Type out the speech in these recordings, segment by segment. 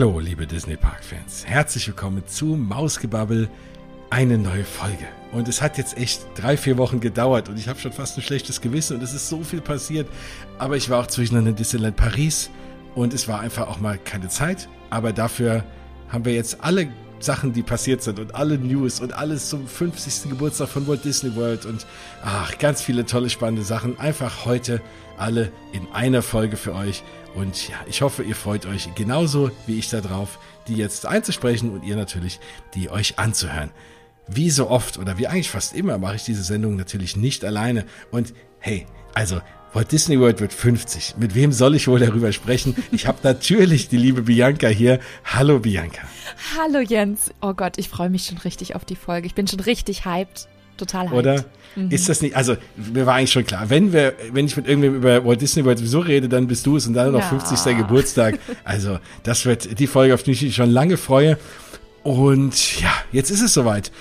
Hallo, liebe Disney Park-Fans. Herzlich willkommen zu Mausgebabbel, eine neue Folge. Und es hat jetzt echt drei, vier Wochen gedauert und ich habe schon fast ein schlechtes Gewissen und es ist so viel passiert. Aber ich war auch zwischendurch in Disneyland Paris und es war einfach auch mal keine Zeit. Aber dafür haben wir jetzt alle Sachen, die passiert sind und alle News und alles zum 50. Geburtstag von Walt Disney World und ach, ganz viele tolle, spannende Sachen. Einfach heute alle in einer Folge für euch. Und ja, ich hoffe, ihr freut euch genauso wie ich darauf, die jetzt einzusprechen und ihr natürlich, die euch anzuhören. Wie so oft oder wie eigentlich fast immer mache ich diese Sendung natürlich nicht alleine. Und hey, also Walt Disney World wird 50. Mit wem soll ich wohl darüber sprechen? Ich habe natürlich die liebe Bianca hier. Hallo Bianca. Hallo Jens. Oh Gott, ich freue mich schon richtig auf die Folge. Ich bin schon richtig hyped. Total hyped. Oder? Mhm. Ist das nicht, also mir war eigentlich schon klar, wenn wir, wenn ich mit irgendwem über Walt Disney World sowieso rede, dann bist du es und dann noch ja. 50. Geburtstag. Also das wird die Folge, auf die ich mich schon lange freue. Und ja, jetzt ist es soweit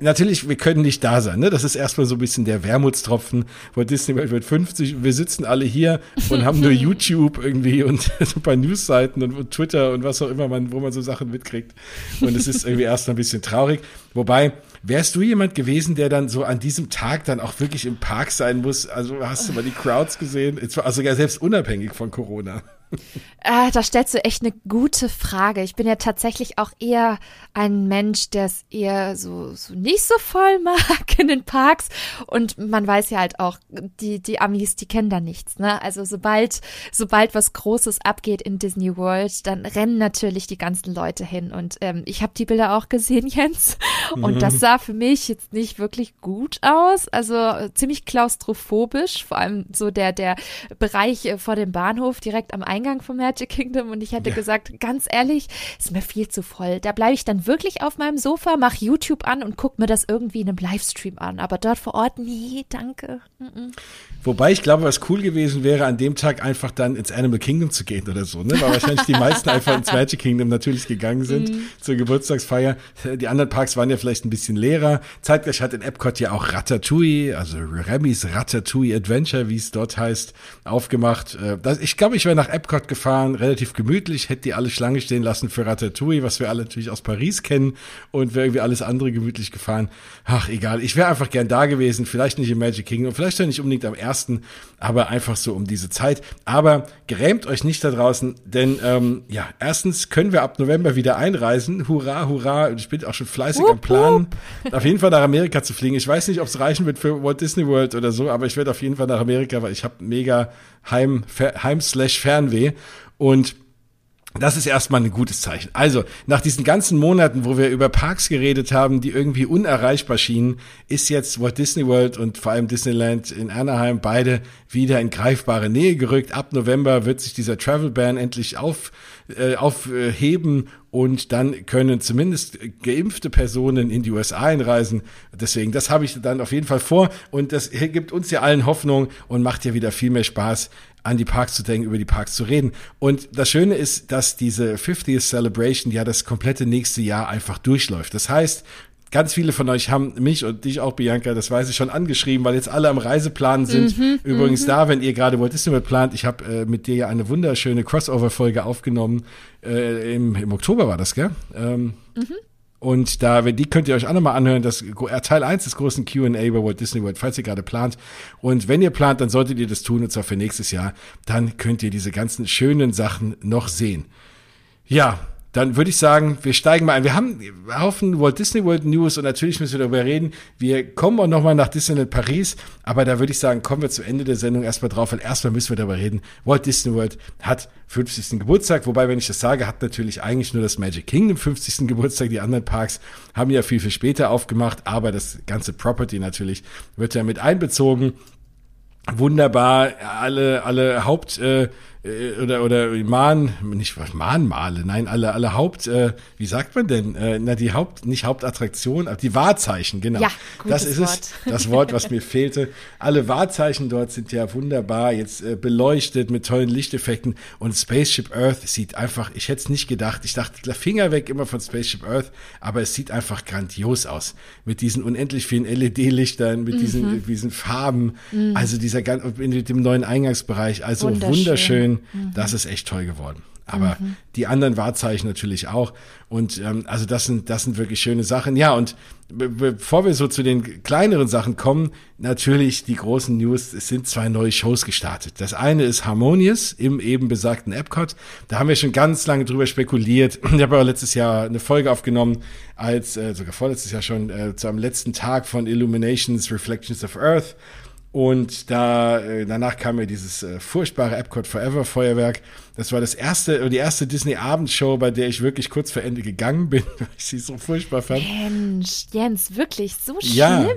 natürlich, wir können nicht da sein. Ne? Das ist erstmal so ein bisschen der Wermutstropfen. Walt Disney World wird 50. Wir sitzen alle hier und haben nur YouTube irgendwie und ein paar Newsseiten und, und, Twitter und was auch immer man, wo man so Sachen mitkriegt. Und es ist irgendwie erstmal ein bisschen traurig. Wobei, wärst du jemand gewesen, der dann so an diesem Tag dann auch wirklich im Park sein muss? Also hast du mal die Crowds gesehen? Also ja selbst unabhängig von Corona. Äh, da stellst du echt eine gute Frage. Ich bin ja tatsächlich auch eher ein Mensch, der es eher so, so nicht so voll mag in den Parks. Und man weiß ja halt auch, die, die Amis, die kennen da nichts. Ne? Also sobald, sobald was Großes abgeht in Disney World, dann rennen natürlich die ganzen Leute hin. Und ähm, ich habe die Bilder auch gesehen, Jens. Und mhm. das sah für mich jetzt nicht wirklich gut aus. Also äh, ziemlich klaustrophobisch, vor allem so der, der Bereich äh, vor dem Bahnhof direkt am Eingang Eingang vom Magic Kingdom und ich hätte ja. gesagt, ganz ehrlich, ist mir viel zu voll. Da bleibe ich dann wirklich auf meinem Sofa, mache YouTube an und gucke mir das irgendwie in einem Livestream an. Aber dort vor Ort, nee, danke. Mm -mm. Wobei ich glaube, was cool gewesen wäre, an dem Tag einfach dann ins Animal Kingdom zu gehen oder so, ne? Weil wahrscheinlich die meisten einfach ins Magic Kingdom natürlich gegangen sind mm. zur Geburtstagsfeier. Die anderen Parks waren ja vielleicht ein bisschen leerer. Zeitgleich hat in Epcot ja auch Ratatouille, also Remy's Ratatouille Adventure, wie es dort heißt, aufgemacht. Äh, ich glaube, ich wäre nach Epcot Epcot gefahren, relativ gemütlich, hätte die alle Schlange stehen lassen für Ratatouille, was wir alle natürlich aus Paris kennen und wäre irgendwie alles andere gemütlich gefahren. Ach, egal. Ich wäre einfach gern da gewesen, vielleicht nicht im Magic Kingdom, vielleicht nicht unbedingt am ersten, aber einfach so um diese Zeit. Aber gerämt euch nicht da draußen, denn ähm, ja, erstens können wir ab November wieder einreisen. Hurra, hurra. Und ich bin auch schon fleißig wupp, am Plan, auf jeden Fall nach Amerika zu fliegen. Ich weiß nicht, ob es reichen wird für Walt Disney World oder so, aber ich werde auf jeden Fall nach Amerika, weil ich habe mega Heim, Heim Fernweh. Und das ist erstmal ein gutes Zeichen. Also, nach diesen ganzen Monaten, wo wir über Parks geredet haben, die irgendwie unerreichbar schienen, ist jetzt Walt Disney World und vor allem Disneyland in Anaheim beide wieder in greifbare Nähe gerückt. Ab November wird sich dieser Travel Ban endlich auf, äh, aufheben und dann können zumindest geimpfte Personen in die USA einreisen. Deswegen, das habe ich dann auf jeden Fall vor und das gibt uns ja allen Hoffnung und macht ja wieder viel mehr Spaß, an die Parks zu denken, über die Parks zu reden. Und das Schöne ist, dass diese 50th Celebration ja das komplette nächste Jahr einfach durchläuft. Das heißt, ganz viele von euch haben mich und dich auch, Bianca, das weiß ich schon angeschrieben, weil jetzt alle am Reiseplan sind. Mhm, Übrigens mhm. da, wenn ihr gerade Walt Disney World plant, ich habe äh, mit dir ja eine wunderschöne Crossover-Folge aufgenommen. Äh, im, Im Oktober war das, gell? Ähm, mhm. Und da, die könnt ihr euch auch nochmal anhören, das äh, Teil 1 des großen Q&A über Walt Disney World, falls ihr gerade plant. Und wenn ihr plant, dann solltet ihr das tun, und zwar für nächstes Jahr. Dann könnt ihr diese ganzen schönen Sachen noch sehen. Ja, dann würde ich sagen, wir steigen mal ein. Wir haben einen Haufen Walt Disney World News und natürlich müssen wir darüber reden. Wir kommen auch nochmal nach Disneyland Paris, aber da würde ich sagen, kommen wir zum Ende der Sendung erstmal drauf, weil erstmal müssen wir darüber reden. Walt Disney World hat 50. Geburtstag, wobei, wenn ich das sage, hat natürlich eigentlich nur das Magic Kingdom 50. Geburtstag. Die anderen Parks haben ja viel, viel später aufgemacht, aber das ganze Property natürlich wird ja mit einbezogen. Wunderbar, alle, alle Haupt, äh, oder oder Mahn, nicht was Mahnmale, nein, alle alle Haupt, äh, wie sagt man denn? Äh, na die Haupt, nicht Hauptattraktion, aber die Wahrzeichen, genau. Ja, das ist Wort. es, das Wort, was mir fehlte. Alle Wahrzeichen dort sind ja wunderbar, jetzt äh, beleuchtet mit tollen Lichteffekten und Spaceship Earth sieht einfach, ich hätte es nicht gedacht, ich dachte Finger weg immer von Spaceship Earth, aber es sieht einfach grandios aus mit diesen unendlich vielen LED-Lichtern, mit mhm. diesen diesen Farben, mhm. also dieser ganz mit dem neuen Eingangsbereich, also wunderschön. wunderschön Mhm. Das ist echt toll geworden. Aber mhm. die anderen Wahrzeichen natürlich auch. Und ähm, also das sind, das sind wirklich schöne Sachen. Ja, und be bevor wir so zu den kleineren Sachen kommen, natürlich die großen News, es sind zwei neue Shows gestartet. Das eine ist Harmonious im eben besagten Epcot. Da haben wir schon ganz lange drüber spekuliert. Ich habe aber letztes Jahr eine Folge aufgenommen, als äh, sogar vorletztes Jahr schon, äh, zu am letzten Tag von Illuminations Reflections of Earth. Und da, äh, danach kam ja dieses äh, furchtbare Epcot Forever Feuerwerk. Das war das erste, die erste Disney-Abendshow, bei der ich wirklich kurz vor Ende gegangen bin, weil ich sie so furchtbar fand. Mensch, Jens, wirklich so schlimm. Ja,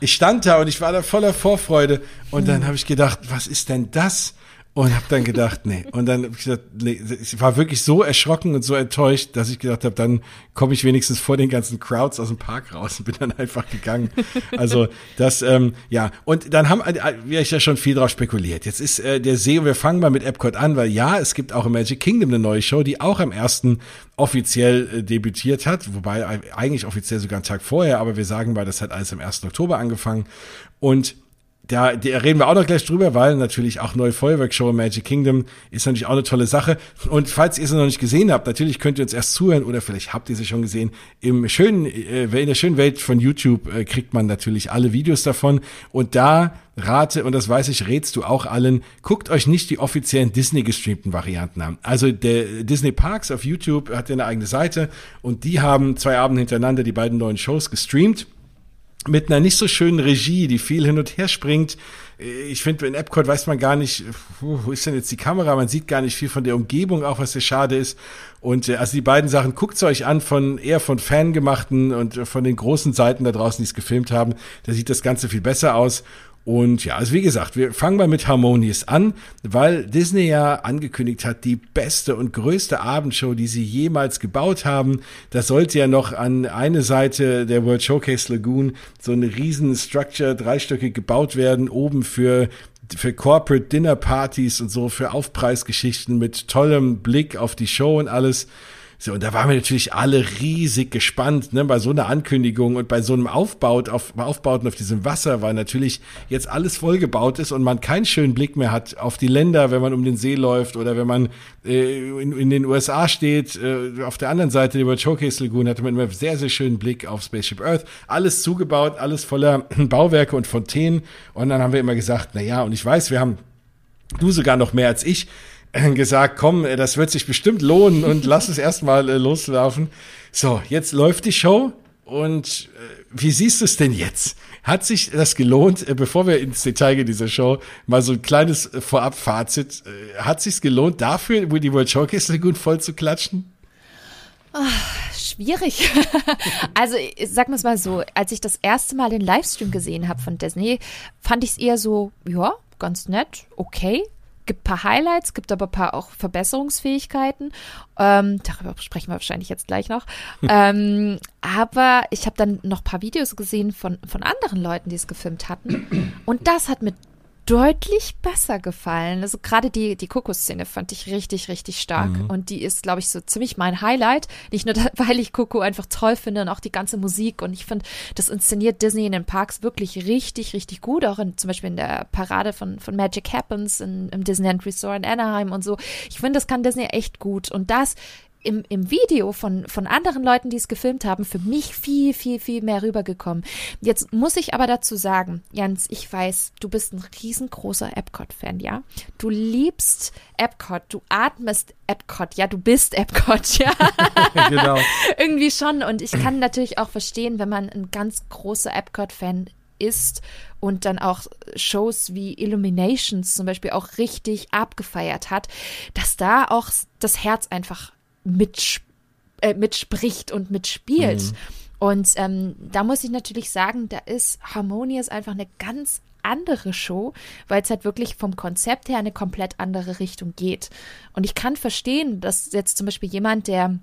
ich stand da und ich war da voller Vorfreude. Und hm. dann habe ich gedacht, was ist denn das? Und habe dann gedacht, nee. Und dann habe ich gesagt, nee, ich war wirklich so erschrocken und so enttäuscht, dass ich gedacht habe, dann komme ich wenigstens vor den ganzen Crowds aus dem Park raus und bin dann einfach gegangen. Also das, ähm, ja. Und dann haben äh, wir ja schon viel drauf spekuliert. Jetzt ist äh, der See, und wir fangen mal mit Epcot an, weil ja, es gibt auch im Magic Kingdom eine neue Show, die auch am ersten offiziell äh, debütiert hat, wobei eigentlich offiziell sogar einen Tag vorher, aber wir sagen mal, das hat alles am 1. Oktober angefangen. Und da, da reden wir auch noch gleich drüber, weil natürlich auch neue Feuerwerkshow Magic Kingdom ist natürlich auch eine tolle Sache. Und falls ihr es noch nicht gesehen habt, natürlich könnt ihr uns erst zuhören oder vielleicht habt ihr sie schon gesehen. Im schönen, äh, in der schönen Welt von YouTube äh, kriegt man natürlich alle Videos davon. Und da rate, und das weiß ich, rätst du auch allen, guckt euch nicht die offiziellen Disney gestreamten Varianten an. Also der Disney Parks auf YouTube hat ja eine eigene Seite und die haben zwei Abende hintereinander die beiden neuen Shows gestreamt mit einer nicht so schönen Regie, die viel hin und her springt. Ich finde, in Epcot weiß man gar nicht, wo ist denn jetzt die Kamera? Man sieht gar nicht viel von der Umgebung, auch was sehr schade ist. Und äh, also die beiden Sachen guckt euch an von eher von Fangemachten und von den großen Seiten da draußen, die es gefilmt haben. Da sieht das Ganze viel besser aus. Und ja, also wie gesagt, wir fangen mal mit Harmonious an, weil Disney ja angekündigt hat, die beste und größte Abendshow, die sie jemals gebaut haben. Das sollte ja noch an eine Seite der World Showcase Lagoon so eine riesen Structure dreistöckig gebaut werden, oben für für Corporate Dinner Partys und so, für Aufpreisgeschichten mit tollem Blick auf die Show und alles. So, und da waren wir natürlich alle riesig gespannt, ne, bei so einer Ankündigung und bei so einem Aufbau auf, Aufbauten auf diesem Wasser, weil natürlich jetzt alles vollgebaut ist und man keinen schönen Blick mehr hat auf die Länder, wenn man um den See läuft oder wenn man äh, in, in den USA steht. Äh, auf der anderen Seite World Showcase Lagoon hatte man immer sehr, sehr schönen Blick auf Spaceship Earth. Alles zugebaut, alles voller Bauwerke und Fontänen. Und dann haben wir immer gesagt, na ja, und ich weiß, wir haben du sogar noch mehr als ich, gesagt, komm, äh, das wird sich bestimmt lohnen und lass es erstmal äh, loslaufen. So, jetzt läuft die Show und äh, wie siehst du es denn jetzt? Hat sich das gelohnt, äh, bevor wir ins Detail gehen dieser Show, mal so ein kleines äh, Vorab-Fazit, äh, hat sich gelohnt dafür, die World Showcase gut voll zu klatschen? Ach, schwierig. also, sag wir es mal so, als ich das erste Mal den Livestream gesehen habe von Disney, fand ich es eher so, ja, ganz nett, okay gibt ein paar Highlights, gibt aber ein paar auch Verbesserungsfähigkeiten. Ähm, darüber sprechen wir wahrscheinlich jetzt gleich noch. ähm, aber ich habe dann noch ein paar Videos gesehen von, von anderen Leuten, die es gefilmt hatten. Und das hat mir deutlich besser gefallen. Also gerade die, die Coco-Szene fand ich richtig, richtig stark. Mhm. Und die ist, glaube ich, so ziemlich mein Highlight. Nicht nur, weil ich Coco einfach toll finde und auch die ganze Musik. Und ich finde, das inszeniert Disney in den Parks wirklich richtig, richtig gut. Auch in, zum Beispiel in der Parade von, von Magic Happens in, im Disneyland Resort in Anaheim und so. Ich finde, das kann Disney echt gut. Und das im, im Video von, von anderen Leuten, die es gefilmt haben, für mich viel, viel, viel mehr rübergekommen. Jetzt muss ich aber dazu sagen, Jans, ich weiß, du bist ein riesengroßer Epcot-Fan, ja? Du liebst Epcot, du atmest Epcot, ja, du bist Epcot, ja. genau. Irgendwie schon. Und ich kann natürlich auch verstehen, wenn man ein ganz großer Epcot-Fan ist und dann auch Shows wie Illuminations zum Beispiel auch richtig abgefeiert hat, dass da auch das Herz einfach mit, äh, mitspricht und mitspielt. Mhm. Und ähm, da muss ich natürlich sagen, da ist Harmonious einfach eine ganz andere Show, weil es halt wirklich vom Konzept her eine komplett andere Richtung geht. Und ich kann verstehen, dass jetzt zum Beispiel jemand, der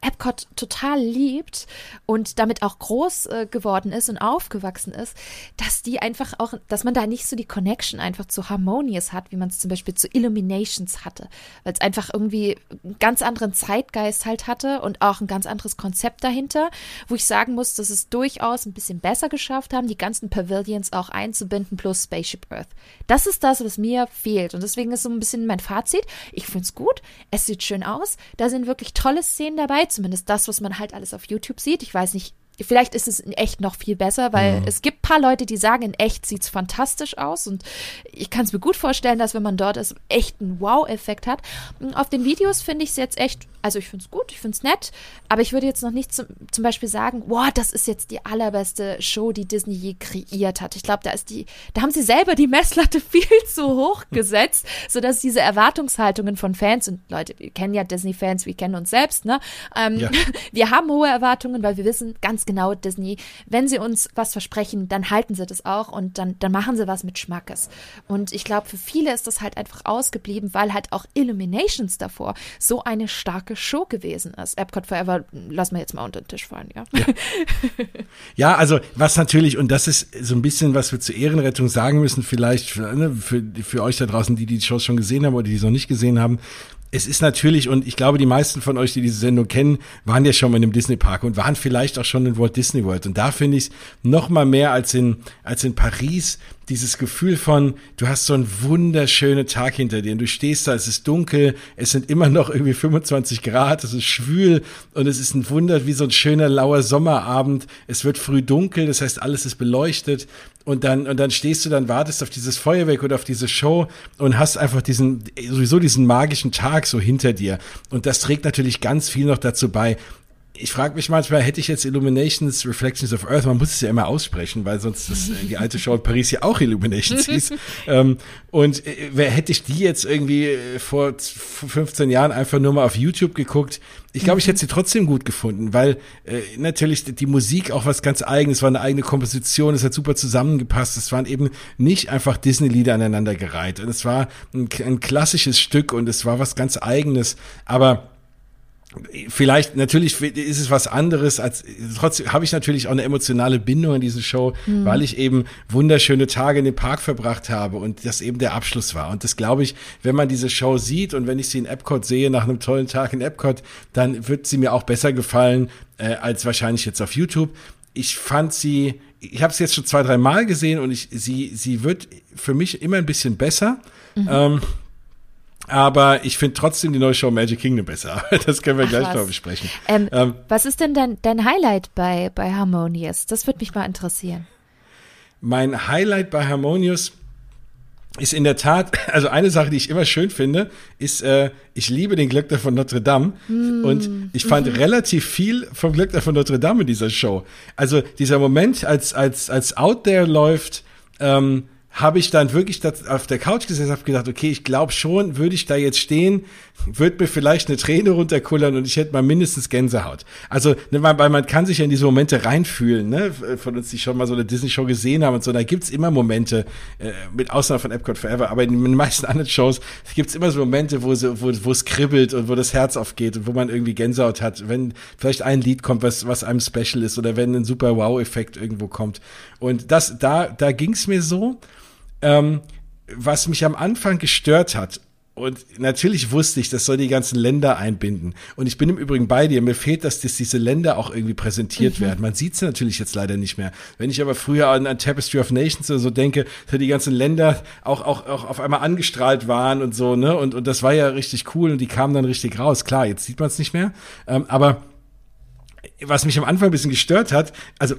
Epcot total liebt und damit auch groß äh, geworden ist und aufgewachsen ist, dass die einfach auch, dass man da nicht so die Connection einfach zu Harmonious hat, wie man es zum Beispiel zu Illuminations hatte, weil es einfach irgendwie einen ganz anderen Zeitgeist halt hatte und auch ein ganz anderes Konzept dahinter, wo ich sagen muss, dass es durchaus ein bisschen besser geschafft haben, die ganzen Pavilions auch einzubinden plus Spaceship Earth. Das ist das, was mir fehlt und deswegen ist so ein bisschen mein Fazit. Ich finde es gut, es sieht schön aus, da sind wirklich tolle Szenen dabei, zumindest das, was man halt alles auf YouTube sieht. Ich weiß nicht, Vielleicht ist es in echt noch viel besser, weil mhm. es gibt paar Leute, die sagen, in echt sieht es fantastisch aus und ich kann es mir gut vorstellen, dass wenn man dort ist, echt einen Wow-Effekt hat. Auf den Videos finde ich es jetzt echt, also ich finde es gut, ich finde es nett, aber ich würde jetzt noch nicht zum, zum Beispiel sagen, wow, das ist jetzt die allerbeste Show, die Disney je kreiert hat. Ich glaube, da ist die, da haben sie selber die Messlatte viel zu hoch gesetzt, sodass diese Erwartungshaltungen von Fans und Leute, wir kennen ja Disney-Fans, wir kennen uns selbst, ne? Ähm, ja. Wir haben hohe Erwartungen, weil wir wissen ganz genau, genau Disney, wenn sie uns was versprechen, dann halten sie das auch und dann, dann machen sie was mit Schmackes. Und ich glaube, für viele ist das halt einfach ausgeblieben, weil halt auch Illuminations davor so eine starke Show gewesen ist. Epcot Forever lassen wir jetzt mal unter den Tisch fallen, ja. Ja, ja also was natürlich, und das ist so ein bisschen, was wir zur Ehrenrettung sagen müssen, vielleicht für, ne, für, für euch da draußen, die die Shows schon gesehen haben oder die es noch nicht gesehen haben, es ist natürlich, und ich glaube, die meisten von euch, die diese Sendung kennen, waren ja schon mal in einem Disney-Park und waren vielleicht auch schon in Walt Disney World. Und da finde ich es noch mal mehr als in, als in Paris dieses Gefühl von, du hast so einen wunderschönen Tag hinter dir und du stehst da, es ist dunkel, es sind immer noch irgendwie 25 Grad, es ist schwül und es ist ein Wunder, wie so ein schöner lauer Sommerabend. Es wird früh dunkel, das heißt, alles ist beleuchtet und dann, und dann stehst du dann, wartest auf dieses Feuerwerk oder auf diese Show und hast einfach diesen, sowieso diesen magischen Tag so hinter dir. Und das trägt natürlich ganz viel noch dazu bei, ich frage mich manchmal, hätte ich jetzt Illuminations Reflections of Earth, man muss es ja immer aussprechen, weil sonst das, äh, die alte Show in Paris ja auch Illuminations hieß. ähm, und äh, wer hätte ich die jetzt irgendwie äh, vor 15 Jahren einfach nur mal auf YouTube geguckt? Ich glaube, ich hätte sie trotzdem gut gefunden, weil äh, natürlich die Musik auch was ganz eigenes war, eine eigene Komposition, es hat super zusammengepasst. Es waren eben nicht einfach Disney-Lieder aneinandergereiht. Und es war ein, ein klassisches Stück und es war was ganz eigenes. Aber vielleicht natürlich ist es was anderes als trotzdem habe ich natürlich auch eine emotionale Bindung an diese Show, mhm. weil ich eben wunderschöne Tage in dem Park verbracht habe und das eben der Abschluss war und das glaube ich, wenn man diese Show sieht und wenn ich sie in Epcot sehe nach einem tollen Tag in Epcot, dann wird sie mir auch besser gefallen äh, als wahrscheinlich jetzt auf YouTube. Ich fand sie ich habe es jetzt schon zwei, drei Mal gesehen und ich sie sie wird für mich immer ein bisschen besser. Mhm. Ähm, aber ich finde trotzdem die neue Show Magic Kingdom besser. Das können wir Ach, gleich was. noch besprechen. Ähm, ähm, was ist denn dein, dein Highlight bei, bei Harmonious? Das würde mich mal interessieren. Mein Highlight bei Harmonious ist in der Tat, also eine Sache, die ich immer schön finde, ist, äh, ich liebe den Glöckner von Notre Dame mm. und ich fand mm. relativ viel vom Glöckner von Notre Dame in dieser Show. Also dieser Moment, als als als Out There läuft, ähm, habe ich dann wirklich auf der Couch gesessen, habe gedacht, okay, ich glaube schon, würde ich da jetzt stehen, würde mir vielleicht eine Träne runterkullern und ich hätte mal mindestens Gänsehaut. Also, ne, weil man kann sich ja in diese Momente reinfühlen, ne? Von uns, die schon mal so eine Disney-Show gesehen haben und so, da gibt's immer Momente, äh, mit Ausnahme von Epcot Forever, aber in den meisten anderen Shows gibt's immer so Momente, wo, so, wo es kribbelt und wo das Herz aufgeht und wo man irgendwie Gänsehaut hat, wenn vielleicht ein Lied kommt, was, was einem special ist oder wenn ein super Wow-Effekt irgendwo kommt. Und das, da, da ging's mir so. Ähm, was mich am Anfang gestört hat, und natürlich wusste ich, das soll die ganzen Länder einbinden. Und ich bin im Übrigen bei dir. Mir fehlt, dass das, diese Länder auch irgendwie präsentiert mhm. werden. Man sieht sie natürlich jetzt leider nicht mehr. Wenn ich aber früher an, an Tapestry of Nations oder so denke, dass die ganzen Länder auch, auch, auch auf einmal angestrahlt waren und so, ne? Und, und das war ja richtig cool und die kamen dann richtig raus. Klar, jetzt sieht man es nicht mehr. Ähm, aber was mich am Anfang ein bisschen gestört hat, also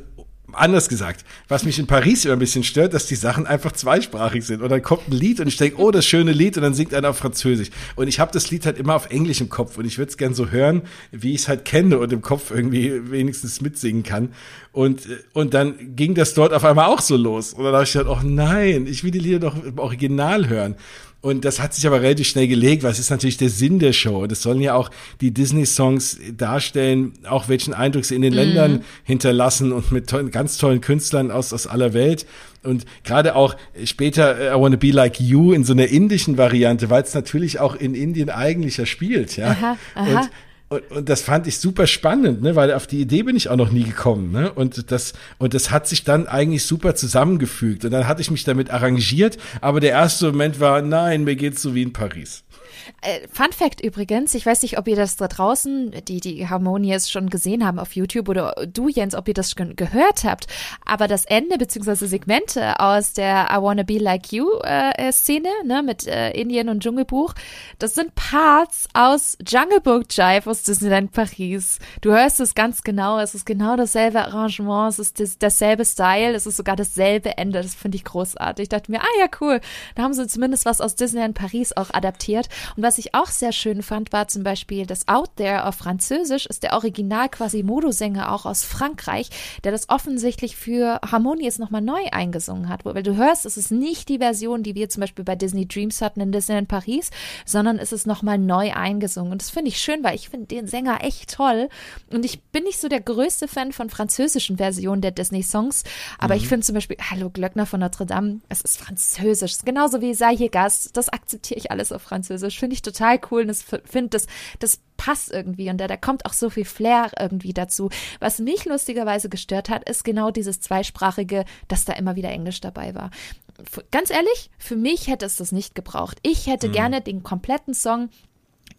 anders gesagt, was mich in Paris immer ein bisschen stört, dass die Sachen einfach zweisprachig sind. Und dann kommt ein Lied und ich denke, oh, das schöne Lied, und dann singt einer auf Französisch. Und ich habe das Lied halt immer auf Englisch im Kopf und ich würde es gern so hören, wie ich es halt kenne und im Kopf irgendwie wenigstens mitsingen kann. Und, und dann ging das dort auf einmal auch so los. Und dann dachte ich halt, oh nein, ich will die Lieder doch im Original hören. Und das hat sich aber relativ schnell gelegt, weil es ist natürlich der Sinn der Show. Das sollen ja auch die Disney-Songs darstellen, auch welchen Eindruck sie in den mhm. Ländern hinterlassen und mit tollen, ganz tollen Künstlern aus, aus aller Welt. Und gerade auch später äh, I Wanna Be Like You in so einer indischen Variante, weil es natürlich auch in Indien eigentlich ja spielt, ja. Aha, aha. Und Und, und, das fand ich super spannend, ne, weil auf die Idee bin ich auch noch nie gekommen, ne? Und das und das hat sich dann eigentlich super zusammengefügt und dann hatte ich mich damit arrangiert, aber der erste Moment war, nein, mir geht's so wie in Paris. Äh, Fun Fact übrigens, ich weiß nicht, ob ihr das da draußen, die die Harmonies schon gesehen haben auf YouTube oder du, Jens, ob ihr das schon gehört habt, aber das Ende beziehungsweise Segmente aus der I Wanna Be Like You äh, Szene, ne, mit äh, Indien und Dschungelbuch, das sind Parts aus Jungle Book Jive aus Disneyland Paris. Du hörst es ganz genau, es ist genau dasselbe Arrangement, es ist das, dasselbe Style, es ist sogar dasselbe Ende, das finde ich großartig. Ich dachte mir, ah ja, cool, da haben sie zumindest was aus Disneyland Paris auch adaptiert und was ich auch sehr schön fand, war zum Beispiel das Out There auf Französisch, ist der Original quasi Modo-Sänger auch aus Frankreich, der das offensichtlich für Harmonies nochmal neu eingesungen hat. Weil du hörst, es ist nicht die Version, die wir zum Beispiel bei Disney Dreams hatten in Disneyland Paris, sondern es ist nochmal neu eingesungen. Und das finde ich schön, weil ich finde den Sänger echt toll. Und ich bin nicht so der größte Fan von französischen Versionen der Disney-Songs, aber mhm. ich finde zum Beispiel Hallo Glöckner von Notre Dame, es ist französisch, genauso wie Sei hier Gast, das akzeptiere ich alles auf Französisch finde ich total cool und das finde das, das passt irgendwie und da, da kommt auch so viel Flair irgendwie dazu. Was mich lustigerweise gestört hat, ist genau dieses zweisprachige, dass da immer wieder Englisch dabei war. Ganz ehrlich, für mich hätte es das nicht gebraucht. Ich hätte mhm. gerne den kompletten Song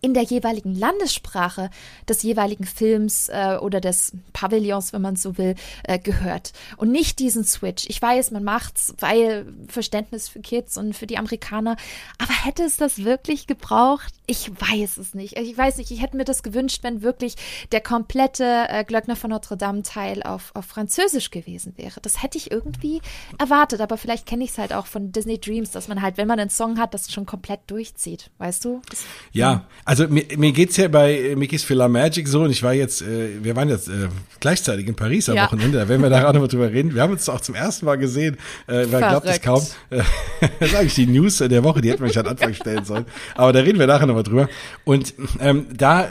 in der jeweiligen Landessprache des jeweiligen Films äh, oder des Pavillons, wenn man so will, äh, gehört. Und nicht diesen Switch. Ich weiß, man macht's, weil Verständnis für Kids und für die Amerikaner. Aber hätte es das wirklich gebraucht? Ich weiß es nicht. Ich weiß nicht, ich hätte mir das gewünscht, wenn wirklich der komplette äh, Glöckner von Notre Dame Teil auf, auf Französisch gewesen wäre. Das hätte ich irgendwie erwartet, aber vielleicht kenne ich es halt auch von Disney Dreams, dass man halt, wenn man einen Song hat, das schon komplett durchzieht. Weißt du? Das, ja, also mir, mir geht's ja bei äh, Mickey's Filler Magic so und ich war jetzt, äh, wir waren jetzt äh, gleichzeitig in Paris am ja. Wochenende, da werden wir da auch nochmal drüber reden. Wir haben uns auch zum ersten Mal gesehen, äh, man glaubt es kaum. Äh, das ist eigentlich die News der Woche, die hätten wir schon am Anfang stellen sollen. Aber da reden wir nachher nochmal drüber. Und ähm, da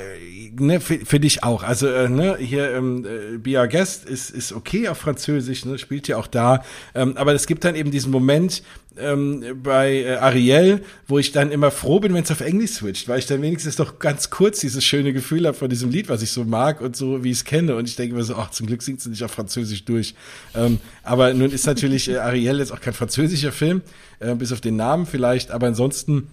ne, finde ich auch. Also, äh, ne, hier ähm, äh, Be Our Guest ist, ist okay auf Französisch, ne, spielt ja auch da. Ähm, aber es gibt dann eben diesen Moment ähm, bei äh, Ariel, wo ich dann immer froh bin, wenn es auf Englisch switcht, weil ich dann wenigstens doch ganz kurz dieses schöne Gefühl habe von diesem Lied, was ich so mag und so, wie ich es kenne. Und ich denke mir so, ach, zum Glück singt sie nicht auf Französisch durch. Ähm, aber nun ist natürlich äh, Ariel jetzt auch kein französischer Film, äh, bis auf den Namen vielleicht, aber ansonsten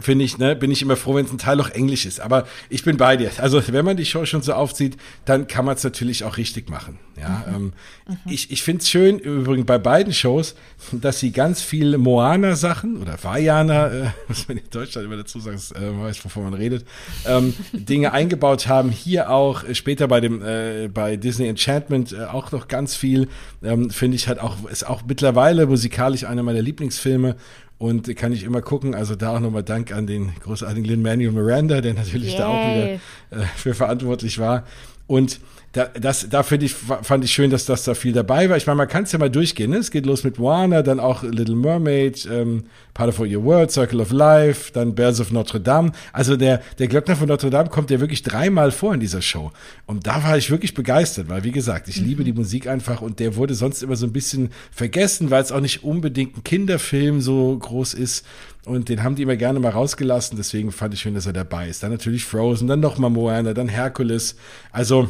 finde ich, ne, bin ich immer froh, wenn es ein Teil auch Englisch ist. Aber ich bin bei dir. Also wenn man die Show schon so aufzieht, dann kann man es natürlich auch richtig machen. Ja, mhm. ähm, mhm. ich, ich finde es schön, übrigens bei beiden Shows, dass sie ganz viel Moana-Sachen oder Vajana, äh, was man in Deutschland immer dazu sagt, äh, man weiß, wovon man redet, ähm, Dinge eingebaut haben. Hier auch äh, später bei dem äh, bei Disney Enchantment äh, auch noch ganz viel. Ähm, finde ich halt auch ist auch mittlerweile musikalisch einer meiner Lieblingsfilme und kann ich immer gucken. Also da auch nochmal Dank an den großartigen Lin Manuel Miranda, der natürlich Yay. da auch wieder äh, für verantwortlich war. Und da, das, da finde ich, fand ich schön, dass das da viel dabei war. Ich meine, man kann es ja mal durchgehen. Ne? Es geht los mit Moana, dann auch Little Mermaid, ähm, Part of Your World, Circle of Life, dann Bells of Notre Dame. Also der, der Glöckner von Notre Dame kommt ja wirklich dreimal vor in dieser Show. Und da war ich wirklich begeistert, weil wie gesagt, ich mhm. liebe die Musik einfach und der wurde sonst immer so ein bisschen vergessen, weil es auch nicht unbedingt ein Kinderfilm so groß ist. Und den haben die immer gerne mal rausgelassen. Deswegen fand ich schön, dass er dabei ist. Dann natürlich Frozen, dann nochmal Moana, dann Hercules. Also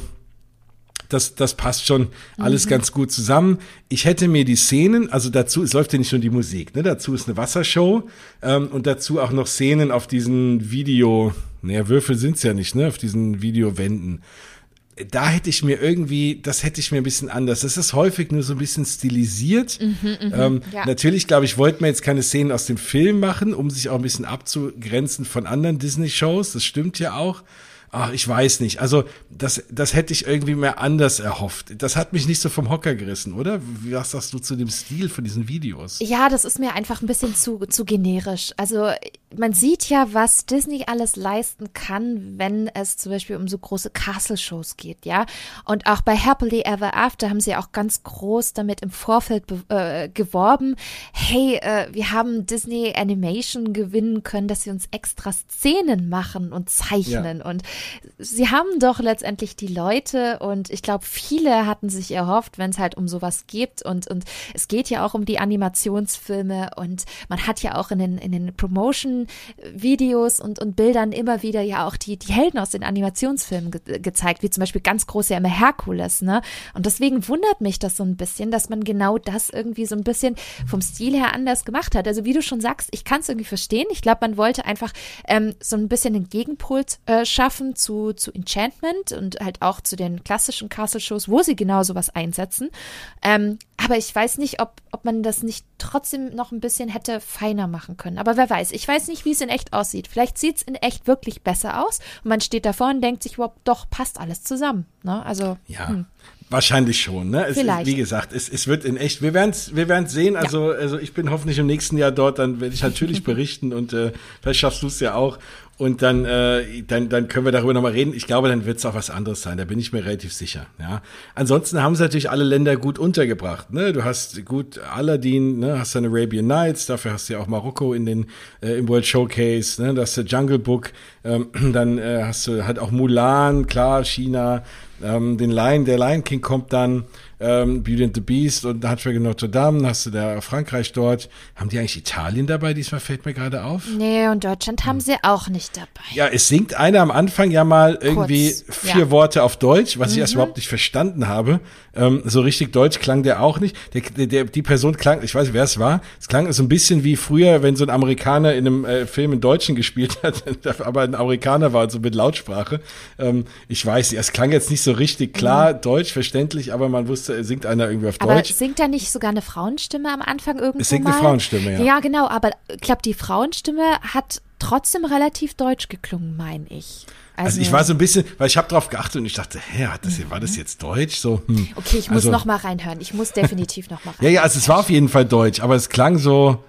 das, das passt schon alles mhm. ganz gut zusammen. Ich hätte mir die Szenen, also dazu, es läuft ja nicht nur die Musik, ne? dazu ist eine Wassershow ähm, und dazu auch noch Szenen auf diesen Video, naja, Würfel sind's ja nicht, ne, auf diesen Videowänden. Da hätte ich mir irgendwie, das hätte ich mir ein bisschen anders. Das ist häufig nur so ein bisschen stilisiert. Mhm, mhm ähm, ja. Natürlich, glaube ich, wollten wir jetzt keine Szenen aus dem Film machen, um sich auch ein bisschen abzugrenzen von anderen Disney-Shows. Das stimmt ja auch ach, ich weiß nicht. Also das, das hätte ich irgendwie mehr anders erhofft. Das hat mich nicht so vom Hocker gerissen, oder? Was sagst du zu dem Stil von diesen Videos? Ja, das ist mir einfach ein bisschen zu, zu generisch. Also man sieht ja, was Disney alles leisten kann, wenn es zum Beispiel um so große Castle-Shows geht, ja. Und auch bei Happily Ever After haben sie auch ganz groß damit im Vorfeld äh, geworben, hey, äh, wir haben Disney Animation gewinnen können, dass sie uns extra Szenen machen und zeichnen. Ja. Und sie haben doch letztendlich die Leute und ich glaube, viele hatten sich erhofft, wenn es halt um sowas geht und, und es geht ja auch um die Animationsfilme und man hat ja auch in den, in den Promotion-Videos und, und Bildern immer wieder ja auch die, die Helden aus den Animationsfilmen ge gezeigt, wie zum Beispiel ganz groß ja immer Herkules, ne? Und deswegen wundert mich das so ein bisschen, dass man genau das irgendwie so ein bisschen vom Stil her anders gemacht hat. Also wie du schon sagst, ich kann es irgendwie verstehen. Ich glaube, man wollte einfach ähm, so ein bisschen den Gegenpol äh, schaffen zu, zu Enchantment und halt auch zu den klassischen Castle-Shows, wo sie genau sowas einsetzen. Ähm, aber ich weiß nicht, ob, ob man das nicht trotzdem noch ein bisschen hätte feiner machen können. Aber wer weiß. Ich weiß nicht, wie es in echt aussieht. Vielleicht sieht es in echt wirklich besser aus und man steht davor und denkt sich überhaupt, doch, passt alles zusammen. Ne? Also, ja. Hm. Wahrscheinlich schon, ne? Es, Vielleicht. Wie gesagt, es, es wird in echt, wir werden es wir werden's sehen. Also, ja. also ich bin hoffentlich im nächsten Jahr dort, dann werde ich natürlich berichten und äh, vielleicht schaffst du es ja auch. Und dann, äh, dann, dann können wir darüber nochmal reden. Ich glaube, dann wird es auch was anderes sein. Da bin ich mir relativ sicher. Ja. Ansonsten haben sie natürlich alle Länder gut untergebracht. Ne? Du hast gut Aladdin, ne? hast dann Arabian Nights, dafür hast du ja auch Marokko in den äh, im World Showcase, ne? Das ist Jungle Book, ähm, dann äh, hast du halt auch Mulan, klar, China, ähm, den Lion, der Lion King kommt dann, ähm, Beauty and the Beast und Hatschwege Notre Dame, hast du da Frankreich dort. Haben die eigentlich Italien dabei? Diesmal fällt mir gerade auf. Nee, und Deutschland haben hm. sie auch nicht dabei. Ja, es singt einer am Anfang ja mal irgendwie Kurz, vier ja. Worte auf Deutsch, was mhm. ich erst überhaupt nicht verstanden habe. Ähm, so richtig deutsch klang der auch nicht. Der, der, die Person klang, ich weiß nicht, wer es war, es klang so ein bisschen wie früher, wenn so ein Amerikaner in einem äh, Film in Deutschen gespielt hat, aber ein Amerikaner war, so mit Lautsprache. Ähm, ich weiß nicht, es klang jetzt nicht so richtig klar, mhm. deutsch, verständlich, aber man wusste, singt einer irgendwie auf aber Deutsch. singt da nicht sogar eine Frauenstimme am Anfang irgendwo Es singt mal? eine Frauenstimme, ja. Ja, genau, aber ich glaube, die Frauenstimme hat trotzdem relativ deutsch geklungen, meine ich. Also, also, ich war so ein bisschen, weil ich habe drauf geachtet und ich dachte, hä, hat das, war das jetzt Deutsch? So, hm. Okay, ich muss also, noch mal reinhören. Ich muss definitiv noch mal reinhören. ja, ja, also es war auf jeden Fall Deutsch, aber es klang so,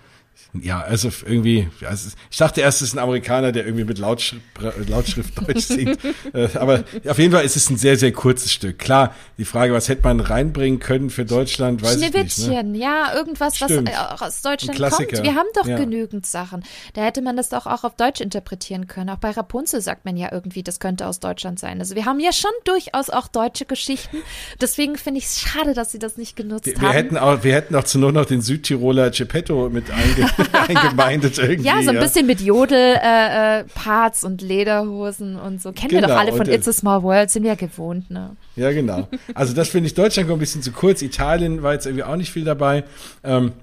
ja, also irgendwie, also ich dachte erst, es ist ein Amerikaner, der irgendwie mit Lautschrift, Lautschrift Deutsch singt. Äh, aber auf jeden Fall ist es ein sehr, sehr kurzes Stück. Klar, die Frage, was hätte man reinbringen können für Deutschland, weiß ich nicht. Ne? ja, irgendwas, Stimmt. was aus Deutschland kommt. Wir haben doch ja. genügend Sachen. Da hätte man das doch auch auf Deutsch interpretieren können. Auch bei Rapunzel sagt man ja irgendwie, das könnte aus Deutschland sein. Also wir haben ja schon durchaus auch deutsche Geschichten. Deswegen finde ich es schade, dass sie das nicht genutzt wir, haben. Wir hätten auch, wir hätten auch zu nur noch den Südtiroler Geppetto mit einge eingemeindet irgendwie. Ja, so ein bisschen mit Jodel-Parts äh, äh, und Lederhosen und so. Kennen genau, wir doch genau, alle von It's a Small World, sind wir ja gewohnt, ne? Ja, genau. Also das finde ich, Deutschland kommt ein bisschen zu kurz. Italien war jetzt irgendwie auch nicht viel dabei. Ähm,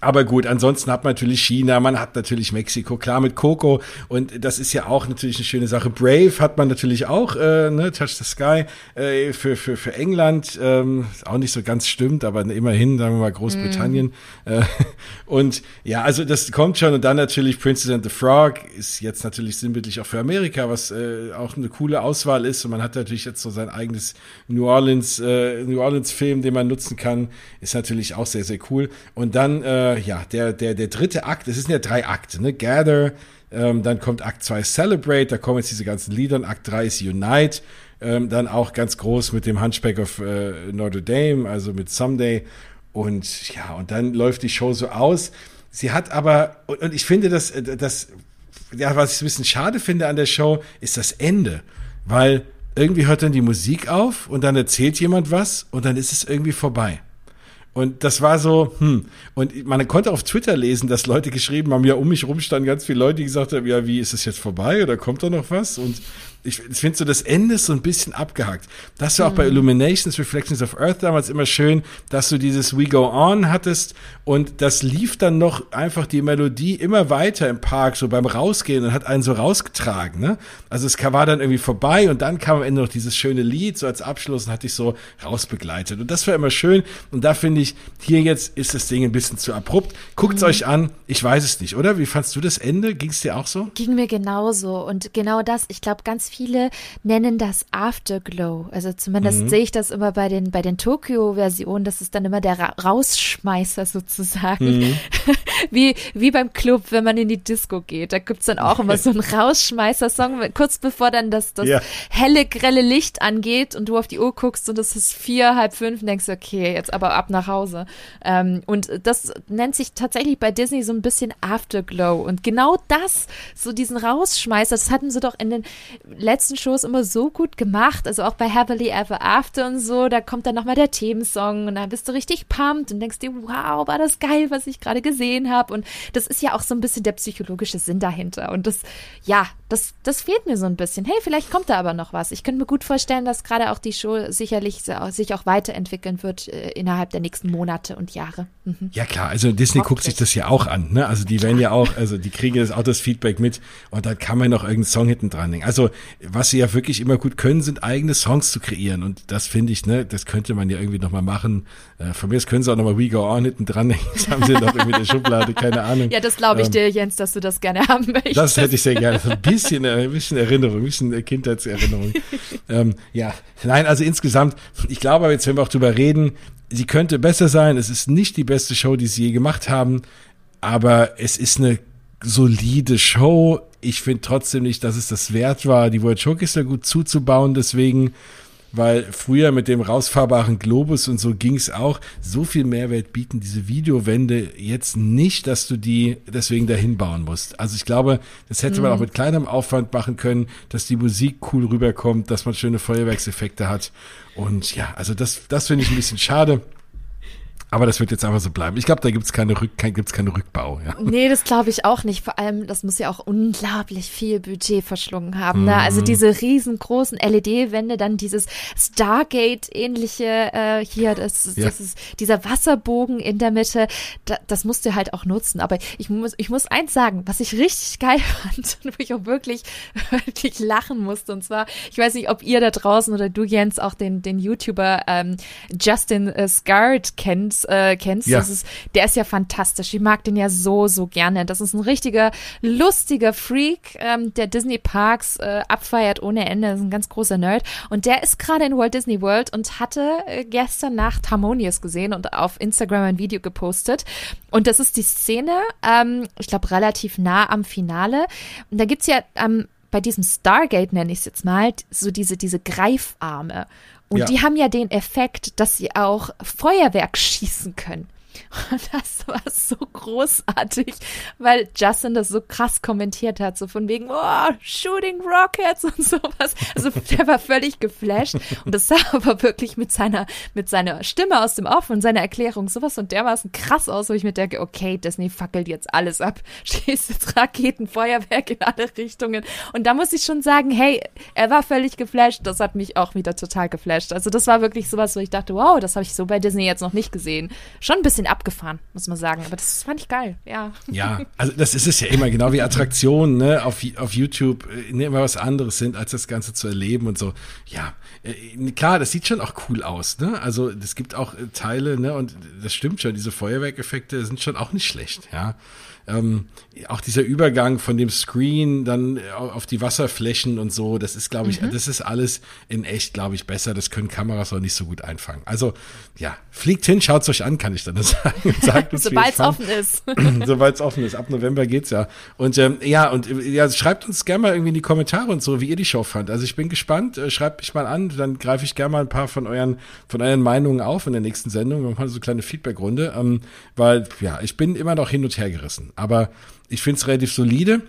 aber gut, ansonsten hat man natürlich China, man hat natürlich Mexiko, klar mit Coco und das ist ja auch natürlich eine schöne Sache. Brave hat man natürlich auch, äh, ne, Touch the Sky äh, für, für, für England, ähm, auch nicht so ganz stimmt, aber immerhin, sagen wir mal Großbritannien. Mm. Äh, und ja, also das kommt schon und dann natürlich Princess and the Frog ist jetzt natürlich sinnbildlich auch für Amerika, was äh, auch eine coole Auswahl ist und man hat natürlich jetzt so sein eigenes New Orleans, äh, New Orleans Film, den man nutzen kann, ist natürlich auch sehr, sehr cool. Und dann äh, ja, der, der, der dritte Akt, es sind ja drei Akte, ne? Gather, ähm, dann kommt Akt 2 Celebrate, da kommen jetzt diese ganzen Lieder, und Akt 3 ist Unite, ähm, dann auch ganz groß mit dem Hunchback of äh, Notre Dame, also mit Someday. Und ja, und dann läuft die Show so aus. Sie hat aber, und, und ich finde, dass, äh, das, ja, was ich ein bisschen schade finde an der Show, ist das Ende. Weil irgendwie hört dann die Musik auf und dann erzählt jemand was und dann ist es irgendwie vorbei. Und das war so, hm. Und man konnte auf Twitter lesen, dass Leute geschrieben haben, ja, um mich rum standen ganz viele Leute, die gesagt haben, ja, wie ist es jetzt vorbei oder kommt da noch was? Und ich, ich finde so, das Ende ist so ein bisschen abgehackt. Das war mhm. auch bei mhm. Illuminations, Reflections of Earth damals immer schön, dass du dieses We Go On hattest und das lief dann noch einfach die Melodie immer weiter im Park, so beim Rausgehen und hat einen so rausgetragen, ne? Also es war dann irgendwie vorbei und dann kam am Ende noch dieses schöne Lied so als Abschluss und hat dich so rausbegleitet. Und das war immer schön und da finde ich, hier jetzt ist das Ding ein bisschen zu abrupt. Guckt's mhm. euch an, ich weiß es nicht, oder? Wie fandst du das Ende? Ging es dir auch so? Ging mir genauso und genau das, ich glaube, ganz viele nennen das Afterglow. Also zumindest mhm. sehe ich das immer bei den, bei den Tokyo-Versionen. Das ist dann immer der Ra Rausschmeißer sozusagen. Mhm. wie, wie beim Club, wenn man in die Disco geht. Da gibt es dann auch immer so einen Rausschmeißer-Song, kurz bevor dann das, das ja. helle, grelle Licht angeht und du auf die Uhr guckst und es ist vier, halb fünf und denkst, okay, jetzt aber ab nach Hause. Ähm, und das nennt sich tatsächlich bei Disney so ein bisschen Afterglow. Und genau das, so diesen Rausschmeißer, das hatten sie doch in den letzten Shows immer so gut gemacht, also auch bei Happily Ever After und so, da kommt dann nochmal der Themensong und dann bist du richtig pumped und denkst dir, wow, war das geil, was ich gerade gesehen habe und das ist ja auch so ein bisschen der psychologische Sinn dahinter und das, ja, das, das fehlt mir so ein bisschen. Hey, vielleicht kommt da aber noch was. Ich könnte mir gut vorstellen, dass gerade auch die Show sicherlich sich auch weiterentwickeln wird äh, innerhalb der nächsten Monate und Jahre. Mhm. Ja klar, also Disney guckt sich das ja auch an. Ne? Also die werden ja auch, also die kriegen das auch das Feedback mit und da kann man noch irgendeinen Song hinten dran hängen. Also was sie ja wirklich immer gut können, sind eigene Songs zu kreieren und das finde ich, ne, das könnte man ja irgendwie nochmal machen. Äh, von mir aus können sie auch nochmal We Go On hinten dran hängen. Das haben sie noch irgendwie in der Schublade, keine Ahnung. Ja, das glaube ich ähm, dir, Jens, dass du das gerne haben möchtest. Das hätte ich sehr gerne. Ein bisschen, äh, ein bisschen Erinnerung, ein bisschen Kindheitserinnerung. ähm, ja, nein, also insgesamt, ich glaube, jetzt wenn wir auch drüber reden, sie könnte besser sein. Es ist nicht die beste Show, die sie je gemacht haben, aber es ist eine solide Show. Ich finde trotzdem nicht, dass es das wert war, die World Showcase gut zuzubauen. Deswegen weil früher mit dem rausfahrbaren Globus und so ging es auch. So viel Mehrwert bieten diese Videowände jetzt nicht, dass du die deswegen dahin bauen musst. Also ich glaube, das hätte man auch mhm. mit kleinem Aufwand machen können, dass die Musik cool rüberkommt, dass man schöne Feuerwerkseffekte hat. Und ja, also das, das finde ich ein bisschen schade. Aber das wird jetzt einfach so bleiben. Ich glaube, da gibt's keine, Rück, kein, gibt's keine Rückbau. Ja. Nee, das glaube ich auch nicht. Vor allem, das muss ja auch unglaublich viel Budget verschlungen haben. Ne? Also mhm. diese riesengroßen LED-Wände, dann dieses Stargate-ähnliche äh, hier, das, ja. das ist dieser Wasserbogen in der Mitte. Da, das musst du halt auch nutzen. Aber ich muss, ich muss eins sagen, was ich richtig geil fand, wo ich auch wirklich, wirklich lachen musste. Und zwar, ich weiß nicht, ob ihr da draußen oder du, Jens, auch den, den YouTuber ähm, Justin äh, Scard kennt äh, kennst. Ja. Das ist, der ist ja fantastisch. Ich mag den ja so, so gerne. Das ist ein richtiger, lustiger Freak, ähm, der Disney Parks äh, abfeiert ohne Ende. Das ist ein ganz großer Nerd. Und der ist gerade in Walt Disney World und hatte äh, gestern Nacht Harmonious gesehen und auf Instagram ein Video gepostet. Und das ist die Szene, ähm, ich glaube, relativ nah am Finale. Und da gibt's ja ähm, bei diesem Stargate, nenne ich es jetzt mal, so diese, diese Greifarme. Und ja. die haben ja den Effekt, dass sie auch Feuerwerk schießen können. Und das war so großartig, weil Justin das so krass kommentiert hat, so von wegen, oh, Shooting Rockets und sowas. Also der war völlig geflasht und das sah aber wirklich mit seiner, mit seiner Stimme aus dem Off und seiner Erklärung sowas und dermaßen krass aus, wo ich mir denke, okay, Disney fackelt jetzt alles ab, schießt jetzt Raketen, Feuerwerk in alle Richtungen. Und da muss ich schon sagen, hey, er war völlig geflasht, das hat mich auch wieder total geflasht. Also das war wirklich sowas, wo ich dachte, wow, das habe ich so bei Disney jetzt noch nicht gesehen. Schon ein bisschen abgefahren, muss man sagen. Aber das fand ich geil, ja. Ja, also das ist es ja immer, genau wie Attraktionen, ne, auf, auf YouTube äh, ne, immer was anderes sind, als das Ganze zu erleben und so. Ja, äh, klar, das sieht schon auch cool aus, ne? Also es gibt auch äh, Teile, ne, und das stimmt schon, diese Feuerwerkeffekte sind schon auch nicht schlecht, ja ähm, auch dieser Übergang von dem Screen dann auf die Wasserflächen und so, das ist, glaube ich, mhm. das ist alles in echt, glaube ich, besser. Das können Kameras auch nicht so gut einfangen. Also, ja, fliegt hin, schaut's euch an, kann ich dann sagen. Sagt uns, Sobald es offen ist. Sobald es offen ist. Ab November geht's ja. Und ähm, ja, und ja, schreibt uns gerne mal irgendwie in die Kommentare und so, wie ihr die Show fand. Also ich bin gespannt. Äh, schreibt mich mal an, dann greife ich gerne mal ein paar von euren, von euren Meinungen auf in der nächsten Sendung. Wir machen so eine kleine Feedbackrunde. Ähm, weil, ja, ich bin immer noch hin und her gerissen aber ich finde es relativ solide.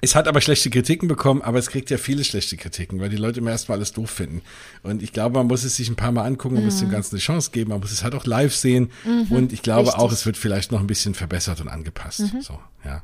Es hat aber schlechte Kritiken bekommen, aber es kriegt ja viele schlechte Kritiken, weil die Leute immer erstmal alles doof finden. Und ich glaube, man muss es sich ein paar Mal angucken, man mhm. muss dem Ganzen eine Chance geben, man muss es halt auch live sehen. Mhm, und ich glaube richtig. auch, es wird vielleicht noch ein bisschen verbessert und angepasst. Mhm. So, ja.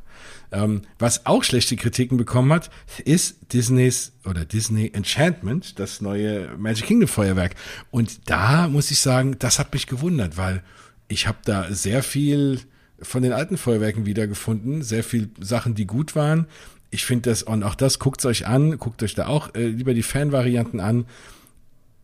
Ähm, was auch schlechte Kritiken bekommen hat, ist Disneys oder Disney Enchantment, das neue Magic Kingdom Feuerwerk. Und da muss ich sagen, das hat mich gewundert, weil ich habe da sehr viel von den alten Feuerwerken wiedergefunden. Sehr viel Sachen, die gut waren. Ich finde das, und auch das, guckt euch an, guckt euch da auch äh, lieber die Fan-Varianten an.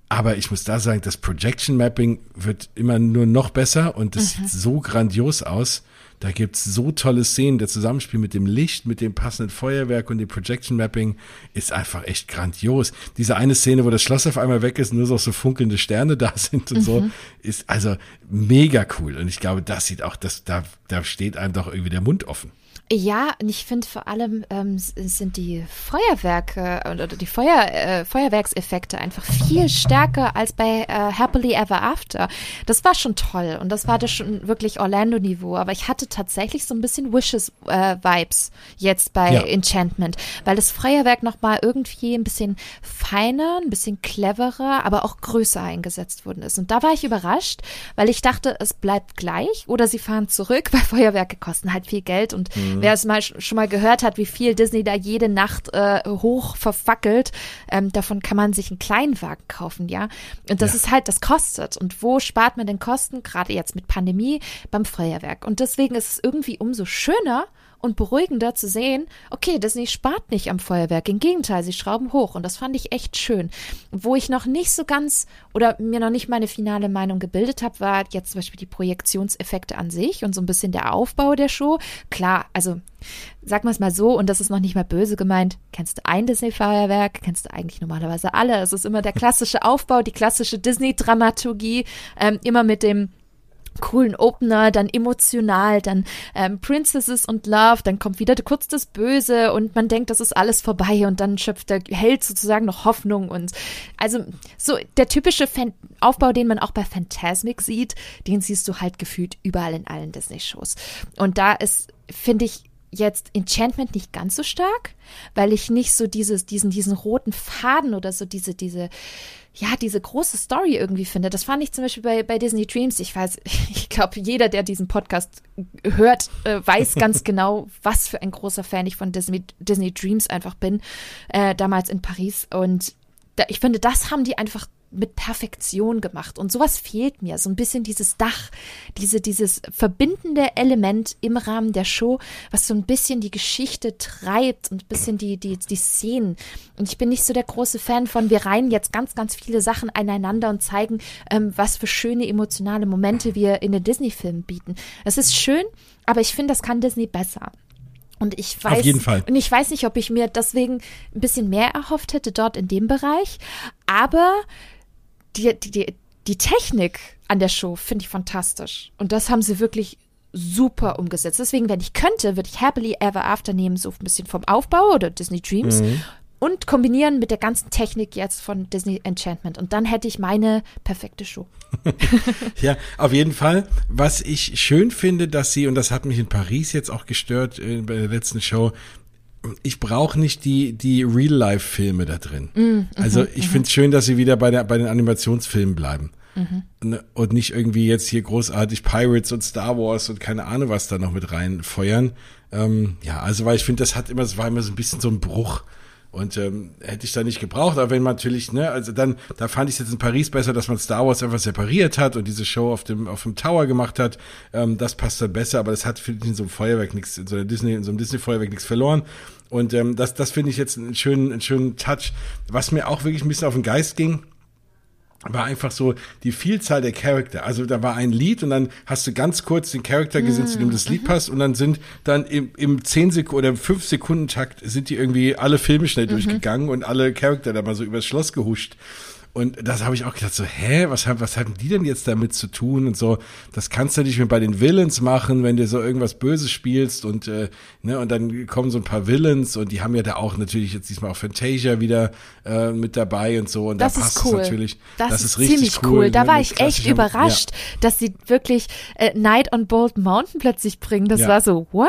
Aber ich muss da sagen, das Projection Mapping wird immer nur noch besser und es mhm. sieht so grandios aus. Da gibt's so tolle Szenen. Der Zusammenspiel mit dem Licht, mit dem passenden Feuerwerk und dem Projection Mapping ist einfach echt grandios. Diese eine Szene, wo das Schloss auf einmal weg ist und nur so, so funkelnde Sterne da sind und mhm. so, ist also mega cool. Und ich glaube, das sieht auch, das, da, da steht einem doch irgendwie der Mund offen. Ja, und ich finde vor allem ähm, sind die Feuerwerke oder die Feuer, äh, Feuerwerkseffekte einfach viel stärker als bei äh, Happily Ever After. Das war schon toll und das war das schon wirklich Orlando-Niveau. Aber ich hatte tatsächlich so ein bisschen Wishes-Vibes äh, jetzt bei ja. Enchantment, weil das Feuerwerk nochmal irgendwie ein bisschen feiner, ein bisschen cleverer, aber auch größer eingesetzt worden ist. Und da war ich überrascht, weil ich dachte, es bleibt gleich oder sie fahren zurück, weil Feuerwerke kosten halt viel Geld und mhm Mhm. Wer es mal schon mal gehört hat, wie viel Disney da jede Nacht äh, hoch verfackelt, ähm, davon kann man sich einen Kleinwagen kaufen, ja. Und das ja. ist halt, das kostet. Und wo spart man denn Kosten? Gerade jetzt mit Pandemie beim Feuerwerk. Und deswegen ist es irgendwie umso schöner, und beruhigender zu sehen, okay, Disney spart nicht am Feuerwerk. Im Gegenteil, sie schrauben hoch. Und das fand ich echt schön. Wo ich noch nicht so ganz oder mir noch nicht meine finale Meinung gebildet habe, war jetzt zum Beispiel die Projektionseffekte an sich und so ein bisschen der Aufbau der Show. Klar, also sag mal es mal so, und das ist noch nicht mal böse gemeint, kennst du ein Disney-Feuerwerk, kennst du eigentlich normalerweise alle. Es ist immer der klassische Aufbau, die klassische Disney-Dramaturgie, ähm, immer mit dem coolen Opener, dann emotional, dann ähm, Princesses und Love, dann kommt wieder kurz das Böse und man denkt, das ist alles vorbei und dann schöpft der Held sozusagen noch Hoffnung und also so der typische Fan Aufbau, den man auch bei Phantasmic sieht, den siehst du halt gefühlt überall in allen Disney-Shows. Und da ist, finde ich, jetzt Enchantment nicht ganz so stark, weil ich nicht so dieses, diesen, diesen roten Faden oder so diese, diese, ja, diese große Story irgendwie finde. Das fand ich zum Beispiel bei, bei Disney Dreams. Ich weiß, ich glaube, jeder, der diesen Podcast hört, äh, weiß ganz genau, was für ein großer Fan ich von Disney, Disney Dreams einfach bin, äh, damals in Paris. Und da, ich finde, das haben die einfach mit Perfektion gemacht. Und sowas fehlt mir. So ein bisschen dieses Dach, diese, dieses verbindende Element im Rahmen der Show, was so ein bisschen die Geschichte treibt und ein bisschen die, die, die Szenen. Und ich bin nicht so der große Fan von, wir reihen jetzt ganz, ganz viele Sachen aneinander und zeigen, ähm, was für schöne emotionale Momente wir in den Disney-Filmen bieten. Das ist schön, aber ich finde, das kann Disney besser. Und ich weiß, Auf jeden Fall. und ich weiß nicht, ob ich mir deswegen ein bisschen mehr erhofft hätte dort in dem Bereich. Aber die, die, die, die Technik an der Show finde ich fantastisch. Und das haben sie wirklich super umgesetzt. Deswegen, wenn ich könnte, würde ich Happily Ever After nehmen, so ein bisschen vom Aufbau oder Disney Dreams. Mhm. Und kombinieren mit der ganzen Technik jetzt von Disney Enchantment. Und dann hätte ich meine perfekte Show. ja, auf jeden Fall. Was ich schön finde, dass sie, und das hat mich in Paris jetzt auch gestört äh, bei der letzten Show, ich brauche nicht die, die Real-Life-Filme da drin. Mm, also ich mm finde es schön, dass sie wieder bei, der, bei den Animationsfilmen bleiben. Mm Und nicht irgendwie jetzt hier großartig Pirates und Star Wars und keine Ahnung was da noch mit reinfeuern. Ähm, ja, also weil ich finde, das hat immer, es war immer so ein bisschen so ein Bruch. Und ähm, hätte ich da nicht gebraucht, aber wenn man natürlich, ne, also dann, da fand ich es jetzt in Paris besser, dass man Star Wars einfach separiert hat und diese Show auf dem, auf dem Tower gemacht hat. Ähm, das passt dann besser, aber das hat in so einem Feuerwerk nichts, in so einer Disney, in so einem Disney-Feuerwerk nichts verloren. Und ähm, das, das finde ich jetzt einen schönen, einen schönen Touch. Was mir auch wirklich ein bisschen auf den Geist ging, war einfach so die Vielzahl der Charakter. Also da war ein Lied und dann hast du ganz kurz den Charakter gesehen, zu dem das Lied mhm. passt und dann sind dann im, im 10 Sekunden oder 5 Sekunden Takt sind die irgendwie alle Filme schnell mhm. durchgegangen und alle Charakter da mal so übers Schloss gehuscht. Und das habe ich auch gedacht, so, hä, was haben, was haben die denn jetzt damit zu tun? Und so, das kannst du nicht mehr bei den Villains machen, wenn du so irgendwas Böses spielst und, äh, ne, und dann kommen so ein paar Villains und die haben ja da auch natürlich jetzt diesmal auch Fantasia wieder äh, mit dabei und so. Und das da passt ist cool. es natürlich. Das, das ist, ist ziemlich cool. cool. Da ne, war ich echt überrascht, ja. dass sie wirklich äh, Night on Bold Mountain plötzlich bringen. Das ja. war so, what?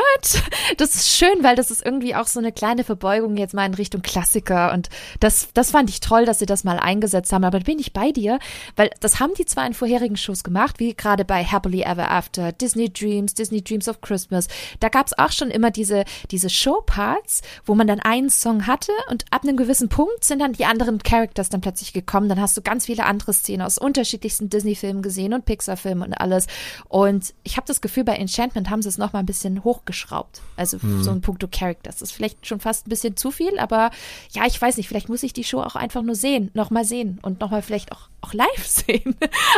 Das ist schön, weil das ist irgendwie auch so eine kleine Verbeugung jetzt mal in Richtung Klassiker. Und das, das fand ich toll, dass sie das mal eingesetzt haben, aber da bin ich bei dir, weil das haben die zwar in vorherigen Shows gemacht, wie gerade bei Happily Ever After, Disney Dreams, Disney Dreams of Christmas. Da gab es auch schon immer diese, diese Showparts, wo man dann einen Song hatte und ab einem gewissen Punkt sind dann die anderen Characters dann plötzlich gekommen. Dann hast du ganz viele andere Szenen aus unterschiedlichsten Disney-Filmen gesehen und Pixar-Filmen und alles. Und ich habe das Gefühl, bei Enchantment haben sie es noch mal ein bisschen hochgeschraubt. Also mhm. so ein Punkto Characters. Das ist vielleicht schon fast ein bisschen zu viel, aber ja, ich weiß nicht, vielleicht muss ich die Show auch einfach nur sehen, noch mal sehen und noch mal vielleicht auch, auch live sehen.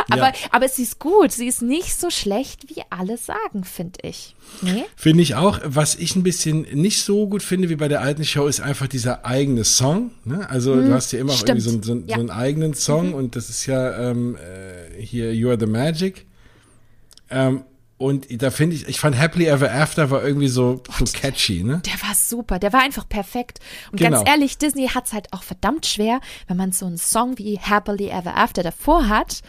aber, ja. aber sie ist gut. Sie ist nicht so schlecht, wie alle sagen, finde ich. Nee? Finde ich auch. Was ich ein bisschen nicht so gut finde wie bei der alten Show, ist einfach dieser eigene Song. Ne? Also hm, du hast ja immer auch irgendwie so, so, ja. so, einen eigenen Song mhm. und das ist ja ähm, äh, hier You Are the Magic. Ähm, Und da finde ich, ich fand Happily Ever After war irgendwie so, so catchy, ne? Der war super, der war einfach perfekt. Und genau. ganz ehrlich, Disney hat's halt auch verdammt schwer, wenn man so einen Song wie Happily Ever After davor hat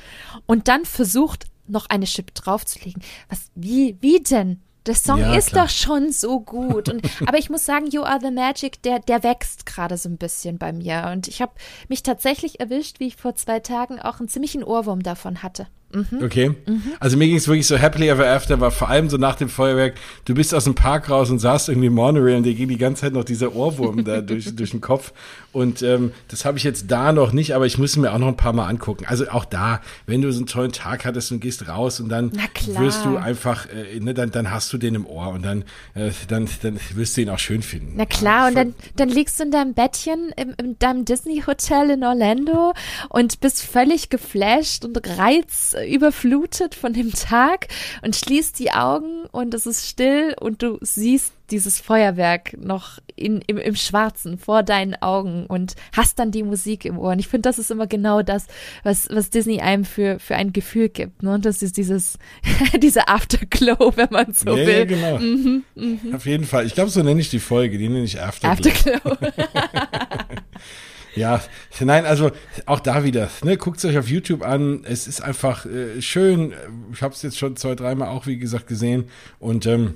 und dann versucht, noch eine Chip draufzulegen. Was, wie, wie denn? Der Song ja, ist klar. doch schon so gut. Und, aber ich muss sagen, You Are the Magic, der, der wächst gerade so ein bisschen bei mir. Und ich habe mich tatsächlich erwischt, wie ich vor zwei Tagen auch einen ziemlichen Ohrwurm davon hatte. Mhm. Okay. Mhm. Also mir ging es wirklich so happily ever after, war vor allem so nach dem Feuerwerk, du bist aus dem Park raus und saßt irgendwie im Monorail und dir ging die ganze Zeit noch dieser Ohrwurm da durch, durch den Kopf. Und ähm, das habe ich jetzt da noch nicht, aber ich muss mir auch noch ein paar Mal angucken. Also auch da, wenn du so einen tollen Tag hattest und gehst raus und dann wirst du einfach, äh, ne, dann, dann hast du den im Ohr und dann, äh, dann, dann wirst du ihn auch schön finden. Na klar, ja, und dann, dann liegst du in deinem Bettchen im, in deinem Disney-Hotel in Orlando und bist völlig geflasht und reiz überflutet von dem Tag und schließt die Augen und es ist still und du siehst dieses Feuerwerk noch in, im, im Schwarzen vor deinen Augen und hast dann die Musik im Ohr. Und ich finde, das ist immer genau das, was, was Disney einem für, für ein Gefühl gibt. Ne? Und das ist dieses, diese Afterglow, wenn man so ja, will. Ja, genau. Mhm, mh. Auf jeden Fall. Ich glaube, so nenne ich die Folge. Die nenne ich Afterglow. Afterglow. Ja, nein, also auch da wieder, ne, guckt euch auf YouTube an. Es ist einfach äh, schön. Ich habe es jetzt schon zwei, dreimal auch, wie gesagt, gesehen. Und ähm,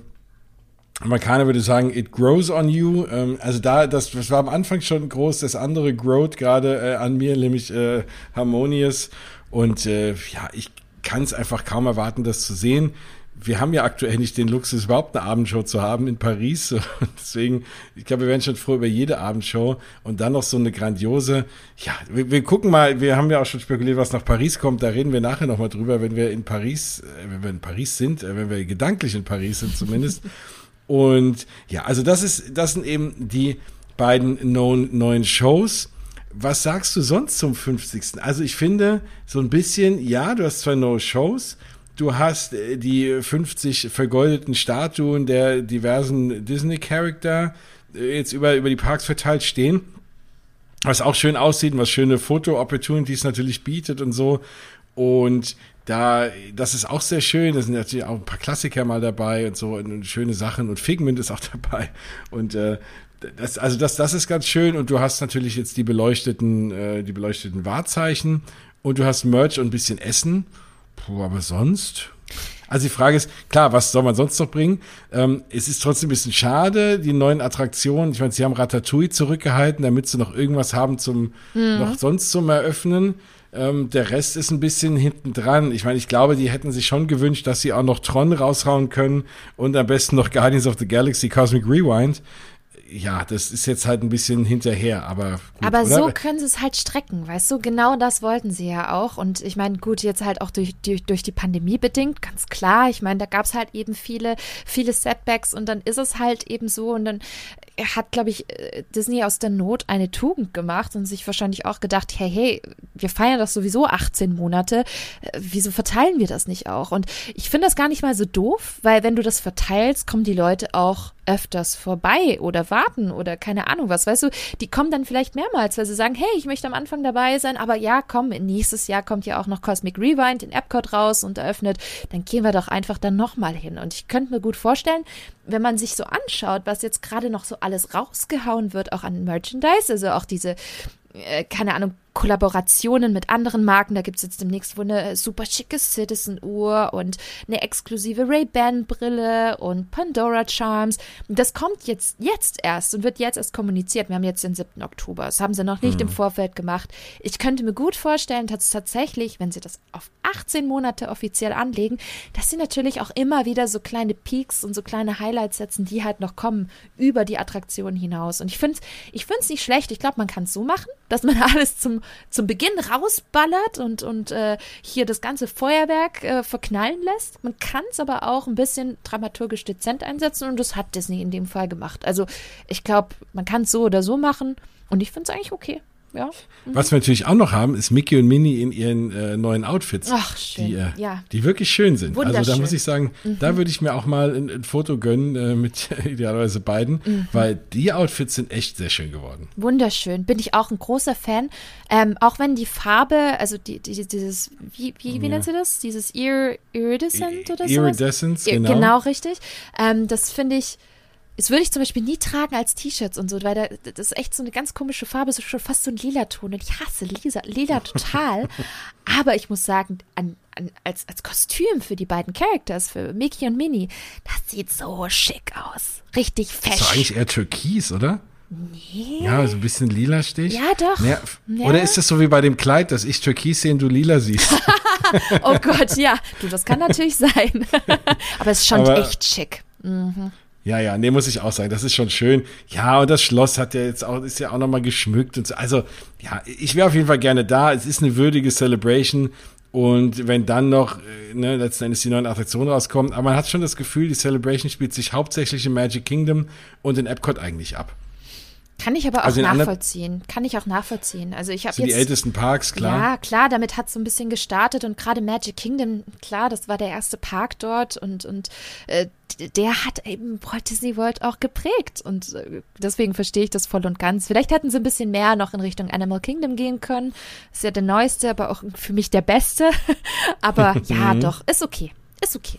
Amerikaner würde sagen, it grows on you. Ähm, also da, das, das war am Anfang schon groß. Das andere growt gerade äh, an mir, nämlich äh, Harmonious. Und äh, ja, ich kann es einfach kaum erwarten, das zu sehen wir haben ja aktuell nicht den Luxus, überhaupt eine Abendshow zu haben in Paris. Und deswegen, ich glaube, wir werden schon froh über jede Abendshow und dann noch so eine grandiose. Ja, wir, wir, gucken mal, wir haben ja auch schon spekuliert, was nach Paris kommt. Da reden wir nachher nochmal drüber, wenn wir in Paris, äh, wenn wir in Paris sind, äh, wenn wir gedanklich in Paris sind zumindest. und ja, also das ist, das sind eben die beiden neuen Shows. Was sagst du sonst zum 50. Also ich finde, so ein bisschen, ja, du hast zwei neue Shows, Du hast äh, die 50 vergoldeten Statuen der diversen Disney-Charakter äh, jetzt über, über die Parks verteilt stehen. Was auch schön aussieht und was schöne Foto-Opportunities natürlich bietet und so. Und da, das ist auch sehr schön. Da sind natürlich auch ein paar Klassiker mal dabei und so und, schöne Sachen. Und Figment ist auch dabei. Und äh, das, also das, das ist ganz schön. Und du hast natürlich jetzt die beleuchteten, äh, die beleuchteten Wahrzeichen und du hast Merch und ein bisschen Essen. Puh, aber sonst. Also die Frage ist, klar, was soll man sonst noch bringen? Ähm, es ist trotzdem ein bisschen schade, die neuen Attraktionen. Ich meine, sie haben Ratatouille zurückgehalten, damit sie noch irgendwas haben zum, mhm. noch sonst zum Eröffnen. Ähm, der Rest ist ein bisschen hinten dran. Ich meine, ich glaube, die hätten sich schon gewünscht, dass sie auch noch Tron raushauen können und am besten noch Guardians of the Galaxy Cosmic Rewind ja, das ist jetzt halt ein bisschen hinterher, aber gut, Aber oder? so können sie es halt strecken, weißt du? Genau das wollten sie ja auch. Und ich meine, gut, jetzt halt auch durch, durch, durch die Pandemie bedingt, ganz klar. Ich meine, da gab es halt eben viele, viele Setbacks und dann ist es halt eben so und dann hat, glaube ich, äh, Disney aus der Not eine Tugend gemacht und sich wahrscheinlich auch gedacht, hey, hey, wir feiern das sowieso 18 Monate, äh, wieso verteilen wir das nicht auch? Und ich finde das gar nicht mal so doof, weil wenn du das verteilst, kommen die Leute auch öfters vorbei oder warten oder keine Ahnung was, weißt du, die kommen dann vielleicht mehrmals, weil sie sagen, hey, ich möchte am Anfang dabei sein, aber ja, komm, nächstes Jahr kommt ja auch noch Cosmic Rewind in Epcot raus und eröffnet, dann gehen wir doch einfach dann nochmal hin. Und ich könnte mir gut vorstellen, wenn man sich so anschaut, was jetzt gerade noch so alles rausgehauen wird, auch an Merchandise, also auch diese äh, keine Ahnung, Kollaborationen mit anderen Marken. Da gibt es jetzt demnächst wohl eine super schicke Citizen-Uhr und eine exklusive Ray-Ban-Brille und Pandora Charms. Das kommt jetzt, jetzt erst und wird jetzt erst kommuniziert. Wir haben jetzt den 7. Oktober. Das haben sie noch nicht mhm. im Vorfeld gemacht. Ich könnte mir gut vorstellen, dass tatsächlich, wenn sie das auf 18 Monate offiziell anlegen, dass sie natürlich auch immer wieder so kleine Peaks und so kleine Highlights setzen, die halt noch kommen über die Attraktion hinaus. Und ich finde es ich find's nicht schlecht. Ich glaube, man kann es so machen, dass man alles zum zum, Beginn rausballert und, und äh, hier das ganze Feuerwerk äh, verknallen lässt. Man kann es aber auch ein bisschen dramaturgisch dezent einsetzen und das hat Disney in dem Fall gemacht. Also ich glaube, man kann es so oder so machen und ich finde es eigentlich okay. Ja. Mhm. Was wir natürlich auch noch haben, ist Mickey und Minnie in ihren äh, neuen Outfits. Ach, schön. Die, äh, ja. die wirklich schön sind. Also da muss ich sagen, Mhm. da würde ich mir auch mal ein, ein Foto gönnen äh, mit idealerweise beiden, Mhm. weil die Outfits sind echt sehr schön geworden. Wunderschön. Bin ich auch ein großer Fan. Ähm, auch wenn die Farbe, also die, die, dieses, wie, wie, wie nennt sie das? Dieses Irid Iridescent oder so? Iridescence, Ir- genau. Genau, richtig. Ähm, das finde ich, das würde ich zum Beispiel nie tragen als T-Shirts und so, weil da, das ist echt so eine ganz komische Farbe, so schon fast so ein lila Ton. Und ich hasse lila, lila total. Aber ich muss sagen, an, an, als, als Kostüm für die beiden Characters, für Mickey und Minnie, das sieht so schick aus. Richtig Das ist eigentlich eher Türkis, oder? Nee. Ja, so ein bisschen lila Stich. Ja, doch. Ja, Oder ist das so wie bei dem Kleid, dass ich Türkis sehe und du lila siehst? Oh Gott, ja. Du, das kann natürlich sein. Aber es ist schon Aber- echt schick. Ja, ja, nee, muss ich auch sagen, das ist schon schön. Ja, und das Schloss hat ja jetzt auch, ist ja auch nochmal geschmückt und so. Also, ja, ich wäre auf jeden Fall gerne da. Es ist eine würdige Celebration. Und wenn dann noch, äh, ne, letzten Endes die neuen Attraktionen rauskommen, aber man hat schon das Gefühl, die Celebration spielt sich hauptsächlich im Magic Kingdom und in Epcot eigentlich ab. Kann ich aber auch Also in anderen- nachvollziehen. Kann ich auch nachvollziehen. Also ich habe sind die jetzt ältesten Parks, klar. Ja, klar, damit hat es so ein bisschen gestartet und gerade Magic Kingdom, klar, das war der erste Park dort und, und äh, der hat eben Walt Disney World auch geprägt und äh, deswegen verstehe ich das voll und ganz. Vielleicht hätten sie ein bisschen mehr noch in Richtung Animal Kingdom gehen können. Ist ja der neueste, aber auch für mich der beste. aber ja, Mhm. doch, ist okay. Ist okay.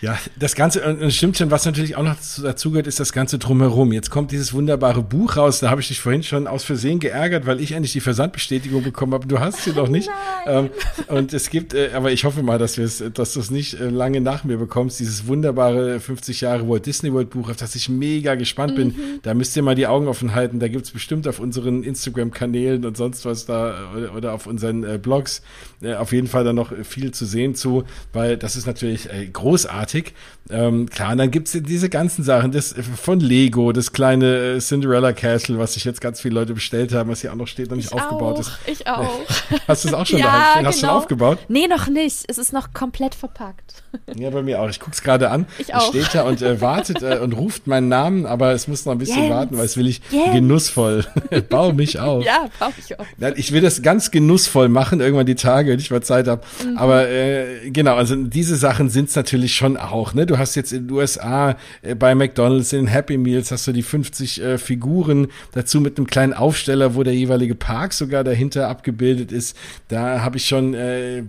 Ja, das Ganze, und es stimmt schon, was natürlich auch noch dazu- gehört, ist das Ganze drumherum. Jetzt kommt dieses wunderbare Buch raus, da habe ich dich vorhin schon aus Versehen geärgert, weil ich endlich die Versandbestätigung bekommen habe. Du hast sie noch nicht. Ähm, und es gibt, äh, aber ich hoffe mal, dass es, dass du es nicht äh, lange nach mir bekommst, dieses wunderbare 50 Jahre Walt Disney World Buch, auf das ich mega gespannt bin. Da müsst ihr mal die Augen offen halten. Da gibt's bestimmt auf unseren Instagram-Kanälen und sonst was da oder, oder auf unseren äh, Blogs äh, auf jeden Fall dann noch viel zu sehen zu, weil das ist natürlich äh, großartig. Ähm, klar, und dann gibt's diese ganzen Sachen, das äh, von Lego, das kleine äh, Cinderella Castle, was sich jetzt ganz viele Leute bestellt haben, was hier auch noch steht, noch nicht aufgebaut auch, ist. Ich auch. Hast du es auch schon ja, daheim stehen? Hast du genau. schon aufgebaut? Nee, noch nicht. Es ist noch komplett verpackt. Ja, bei mir auch. Ich guck's gerade an. Ich Es auch. steht da und äh, wartet äh, und ruft meinen Namen, aber es muss noch ein bisschen Jens. warten, weil es will ich Jens. genussvoll. Bau mich auf. Ja, brauche ich auch. Nein, Ich will das ganz genussvoll machen, irgendwann die Tage, wenn ich mal Zeit habe. Mhm. Aber äh, genau, also diese Sachen sind's natürlich schon auch. Ne? Du hast jetzt in den USA äh, bei McDonald's in Happy Meals hast du die 50 äh, Figuren dazu mit einem kleinen Aufsteller, wo der jeweilige Park sogar dahinter abgebildet ist. Da habe ich schon äh,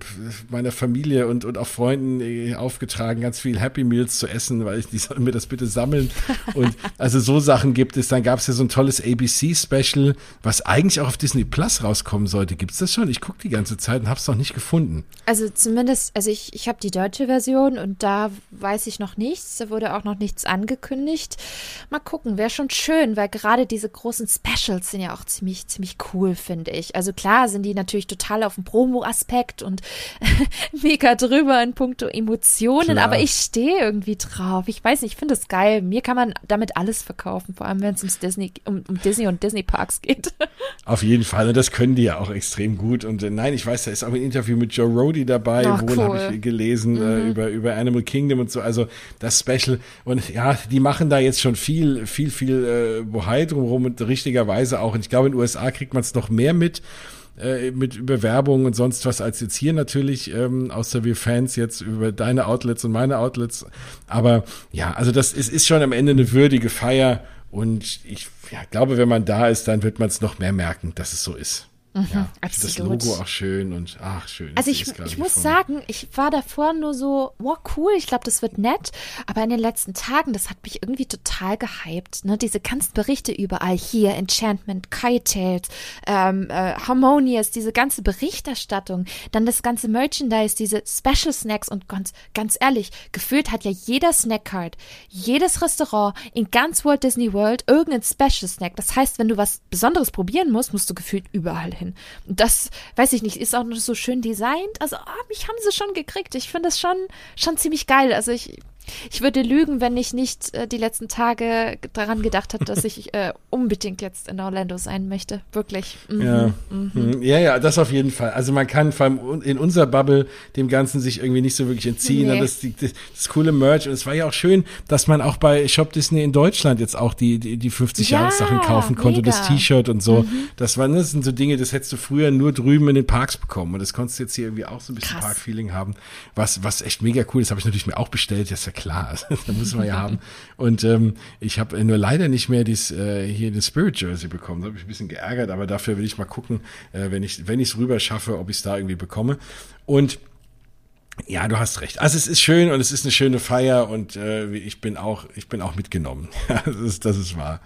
meiner Familie und, und auch Freunden äh, aufgetragen, ganz viel Happy Meals zu essen, weil ich die sollen mir das bitte sammeln. Und also so Sachen gibt es. Dann gab es ja so ein tolles ABC-Special, was eigentlich auch auf Disney Plus rauskommen sollte. Gibt's das schon? Ich gucke die ganze Zeit und habe es noch nicht gefunden. Also zumindest, also ich, ich habe die deutsche Version und da weiß ich noch nichts. Da wurde auch noch nichts angekündigt. Mal gucken, wäre schon schön, weil gerade diese großen Specials sind ja auch ziemlich, ziemlich cool, finde ich. Also klar sind die natürlich total auf dem Promo-Aspekt und mega drüber in puncto Emotionen, Klar. aber ich stehe irgendwie drauf. Ich weiß nicht, ich finde es geil. Mir kann man damit alles verkaufen, vor allem wenn es ums Disney, um, um Disney und Disney Parks geht. Auf jeden Fall. Und das können die ja auch extrem gut. Und äh, nein, ich weiß, da ist auch ein Interview mit Joe Rody dabei. Ach, Wohl cool. habe ich gelesen äh, über, über Animal Kingdom und so. Also das Special. Und ja, die machen da jetzt schon viel, viel, viel äh, Bohai drumherum und richtigerweise auch. Und ich glaube, in den USA kriegt man es noch mehr mit äh, mit Bewerbung und sonst was als jetzt hier natürlich, ähm, außer wir Fans jetzt über deine Outlets und meine Outlets. Aber ja, also das ist, ist schon am Ende eine würdige Feier und ich ja, glaube, wenn man da ist, dann wird man es noch mehr merken, dass es so ist. Ja, ich finde das Mhm. Logo auch schön und ach schön. Also ich, ich muss mir. sagen, ich war davor nur so, wow, cool, ich glaube, das wird nett. Aber in den letzten Tagen, das hat mich irgendwie total gehypt. Ne? Diese ganzen Berichte überall hier, Enchantment, Kite Tales, ähm, äh, Harmonious, diese ganze Berichterstattung, dann das ganze Merchandise, diese Special Snacks und ganz, ganz ehrlich, gefühlt hat ja jeder Snackcard, jedes Restaurant in ganz Walt Disney World irgendein Special Snack. Das heißt, wenn du was Besonderes probieren musst, musst du gefühlt überall hin. Und das, weiß ich nicht, ist auch noch so schön designt. Also, ah, mich haben sie schon gekriegt. Ich finde das schon, schon ziemlich geil. Also ich, ich würde lügen, wenn ich nicht äh, die letzten Tage daran gedacht habe, dass ich äh, unbedingt jetzt in Orlando sein möchte. Wirklich. Mhm. Ja. Mhm. mhm. ja, ja, das auf jeden Fall. Also man kann vor allem in unserer Bubble dem Ganzen sich irgendwie nicht so wirklich entziehen. Nee. Das, das, das coole Merch. Und es war ja auch schön, dass man auch bei Shop Disney in Deutschland jetzt auch die, die, die 50 ja, Jahres-Sachen kaufen konnte, mega. das T-Shirt und so. Mhm. Das waren, das sind so Dinge, das hättest du früher nur drüben in den Parks bekommen. Und das konntest du jetzt hier irgendwie auch so ein bisschen Park-Feeling haben. Was, was echt mega cool ist, habe ich natürlich mir auch bestellt, das ist ja klar. Da muss man ja haben. Und ähm, ich habe nur leider nicht mehr dies, äh, hier den Spirit Jersey bekommen. Da habe ich ein bisschen geärgert, aber dafür will ich mal gucken, äh, wenn ich wenn es rüber schaffe, ob ich es da irgendwie bekomme. Und ja, du hast recht. Also es ist schön und es ist eine schöne Feier und äh, ich bin auch, ich bin auch mitgenommen. das ist, das ist wahr.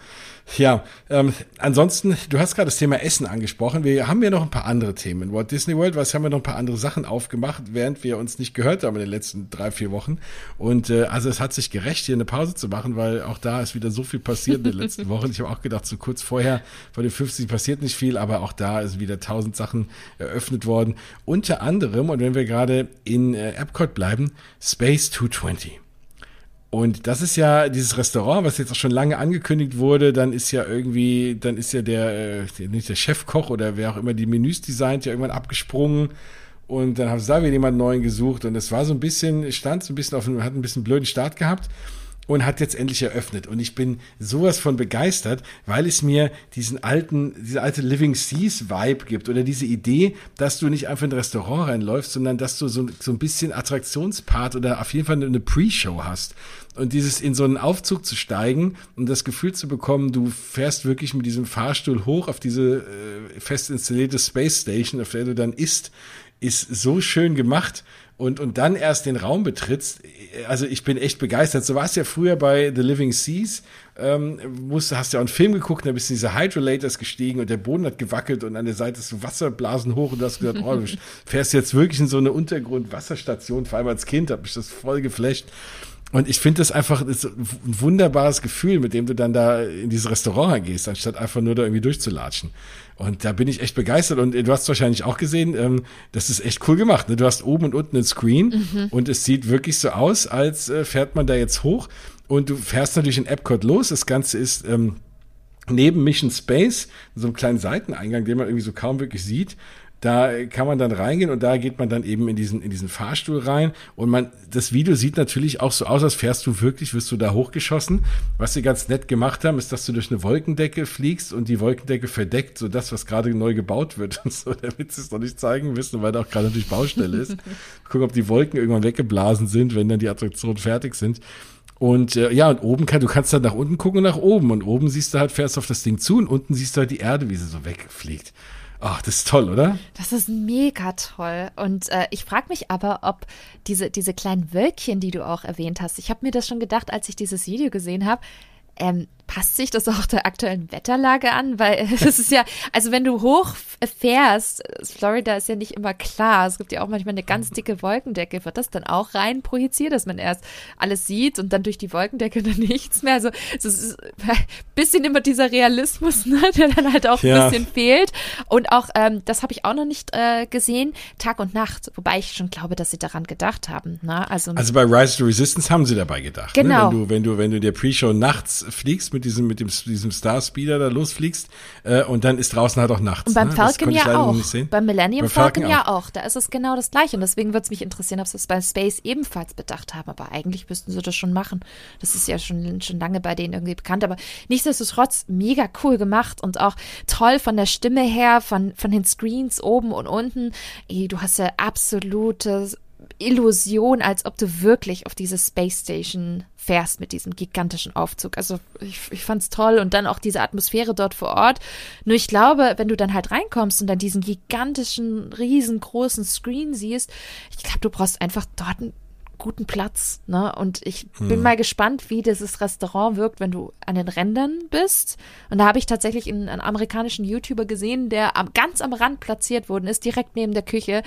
Ja, ähm, ansonsten, du hast gerade das Thema Essen angesprochen. Wir haben ja noch ein paar andere Themen. In Walt Disney World, was haben wir noch ein paar andere Sachen aufgemacht, während wir uns nicht gehört haben in den letzten drei, vier Wochen. Und äh, also es hat sich gerecht, hier eine Pause zu machen, weil auch da ist wieder so viel passiert in den letzten Wochen. Ich habe auch gedacht, so kurz vorher vor den 50 passiert nicht viel, aber auch da ist wieder tausend Sachen eröffnet worden. Unter anderem, und wenn wir gerade in äh, Epcot bleiben, Space 220. Und das ist ja dieses Restaurant, was jetzt auch schon lange angekündigt wurde, dann ist ja irgendwie, dann ist ja der, äh, nicht der Chefkoch oder wer auch immer die Menüs designt, ja irgendwann abgesprungen. Und dann haben sie da wieder jemanden neuen gesucht. Und es war so ein bisschen, stand so ein bisschen auf einem, hat ein bisschen blöden Start gehabt und hat jetzt endlich eröffnet. Und ich bin sowas von begeistert, weil es mir diesen alten, diese alte Living Seas Vibe gibt oder diese Idee, dass du nicht einfach in ein Restaurant reinläufst, sondern dass du so, so ein bisschen Attraktionspart oder auf jeden Fall eine Pre-Show hast. Und dieses in so einen Aufzug zu steigen und das Gefühl zu bekommen, du fährst wirklich mit diesem Fahrstuhl hoch auf diese äh, fest installierte Space Station, auf der du dann isst, ist so schön gemacht und, und dann erst den Raum betrittst, also ich bin echt begeistert. So war es ja früher bei The Living Seas. Ähm, musst, hast ja auch einen Film geguckt, da bist du in diese Hydrolators gestiegen und der Boden hat gewackelt und an der Seite ist so Wasserblasen hoch und du hast gesagt, oh, du fährst jetzt wirklich in so eine Untergrundwasserstation, vor allem als Kind, hab ich das voll geflasht. Und ich finde das einfach das ein wunderbares Gefühl, mit dem du dann da in dieses Restaurant gehst, anstatt einfach nur da irgendwie durchzulatschen. Und da bin ich echt begeistert. Und du hast wahrscheinlich auch gesehen, ähm, das ist echt cool gemacht. Ne? Du hast oben und unten einen Screen mhm. und es sieht wirklich so aus, als äh, fährt man da jetzt hoch. Und du fährst natürlich in Epcot los. Das Ganze ist ähm, neben Mission Space, so einem kleinen Seiteneingang, den man irgendwie so kaum wirklich sieht. Da kann man dann reingehen und da geht man dann eben in diesen, in diesen Fahrstuhl rein. Und man, das Video sieht natürlich auch so aus, als fährst du wirklich, wirst du da hochgeschossen. Was sie ganz nett gemacht haben, ist, dass du durch eine Wolkendecke fliegst und die Wolkendecke verdeckt, so das, was gerade neu gebaut wird und so, damit sie es noch nicht zeigen müssen, weil da auch gerade natürlich Baustelle ist. Gucken, ob die Wolken irgendwann weggeblasen sind, wenn dann die Attraktionen fertig sind. Und äh, ja, und oben kann, du kannst dann nach unten gucken und nach oben. Und oben siehst du halt, fährst auf das Ding zu und unten siehst du halt die Erde, wie sie so wegfliegt. Ach, das ist toll, oder? Das ist mega toll. Und äh, ich frage mich aber, ob diese, diese kleinen Wölkchen, die du auch erwähnt hast, ich habe mir das schon gedacht, als ich dieses Video gesehen habe, ähm, passt sich das auch der aktuellen Wetterlage an? Weil das ist ja, also wenn du hoch fährst, Florida ist ja nicht immer klar. Es gibt ja auch manchmal eine ganz dicke Wolkendecke. Wird das dann auch rein projiziert, dass man erst alles sieht und dann durch die Wolkendecke dann nichts mehr? Also es ist ein bisschen immer dieser Realismus, ne, der dann halt auch ja. ein bisschen fehlt. Und auch, ähm, das habe ich auch noch nicht äh, gesehen, Tag und Nacht. Wobei ich schon glaube, dass sie daran gedacht haben. Ne? Also, also bei Rise to Resistance haben sie dabei gedacht. Genau. Ne? Wenn du, wenn du, wenn du der Pre-Show nachts fliegst mit diesem, mit dem, diesem Star Speeder da losfliegst äh, und dann ist draußen halt auch nachts. Und beim ne? Falcon ja auch. Beim Millennium beim Falcon, Falcon ja auch. Da ist es genau das gleiche. Und deswegen würde es mich interessieren, ob sie es beim Space ebenfalls bedacht haben. Aber eigentlich müssten sie das schon machen. Das ist ja schon, schon lange bei denen irgendwie bekannt. Aber nichtsdestotrotz mega cool gemacht und auch toll von der Stimme her, von, von den Screens oben und unten. Ey, du hast ja absolutes Illusion, als ob du wirklich auf diese Space Station fährst mit diesem gigantischen Aufzug. Also ich, ich fand's toll und dann auch diese Atmosphäre dort vor Ort. Nur ich glaube, wenn du dann halt reinkommst und dann diesen gigantischen, riesengroßen Screen siehst, ich glaube, du brauchst einfach dort einen guten Platz. Ne? Und ich hm. bin mal gespannt, wie dieses Restaurant wirkt, wenn du an den Rändern bist. Und da habe ich tatsächlich einen, einen amerikanischen YouTuber gesehen, der am, ganz am Rand platziert worden ist, direkt neben der Küche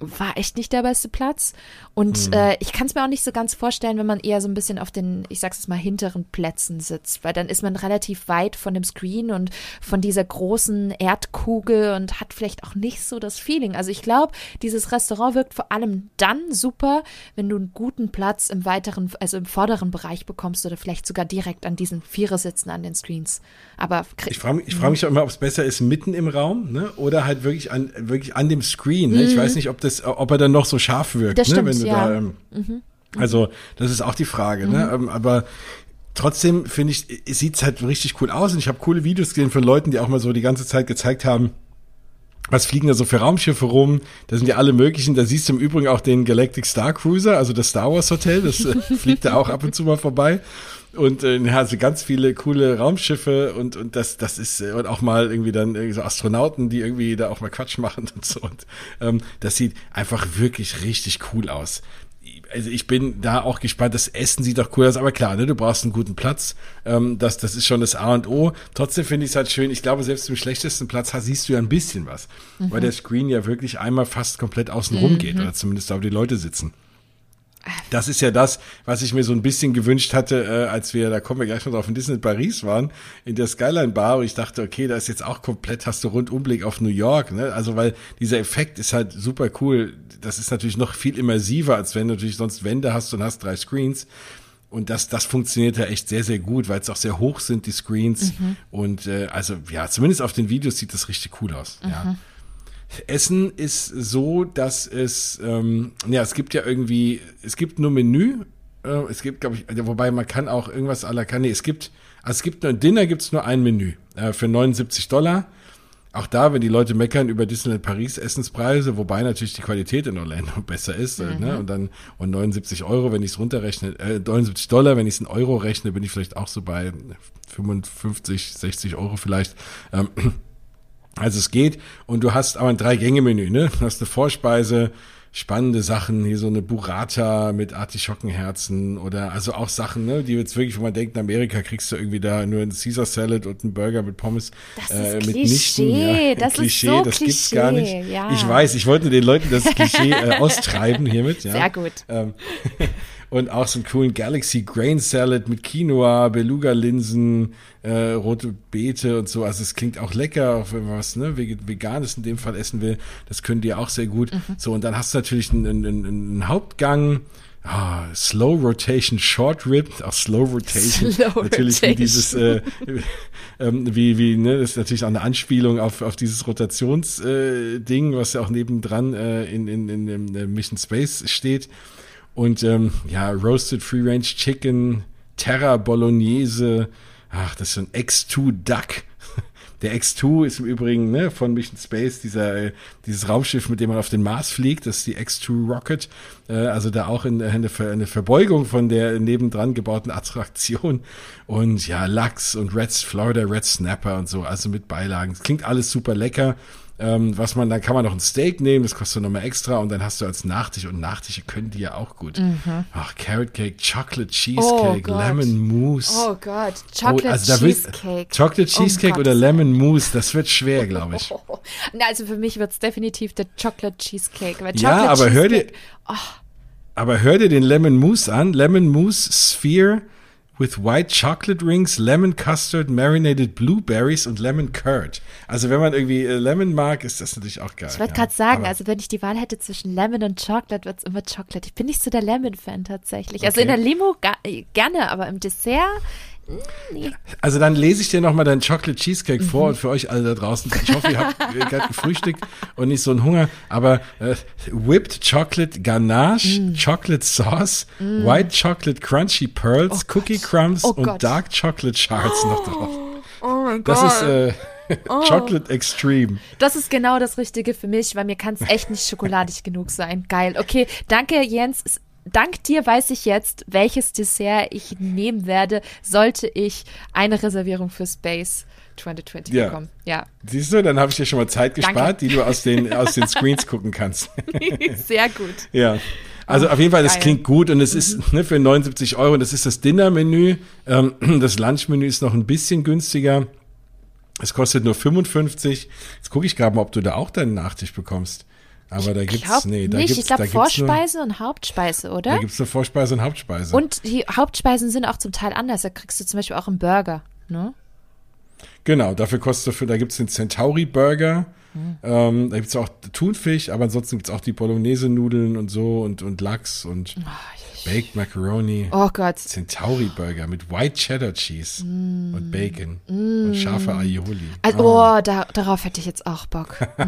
war echt nicht der beste Platz. Und mhm. äh, ich kann es mir auch nicht so ganz vorstellen, wenn man eher so ein bisschen auf den, ich sag's jetzt mal, hinteren Plätzen sitzt, weil dann ist man relativ weit von dem Screen und von dieser großen Erdkugel und hat vielleicht auch nicht so das Feeling. Also ich glaube, dieses Restaurant wirkt vor allem dann super, wenn du einen guten Platz im weiteren, also im vorderen Bereich bekommst oder vielleicht sogar direkt an diesen Vierersitzen an den Screens. Aber ich frage mich, ich frag mich auch immer, ob es besser ist mitten im Raum, ne? Oder halt wirklich an, wirklich an dem Screen. Ne? Mhm. Ich weiß nicht, ob das das, ob er dann noch so scharf wirkt, das ne, stimmt, wenn du ja. da. Ähm, mhm. Also, das ist auch die Frage, ne? mhm. ne? Ähm, aber trotzdem finde ich, sieht es halt richtig cool aus. Und ich habe coole Videos gesehen von Leuten, die auch mal so die ganze Zeit gezeigt haben, was fliegen da so für Raumschiffe rum? Da sind ja alle möglichen. Da siehst du im Übrigen auch den Galactic Star Cruiser, also das Star Wars Hotel, das äh, fliegt da auch ab und zu mal vorbei. Und äh, also ganz viele coole Raumschiffe und, und das, das ist, äh, und auch mal irgendwie dann irgendwie so Astronauten, die irgendwie da auch mal Quatsch machen und so. Und ähm, das sieht einfach wirklich richtig cool aus also ich bin da auch gespannt. Das Essen sieht doch cool aus, aber klar, ne, du brauchst einen guten Platz. Ähm, das, das ist schon das A und O. Trotzdem finde ich es halt schön. Ich glaube, selbst im schlechtesten Platz siehst du ja ein bisschen was, mhm. weil der Screen ja wirklich einmal fast komplett außen rum mhm. geht oder zumindest da, wo die Leute sitzen. Das ist ja das, was ich mir so ein bisschen gewünscht hatte, äh, als wir, da kommen wir gleich noch drauf, in Disney Paris waren, in der Skyline Bar. Und ich dachte, okay, da ist jetzt auch komplett, hast du Rundumblick auf New York. Ne? Also, weil dieser Effekt ist halt super cool. Das ist natürlich noch viel immersiver, als wenn du natürlich sonst Wände hast und hast drei Screens. Und das, das funktioniert ja echt sehr, sehr gut, weil es auch sehr hoch sind, die Screens. Mhm. Und äh, also, ja, zumindest auf den Videos sieht das richtig cool aus. Mhm. Ja. Essen ist so, dass es, ähm, ja, es gibt ja irgendwie, es gibt nur Menü. Äh, es gibt, glaube ich, also wobei man kann auch irgendwas à la carte. Nee, es gibt, also es gibt nur, Dinner gibt es nur ein Menü äh, für 79 Dollar. Auch da, wenn die Leute meckern über Disneyland Paris Essenspreise, wobei natürlich die Qualität in Orlando besser ist, äh, ne? mhm. ne? Und dann und 79 Euro, wenn ich es runterrechne, äh, 79 Dollar, wenn ich es in Euro rechne, bin ich vielleicht auch so bei 55, 60 Euro vielleicht. Ähm, also es geht und du hast aber ein Drei-Gänge-Menü, ne? Du hast eine Vorspeise, spannende Sachen, hier so eine Burrata mit Artischockenherzen oder also auch Sachen, ne, die jetzt wirklich, wenn man denkt, in Amerika kriegst du irgendwie da nur ein Caesar Salad und einen Burger mit Pommes das äh, ist mit Klischee. Nichten. Ja, das Klischee, ist so das Klischee, gibt's gar nicht. Ja. Ich weiß, ich wollte den Leuten das Klischee äh, austreiben hiermit. Ja. Sehr gut. Ähm, und auch so einen coolen Galaxy Grain Salad mit Quinoa, Beluga-Linsen, äh, rote Beete und so. Also es klingt auch lecker, auch wenn man was ne, Veganes in dem Fall essen will. Das können die auch sehr gut. Mhm. So, und dann hast du natürlich einen, einen, einen Hauptgang. Ah, Slow Rotation Short Rib, auch Slow Rotation. Slow natürlich Rotation. wie dieses, äh, ähm, wie, wie, ne, das ist natürlich auch eine Anspielung auf, auf dieses Rotationsding, äh, was ja auch nebendran äh, in, in, in, in Mission Space steht. Und ähm, ja, Roasted Free Range Chicken, Terra Bolognese, ach, das ist so ein X2 Duck. Der X2 ist im Übrigen ne, von Mission Space, dieser, äh, dieses Raumschiff, mit dem man auf den Mars fliegt, das ist die X2 Rocket. Äh, also da auch in, eine, eine Verbeugung von der nebendran gebauten Attraktion. Und ja, Lachs und Reds, Florida Red Snapper und so, also mit Beilagen. Es klingt alles super lecker. Ähm, was man, dann kann man noch ein Steak nehmen, das kostet nochmal extra und dann hast du als Nachtisch und Nachtische können die ja auch gut. Mhm. Ach, Carrot Cake, Chocolate Cheesecake, oh Lemon Mousse. Oh Gott, Chocolate oh, also Cheesecake. Chocolate Cheesecake oh oder Lemon Mousse, das wird schwer, glaube ich. Also für mich wird es definitiv der Chocolate Cheesecake. Chocolate ja, aber Cheesecake, hör dir, oh. aber hör dir den Lemon Mousse an, Lemon Mousse Sphere with white chocolate rings, lemon custard, marinated blueberries und lemon curd. Also wenn man irgendwie äh, Lemon mag, ist das natürlich auch geil. Ich wollte ja. gerade sagen, Aber also wenn ich die Wahl hätte zwischen Lemon und Chocolate, wird es immer Chocolate. Ich bin nicht so der Lemon-Fan tatsächlich. Okay. Also in der Limo gerne, aber im Dessert Nee. Also dann lese ich dir nochmal deinen Chocolate Cheesecake mhm. vor und für euch alle da draußen. Ich hoffe, ihr habt gerade gefrühstückt und nicht so einen Hunger. Aber äh, Whipped Chocolate Ganache, mm. Chocolate Sauce, mm. White Chocolate Crunchy Pearls, oh Cookie Gott. Crumbs oh und Gott. Dark Chocolate Shards oh. noch drauf. Oh mein Gott. Das ist äh, oh. Chocolate Extreme. Das ist genau das Richtige für mich, weil mir kann es echt nicht schokoladig genug sein. Geil. Okay, danke Jens dank dir weiß ich jetzt, welches Dessert ich nehmen werde, sollte ich eine Reservierung für Space 2020 ja. bekommen. Ja. Siehst du, dann habe ich dir schon mal Zeit gespart, Danke. die du aus den, aus den Screens gucken kannst. Sehr gut. Ja. Also auf jeden Fall, das Geil. klingt gut und es ist mhm. ne, für 79 Euro, das ist das Dinnermenü. Ähm, das Lunchmenü ist noch ein bisschen günstiger. Es kostet nur 55. Jetzt gucke ich gerade mal, ob du da auch deinen Nachtisch bekommst. Aber da gibt's, nee, da nicht. gibt's, ich glaube Vorspeise und Hauptspeise, oder? da gibt's eine Vorspeise und Hauptspeise. Und die Hauptspeisen sind auch zum Teil anders. Da kriegst du zum Beispiel auch einen Burger, ne? Genau, dafür kostet da gibt's den Centauri Burger. Hm. Ähm, da gibt's auch Thunfisch, aber ansonsten gibt's auch die Bolognese-Nudeln und so und, und Lachs und Baked Macaroni. Oh Gott. Centauri Burger mit White Cheddar Cheese und Bacon und scharfe Aioli. Also, oh, da, darauf hätte ich jetzt auch Bock.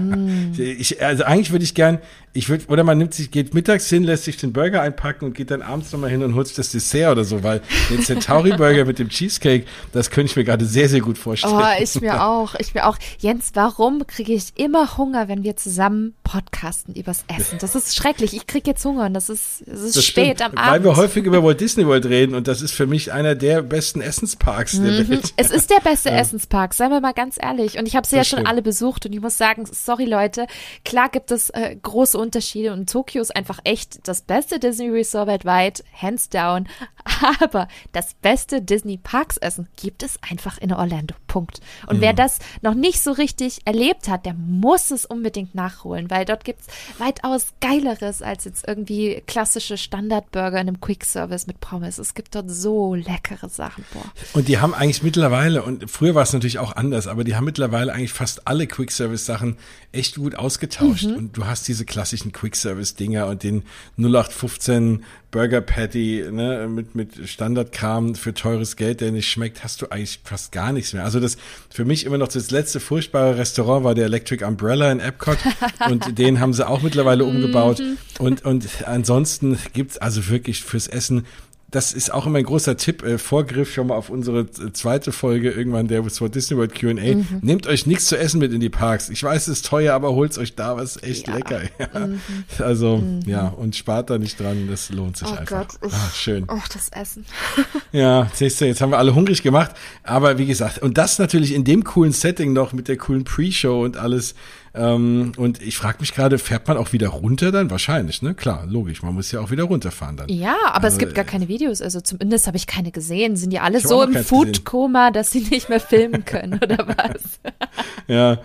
Ich, also eigentlich würde ich gern, ich würde, oder man nimmt sich, geht mittags hin, lässt sich den Burger einpacken und geht dann abends nochmal hin und holt sich das Dessert oder so, weil den Centauri Burger mit dem Cheesecake, das könnte ich mir gerade sehr, sehr gut vorstellen. Oh, ich mir auch. Ich mir auch. Jens, warum kriege ich immer Hunger, wenn wir zusammen podcasten übers Essen? Das ist schrecklich. Ich kriege jetzt Hunger und das ist, es ist Das spät stimmt, am Weil Abend. wir häufig über Walt Disney World reden und das ist für mich einer der besten Essensparks der Mhm. Welt. Es ist der beste Essenspark, seien wir mal ganz ehrlich. Und ich habe sie ja schon stimmt. alle besucht und ich muss sagen, sorry Leute, klar gibt es äh, große Unterschiede und Tokio ist einfach echt das beste Disney Resort weltweit, hands down. Aber das beste Disney Parks Essen gibt es einfach in Orlando. Punkt. Und Mhm. wer das noch nicht so richtig erlebt hat, der muss es unbedingt nachholen, weil dort gibt's weitaus geileres als jetzt irgendwie klassische Standardburger in einem Quick Service mit Pommes. Es gibt dort so leckere Sachen. Boah. Und die haben eigentlich mittlerweile, und früher war es natürlich auch anders, aber die haben mittlerweile eigentlich fast alle Quick-Service-Sachen echt gut ausgetauscht. Mhm. Und du hast diese klassischen Quick-Service-Dinger und den 0815 Burger Patty ne, mit, mit Standardkram für teures Geld, der nicht schmeckt, hast du eigentlich fast gar nichts mehr. Also das für mich immer noch das letzte furchtbare Restaurant war der Electric Umbrella in Epcot und den haben sie auch mittlerweile umgebaut. Mhm. Und, und ansonsten gibt's also wirklich fürs Essen das ist auch immer ein großer Tipp, äh, Vorgriff schon mal auf unsere äh, zweite Folge irgendwann der Walt Disney World Q&A. Mhm. Nehmt euch nichts zu essen mit in die Parks. Ich weiß, es ist teuer, aber holt's euch da was echt Ja. Mhm. lecker. Ja. Also, ja, und spart da nicht dran, das lohnt sich Oh einfach. Gott, ich- Ach, schön. Oh, das Essen. Ja, siehst du, jetzt haben wir alle hungrig gemacht. Aber wie gesagt, und das natürlich in dem coolen Setting noch mit der coolen Pre-Show und alles. Ähm, und ich frage mich gerade, fährt man auch wieder runter dann? Wahrscheinlich, ne? Klar, logisch. Man muss ja auch wieder runterfahren dann. Ja, aber Also, es gibt gar keine Videos. Also zumindest habe ich keine gesehen. Sind die alle so im. Food-Koma, dass sie nicht mehr filmen können oder was? Ja,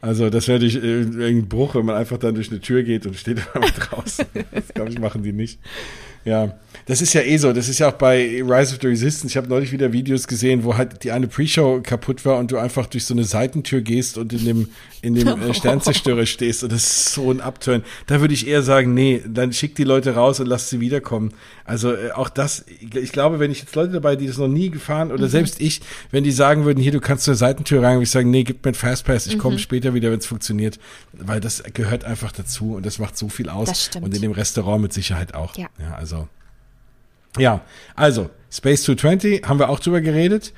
also das wäre natürlich äh, irgendein Bruch, wenn man einfach dann durch eine Tür geht und steht immer draußen. Das glaube ich, machen die nicht. Ja, das ist ja eh so. Das ist ja auch bei Rise of the Resistance. Ich habe neulich wieder Videos gesehen, wo halt die eine Pre-Show kaputt war und du einfach durch so eine Seitentür gehst und in dem, in dem äh, Sternzerstörer stehst. Und das ist so ein Upturn. Da würde ich eher sagen, nee, dann schick die Leute raus und lass sie wiederkommen. Also äh, auch das, ich glaube, wenn ich jetzt Leute dabei, die das noch nie gefahren oder selbst ich, wenn die sagen würden, hier, du kannst zur Seitentür rein, würde ich sagen, nee, gib mir einen Fastpass, ich komme später wieder, wenn es funktioniert. Weil das gehört einfach dazu und das macht so viel aus. Das stimmt. Und in dem Restaurant mit Sicherheit auch. Ja. ja also. Ja, also Space 220 haben wir auch drüber geredet.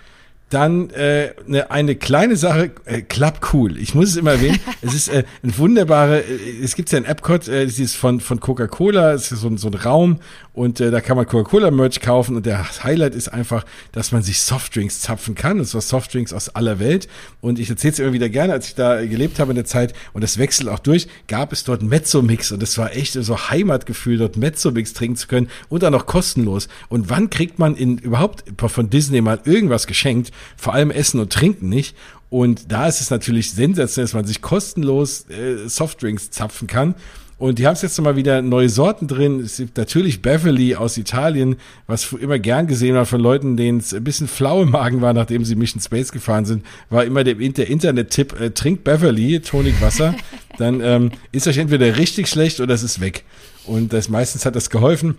Dann äh, eine, eine kleine Sache, äh, Club Cool. Ich muss es immer erwähnen. es ist äh, ein wunderbare, äh, es gibt ja in Epcot, äh, das ist von, von Coca-Cola, es ist so, ein- so ein Raum und äh, da kann man Coca-Cola-Merch kaufen und der Highlight ist einfach, dass man sich Softdrinks zapfen kann. Und zwar Softdrinks aus aller Welt. Und ich erzähle es immer wieder gerne, als ich da gelebt habe in der Zeit und das wechselt auch durch, gab es dort Mezzo-Mix und es war echt so Heimatgefühl, dort Mezzo-Mix trinken zu können und dann noch kostenlos. Und wann kriegt man in überhaupt von Disney mal irgendwas geschenkt? Vor allem Essen und Trinken nicht. Und da ist es natürlich sensationell, dass man sich kostenlos äh, Softdrinks zapfen kann. Und die haben es jetzt nochmal wieder neue Sorten drin. Es gibt natürlich Beverly aus Italien, was immer gern gesehen war von Leuten, denen es ein bisschen flau im Magen war, nachdem sie Mission Space gefahren sind, war immer der, der Internet-Tipp, äh, trinkt Beverly, Tonicwasser, dann ähm, ist euch entweder richtig schlecht oder es ist weg. Und das meistens hat das geholfen.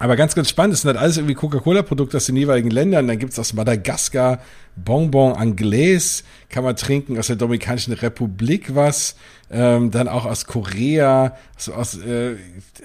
Aber ganz, ganz spannend, das sind halt alles irgendwie Coca-Cola-Produkte aus den jeweiligen Ländern. Dann gibt's aus Madagaskar Bonbon Anglais, kann man trinken, aus der Dominikanischen Republik was, ähm, dann auch aus Korea, so aus, äh,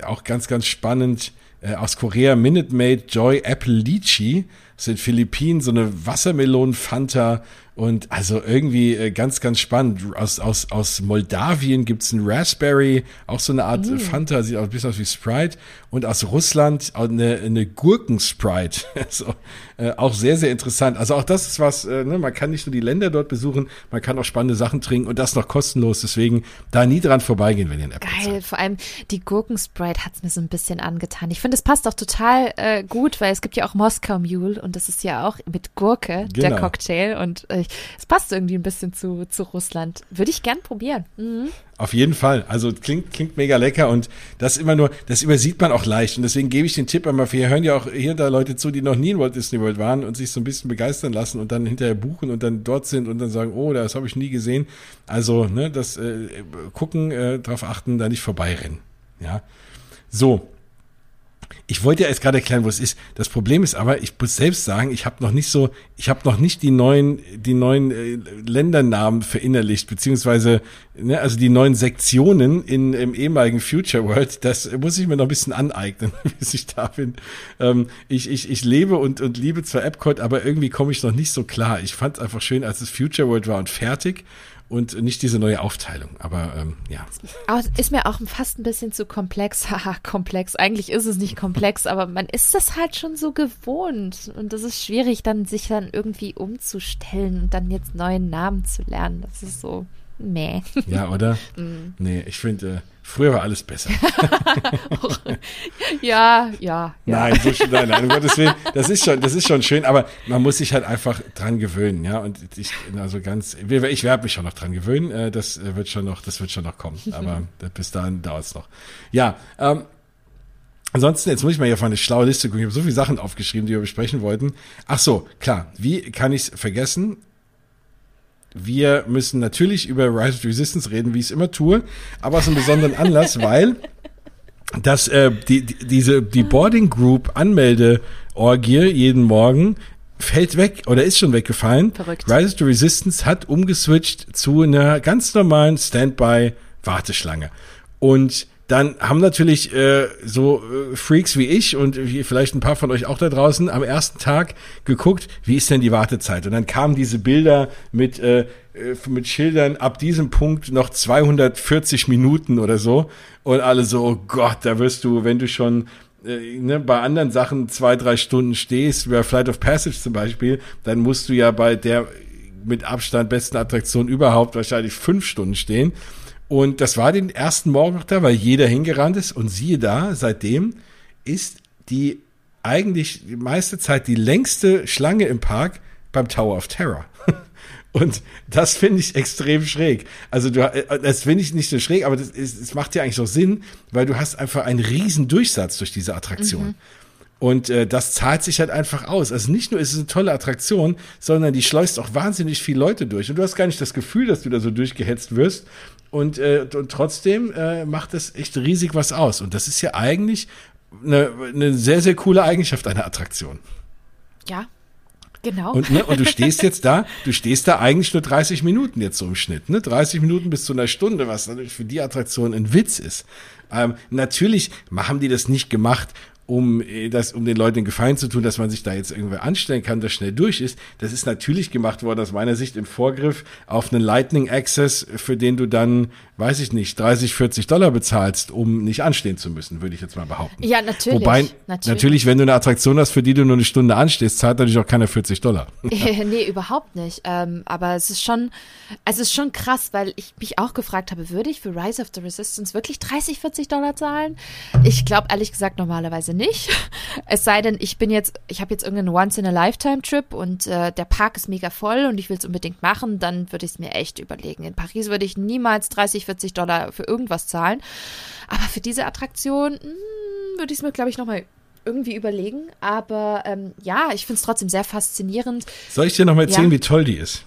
auch ganz, ganz spannend, äh, aus Korea Minute Maid Joy Apple Lychee, aus den Philippinen so eine Wassermelonen-Fanta und also irgendwie äh, ganz, ganz spannend. Aus, aus, aus Moldawien gibt's ein Raspberry, auch so eine Art Mm. Fanta, sieht auch ein bisschen aus wie Sprite. Und aus Russland eine, eine Gurken-Sprite. so, äh, auch sehr, sehr interessant. Also auch das ist was, äh, ne, man kann nicht nur die Länder dort besuchen, man kann auch spannende Sachen trinken und das noch kostenlos. Deswegen da nie dran vorbeigehen, wenn ihr in App Geil, vor allem die Gurkensprite hat's mir so ein bisschen angetan. Ich finde finde, es passt auch total äh, gut, weil es gibt ja auch Moskau Mule und das ist ja auch mit Gurke Genau. der Cocktail und äh, es passt irgendwie ein bisschen zu, zu Russland. Würde ich gern probieren. Mhm. Auf jeden Fall. Also klingt, klingt mega lecker und das immer nur, das übersieht man auch leicht. Und deswegen gebe ich den Tipp einmal, wir hören ja auch hier und da Leute zu, die noch nie in Walt Disney World waren und sich so ein bisschen begeistern lassen und dann hinterher buchen und dann dort sind und dann sagen, oh, das habe ich nie gesehen. Also, ne, das äh, gucken, äh, darauf achten, da nicht vorbeirennen. Ja. So, ich wollte ja jetzt gerade erklären, wo es ist. Das Problem ist aber, ich muss selbst sagen, ich habe noch nicht so, ich habe noch nicht die neuen, die neuen äh, Ländernamen verinnerlicht, beziehungsweise, ne, also die neuen Sektionen in im ehemaligen Future World. Das muss ich mir noch ein bisschen aneignen, bis ich da bin. Ähm, ich, ich, ich lebe und und liebe zwar Epcot, aber irgendwie komme ich noch nicht so klar. Ich fand es einfach schön, als es Future World war und fertig und nicht diese neue Aufteilung. Aber ähm, ja. Ist mir auch fast ein bisschen zu komplex. Haha, komplex. Eigentlich ist es nicht komplex, aber man ist das halt schon so gewohnt. Und das ist schwierig, dann sich dann irgendwie umzustellen und dann jetzt neuen Namen zu lernen. Das ist so meh. Ja, oder? Nee, ich finde, äh, früher war alles besser. ja, ja, ja. Nein, so, nein, nein, um Gottes Willen, das ist schon, das ist schon schön, aber man muss sich halt einfach dran gewöhnen, ja. Und ich, also ganz, ich werde mich schon noch dran gewöhnen. äh, Das äh, wird schon noch, das wird schon noch kommen. Aber bis dahin dauert es noch. Ja, ähm, Ansonsten, jetzt muss ich mal hier auf eine schlaue Liste gucken. Ich habe so viele Sachen aufgeschrieben, die wir besprechen wollten. Ach so, klar. Wie kann ich es vergessen? Wir müssen natürlich über Rise of the Resistance reden, wie ich es immer tue, aber aus einem besonderen Anlass, weil dass äh, die, die, diese die Boarding Group Anmeldeorgie jeden Morgen fällt weg oder ist schon weggefallen. Verrückt. Rise of the Resistance hat umgeswitcht zu einer ganz normalen Standby Warteschlange und dann haben natürlich äh, so äh, Freaks wie ich und wie vielleicht ein paar von euch auch da draußen am ersten Tag geguckt, wie ist denn die Wartezeit? Und dann kamen diese Bilder mit äh, äh, mit Schildern ab diesem Punkt noch 240 Minuten oder so und alle so, oh Gott, da wirst du, wenn du schon äh, ne, bei anderen Sachen zwei, drei Stunden stehst, bei Flight of Passage zum Beispiel, dann musst du ja bei der mit Abstand besten Attraktion überhaupt wahrscheinlich fünf Stunden stehen. Und das war den ersten Morgen noch da, weil jeder hingerannt ist. Und siehe da, seitdem ist die eigentlich die meiste Zeit die längste Schlange im Park beim Tower of Terror. Und das finde ich extrem schräg. Also du, äh, das finde ich nicht so schräg, aber das, ist, das macht ja eigentlich auch Sinn, weil du hast einfach einen riesen Durchsatz durch diese Attraktion. Und äh, das zahlt sich halt einfach aus. Also nicht nur ist es eine tolle Attraktion, sondern die schleust auch wahnsinnig viele Leute durch. Und du hast gar nicht das Gefühl, dass du da so durchgehetzt wirst. Und, äh, und trotzdem äh, macht das echt riesig was aus. Und das ist ja eigentlich eine, eine sehr, sehr coole Eigenschaft einer Attraktion. Ja, genau. Und, ne, und du stehst jetzt da, du stehst da eigentlich nur 30 Minuten jetzt so im Schnitt, ne? 30 Minuten bis zu einer Stunde, was natürlich für die Attraktion ein Witz ist. Ähm, natürlich haben die das nicht gemacht, um äh, das, um den Leuten den Gefallen zu tun, dass man sich da jetzt irgendwie anstellen kann, das schnell durch ist. Das ist natürlich gemacht worden aus meiner Sicht im Vorgriff auf einen Lightning Access, für den du dann, weiß ich nicht, 30, 40 Dollar bezahlst, um nicht anstehen zu müssen, würde ich jetzt mal behaupten. ja, natürlich. Wobei, natürlich. wenn du eine Attraktion hast, für die du nur eine Stunde anstehst, zahlt natürlich auch keiner 40 Dollar. nee, überhaupt nicht. Ähm, aber es ist schon, es ist schon krass, weil ich mich auch gefragt habe, würde ich für Rise of the Resistance wirklich 30, 40 Dollar zahlen? Ich glaube ehrlich gesagt normalerweise nicht. Es sei denn, ich bin jetzt, ich habe jetzt irgendeinen Once-in-a-Lifetime-Trip und äh, der Park ist mega voll und ich will es unbedingt machen, dann würde ich es mir echt überlegen. In Paris würde ich niemals 30, 40 Dollar für irgendwas zahlen. Aber für diese Attraktion mh, würde ich es mir, glaube ich, nochmal irgendwie überlegen. Aber ähm, ja, ich finde es trotzdem sehr faszinierend. Soll ich dir noch mal erzählen, Ja. wie toll die ist?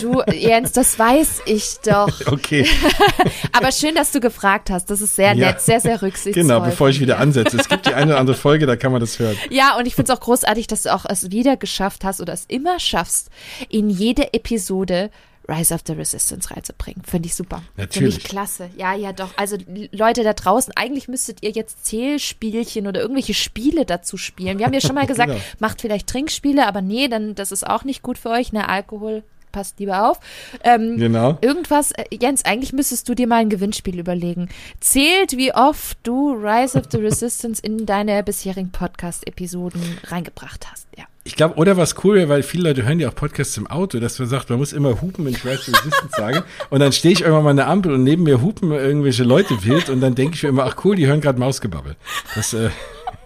Du, Jens, das weiß ich doch. Okay, Aber schön, dass du gefragt hast. Das ist sehr Ja. nett, sehr, sehr rücksichtsvoll. genau, bevor ich wieder ansetze. Es gibt die eine oder andere Folge, da kann man das hören. Ja, und ich finde es auch großartig, dass du auch es wieder geschafft hast oder es immer schaffst, in jede Episode Rise of the Resistance reinzubringen. Finde ich super. Finde Natürlich. ich klasse. Ja, ja, doch. Also Leute da draußen, eigentlich müsstet ihr jetzt Zählspielchen oder irgendwelche Spiele dazu spielen. Wir haben ja schon mal gesagt, Genau. macht vielleicht Trinkspiele, aber nee, dann das ist auch nicht gut für euch. Ne, Alkohol passt lieber auf. Ähm, Genau. Irgendwas, äh, Jens, eigentlich müsstest du dir mal ein Gewinnspiel überlegen. Zählt, wie oft du Rise of the Resistance in deine bisherigen Podcast-Episoden reingebracht hast. Ja. Ich glaube, oder was cool wäre, weil viele Leute hören ja auch Podcasts im Auto, dass man sagt, man muss immer hupen, wenn ich the Resistance sage. Und dann stehe ich irgendwann mal an der Ampel und neben mir hupen irgendwelche Leute wild und dann denke ich mir immer, ach cool, die hören gerade Mausgebabbel. Das, äh,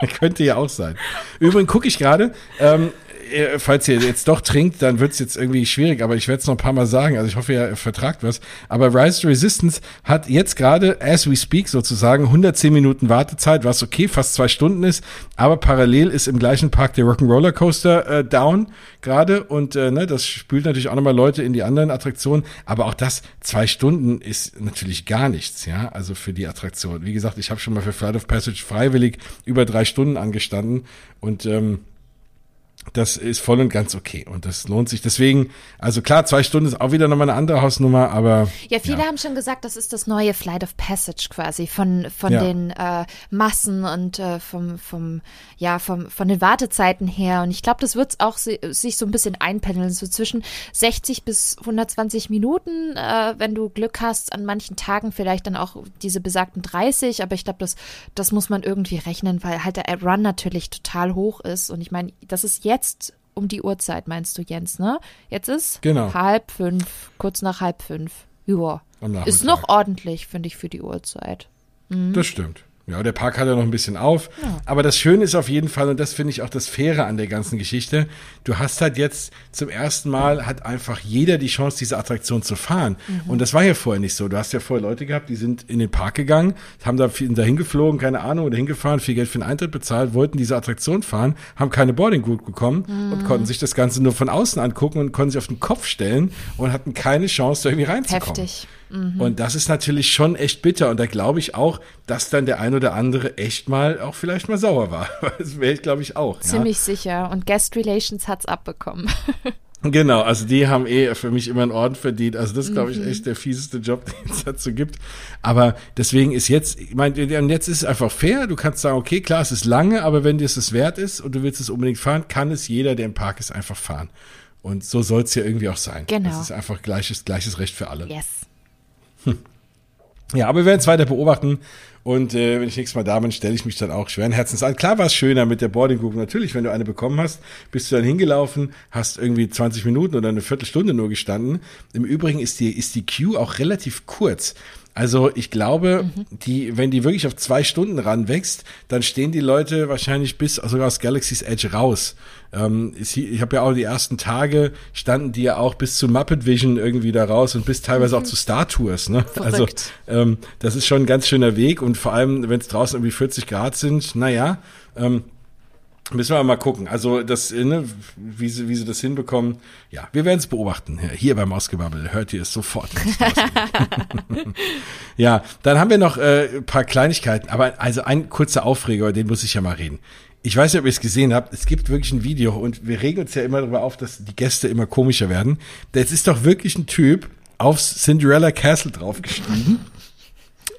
Könnte ja auch sein. Übrigens gucke ich gerade, ähm, äh, falls ihr jetzt doch trinkt, dann wird's jetzt irgendwie schwierig, aber ich werde es noch ein paar Mal sagen. Also ich hoffe, ihr vertragt was. Aber Rise to Resistance hat jetzt gerade, as we speak sozusagen, 110 Minuten Wartezeit, was okay, fast zwei Stunden ist. Aber parallel ist im gleichen Park der Rock'n'Roller Coaster äh, down gerade und äh, ne, das spült natürlich auch nochmal Leute in die anderen Attraktionen. Aber auch das, zwei Stunden ist natürlich gar nichts, ja, also für die Attraktion. Wie gesagt, ich habe schon mal für Flight of Passage freiwillig über drei Stunden angestanden und ähm, das ist voll und ganz okay und das lohnt sich. Deswegen, also klar, zwei Stunden ist auch wieder nochmal eine andere Hausnummer, aber. Ja, viele ja. haben schon gesagt, das ist das neue Flight of Passage quasi von, von ja. den äh, Massen und äh, vom, vom, ja, vom, von den Wartezeiten her. Und ich glaube, das wird auch si sich so ein bisschen einpendeln, so zwischen 60 bis 120 Minuten, äh, wenn du Glück hast, an manchen Tagen vielleicht dann auch diese besagten 30, aber ich glaube, das, das muss man irgendwie rechnen, weil halt der Run natürlich total hoch ist. Und ich meine, das ist jetzt jetzt um die Uhrzeit, meinst du, Jens, ne? Jetzt ist genau. halb fünf, kurz nach halb fünf. Ja. Ist noch ordentlich, finde ich, für die Uhrzeit. Mhm. Das stimmt. Ja, der Park hat ja noch ein bisschen auf. Ja. Aber das Schöne ist auf jeden Fall, und das finde ich auch das Faire an der ganzen Geschichte, du hast halt jetzt zum ersten Mal hat einfach jeder die Chance, diese Attraktion zu fahren. Mhm. Und das war ja vorher nicht so. Du hast ja vorher Leute gehabt, die sind in den Park gegangen, haben da dahin geflogen, keine Ahnung, oder hingefahren, viel Geld für den Eintritt bezahlt, wollten diese Attraktion fahren, haben keine Boarding gut bekommen mhm. und konnten sich das Ganze nur von außen angucken und konnten sich auf den Kopf stellen und hatten keine Chance, da irgendwie reinzukommen. Heftig. Mhm. Und das ist natürlich schon echt bitter. Und da glaube ich auch, dass dann der ein oder andere echt mal auch vielleicht mal sauer war. Das wäre ich, glaube ich, auch. Ziemlich ja. sicher. Und Guest Relations hat's abbekommen. Genau, also die haben eh für mich immer einen Orden verdient. Also das glaube ich mhm. echt der fieseste Job, den es dazu gibt. Aber deswegen ist jetzt, ich meine, jetzt ist es einfach fair. Du kannst sagen, okay, klar, es ist lange, aber wenn dir es wert ist und du willst es unbedingt fahren, kann es jeder, der im Park ist, einfach fahren. Und so soll es ja irgendwie auch sein. Genau. Das ist einfach gleiches, gleiches Recht für alle. Yes. Ja, aber wir werden es weiter beobachten. Und äh, wenn ich nächstes Mal da bin, stelle ich mich dann auch schweren Herzens an. Klar war es schöner mit der Boarding Group. Natürlich, wenn du eine bekommen hast, bist du dann hingelaufen, hast irgendwie 20 Minuten oder eine Viertelstunde nur gestanden. Im Übrigen ist die, ist die Queue auch relativ kurz. Also ich glaube, mhm. die, wenn die wirklich auf zwei Stunden ranwächst, dann stehen die Leute wahrscheinlich bis sogar aus Galaxy's Edge raus. Ähm, ich habe ja auch die ersten Tage standen die ja auch bis zu Muppet Vision irgendwie da raus und bis teilweise mhm. auch zu Star Tours. Ne? Also ähm, das ist schon ein ganz schöner Weg und vor allem, wenn es draußen irgendwie 40 Grad sind, naja, ähm, Müssen wir mal gucken. Also das, ne, wie sie, wie sie das hinbekommen. Ja, wir werden es beobachten. Hier beim Ausgebabbel hört ihr es sofort. ja, dann haben wir noch äh, ein paar Kleinigkeiten. Aber also ein kurzer Aufreger, den muss ich ja mal reden. Ich weiß nicht, ob ihr es gesehen habt. Es gibt wirklich ein Video und wir regen uns ja immer darüber auf, dass die Gäste immer komischer werden. Das ist doch wirklich ein Typ aufs Cinderella Castle draufgestiegen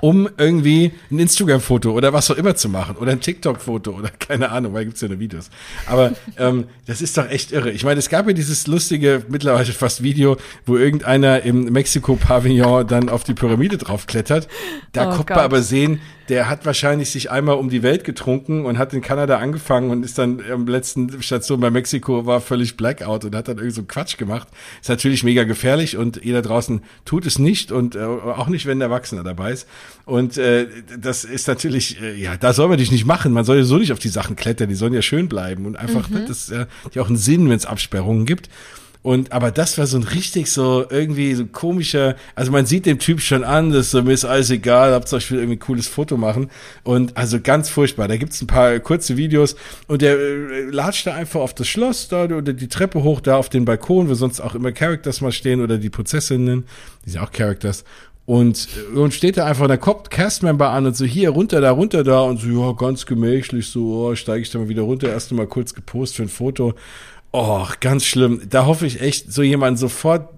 um irgendwie ein Instagram-Foto oder was auch immer zu machen oder ein TikTok-Foto oder keine Ahnung, weil gibt's ja nur Videos. Aber ähm, das ist doch echt irre. Ich meine, es gab ja dieses lustige, mittlerweile fast Video, wo irgendeiner im Mexiko-Pavillon dann auf die Pyramide draufklettert. Da oh kommt man aber sehen, der hat wahrscheinlich sich einmal um die Welt getrunken und hat in Kanada angefangen und ist dann am letzten Station bei Mexiko war völlig Blackout und hat dann irgendwie so Quatsch gemacht. Ist natürlich mega gefährlich und jeder draußen tut es nicht und äh, auch nicht, wenn ein Erwachsener dabei ist. Und äh, das ist natürlich, äh, ja, da soll man dich nicht machen. Man soll ja so nicht auf die Sachen klettern, die sollen ja schön bleiben und einfach, mhm. das ist ja auch einen Sinn, wenn es Absperrungen gibt. Und aber das war so ein richtig so irgendwie so komischer, also man sieht dem Typ schon an, das ist so, mir ist alles egal, habt euch will irgendwie ein cooles Foto machen. Und also ganz furchtbar. Da gibt's ein paar kurze Videos und der äh, latscht da einfach auf das Schloss da oder die Treppe hoch da auf den Balkon, wo sonst auch immer Characters mal stehen oder die Prozessinnen, die sind auch Characters. Und, äh, und steht da einfach, da kommt Castmember an und so, hier, runter da, runter da und so, ja, ganz gemächlich, so, oh, steige ich da mal wieder runter, erst mal kurz gepostet für ein Foto. Oh, ganz schlimm. Da hoffe ich echt, so jemand sofort